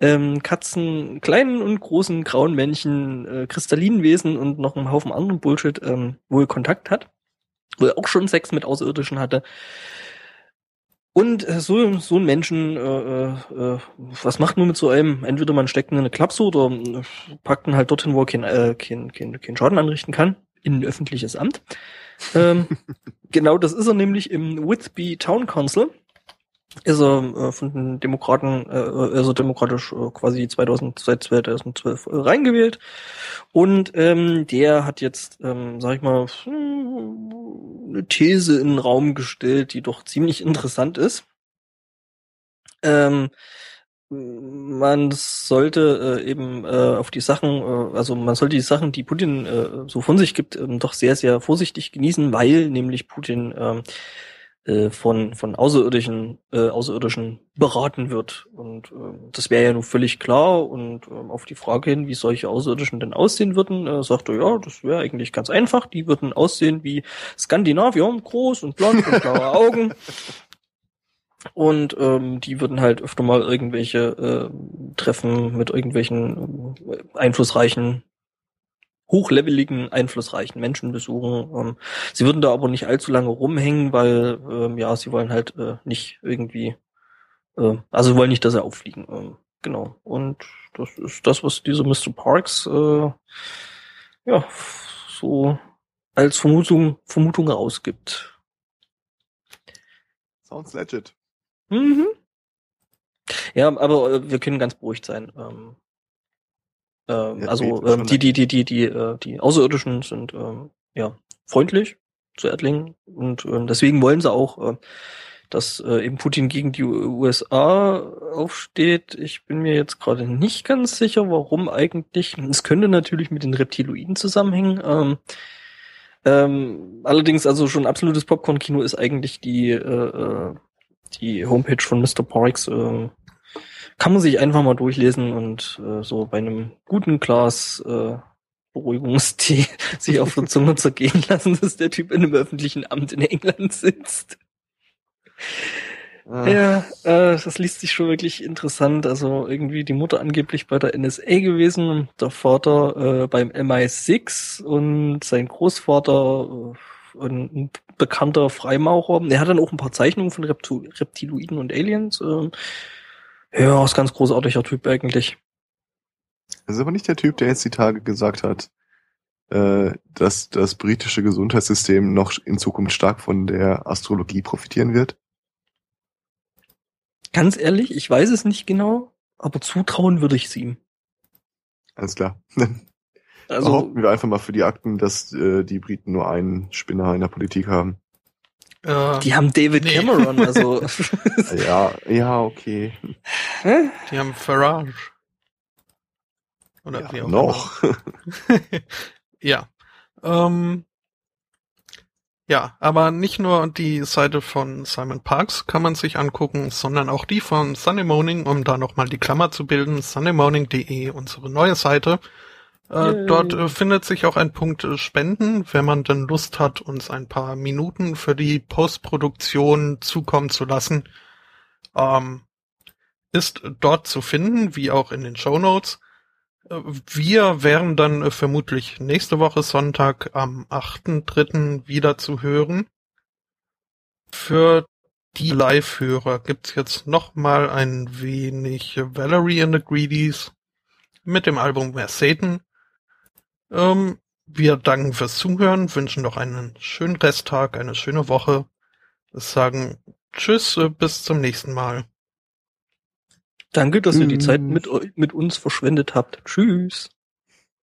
ähm, Katzen, kleinen und großen grauen Männchen, äh, kristallinen Wesen und noch einen Haufen anderen Bullshit ähm, wohl Kontakt hat, wo er auch schon Sex mit Außerirdischen hatte. Und äh, so, so ein Menschen, äh, äh, äh, was macht man mit so einem? Entweder man steckt ihn in eine Klapse oder äh, packt ihn halt dorthin, wo er keinen äh, kein, kein, kein Schaden anrichten kann, in ein öffentliches Amt. Ähm, genau, das ist er nämlich im Whitby Town Council. Ist er äh, von den Demokraten, äh, also demokratisch äh, quasi 2000, seit 2012 äh, reingewählt. Und ähm, der hat jetzt, ähm, sag ich mal, eine These in den Raum gestellt, die doch ziemlich interessant ist. Ähm, man sollte äh, eben äh, auf die Sachen, äh, also man sollte die Sachen, die Putin äh, so von sich gibt, ähm, doch sehr, sehr vorsichtig genießen, weil nämlich Putin ähm, äh, von von Außerirdischen äh, Außerirdischen beraten wird. Und äh, das wäre ja nun völlig klar. Und äh, auf die Frage hin, wie solche Außerirdischen denn aussehen würden, äh, sagt er ja, das wäre eigentlich ganz einfach, die würden aussehen wie Skandinavier, groß und blond und blaue Augen und ähm, die würden halt öfter mal irgendwelche äh, Treffen mit irgendwelchen äh, einflussreichen, hochleveligen, einflussreichen Menschen besuchen. Ähm, sie würden da aber nicht allzu lange rumhängen, weil ähm, ja, sie wollen halt äh, nicht irgendwie, äh, also wollen nicht, dass er auffliegen. Ähm, genau. Und das ist das, was dieser Mr. Parks äh, ja so als Vermutung, Vermutung rausgibt. Sounds legit. Mhm. Ja, aber äh, wir können ganz beruhigt sein. Ähm, ähm, Ja, also ähm, die, die, die, die, die, äh, die Außerirdischen sind ähm, ja freundlich zu Erdlingen und ähm, deswegen wollen sie auch, äh, dass äh, eben Putin gegen die USA aufsteht. Ich bin mir jetzt gerade nicht ganz sicher, warum eigentlich. Es könnte natürlich mit den Reptiloiden zusammenhängen. Ähm, ähm, allerdings, also schon absolutes Popcorn-Kino ist eigentlich die, äh, äh, die Homepage von Mr. Porix. Äh, kann man sich einfach mal durchlesen und äh, so bei einem guten Glas äh, Beruhigungstee sich auf der Zunge zergehen lassen, dass der Typ in einem öffentlichen Amt in England sitzt. Ah, Ja, äh, das liest sich schon wirklich interessant. Also irgendwie die Mutter angeblich bei der NSA gewesen, der Vater äh, beim MI6 und sein Großvater äh, ein bekannter Freimaurer. Er hat dann auch ein paar Zeichnungen von Reptu Reptiloiden und Aliens. Äh, ja, ist ganz großartiger Typ eigentlich. Das ist aber nicht der Typ, der jetzt die Tage gesagt hat, äh, dass das britische Gesundheitssystem noch in Zukunft stark von der Astrologie profitieren wird. Ganz ehrlich, ich weiß es nicht genau, aber zutrauen würde ich es ihm. Alles klar. Also, Behaupten wir einfach mal für die Akten, dass äh, die Briten nur einen Spinner in der Politik haben. Äh, die haben David nee. Cameron, also. Ja, ja, okay. Hä? die haben Farage. Oder Ja, wie auch noch. ja. Ähm, ja, aber nicht nur die Seite von Simon Parks kann man sich angucken, sondern auch die von Sunday Morning, um da nochmal die Klammer zu bilden, sundaymorning.de, unsere neue Seite. Äh, dort äh, findet sich auch ein Punkt äh, Spenden, wenn man dann Lust hat, uns ein paar Minuten für die Postproduktion zukommen zu lassen. Ähm, ist dort zu finden, wie auch in den Show Notes. Äh, Wir wären dann äh, vermutlich nächste Woche Sonntag am 8.3. wieder zu hören. Für die Live-Hörer gibt's jetzt noch mal ein wenig Valerie and the Greedies mit dem Album Where Satan. Ähm, wir danken fürs Zuhören, wünschen noch einen schönen Resttag, eine schöne Woche. Sagen Tschüss, äh, bis zum nächsten Mal. Danke, dass ihr die Zeit mit, mit uns verschwendet habt. Tschüss.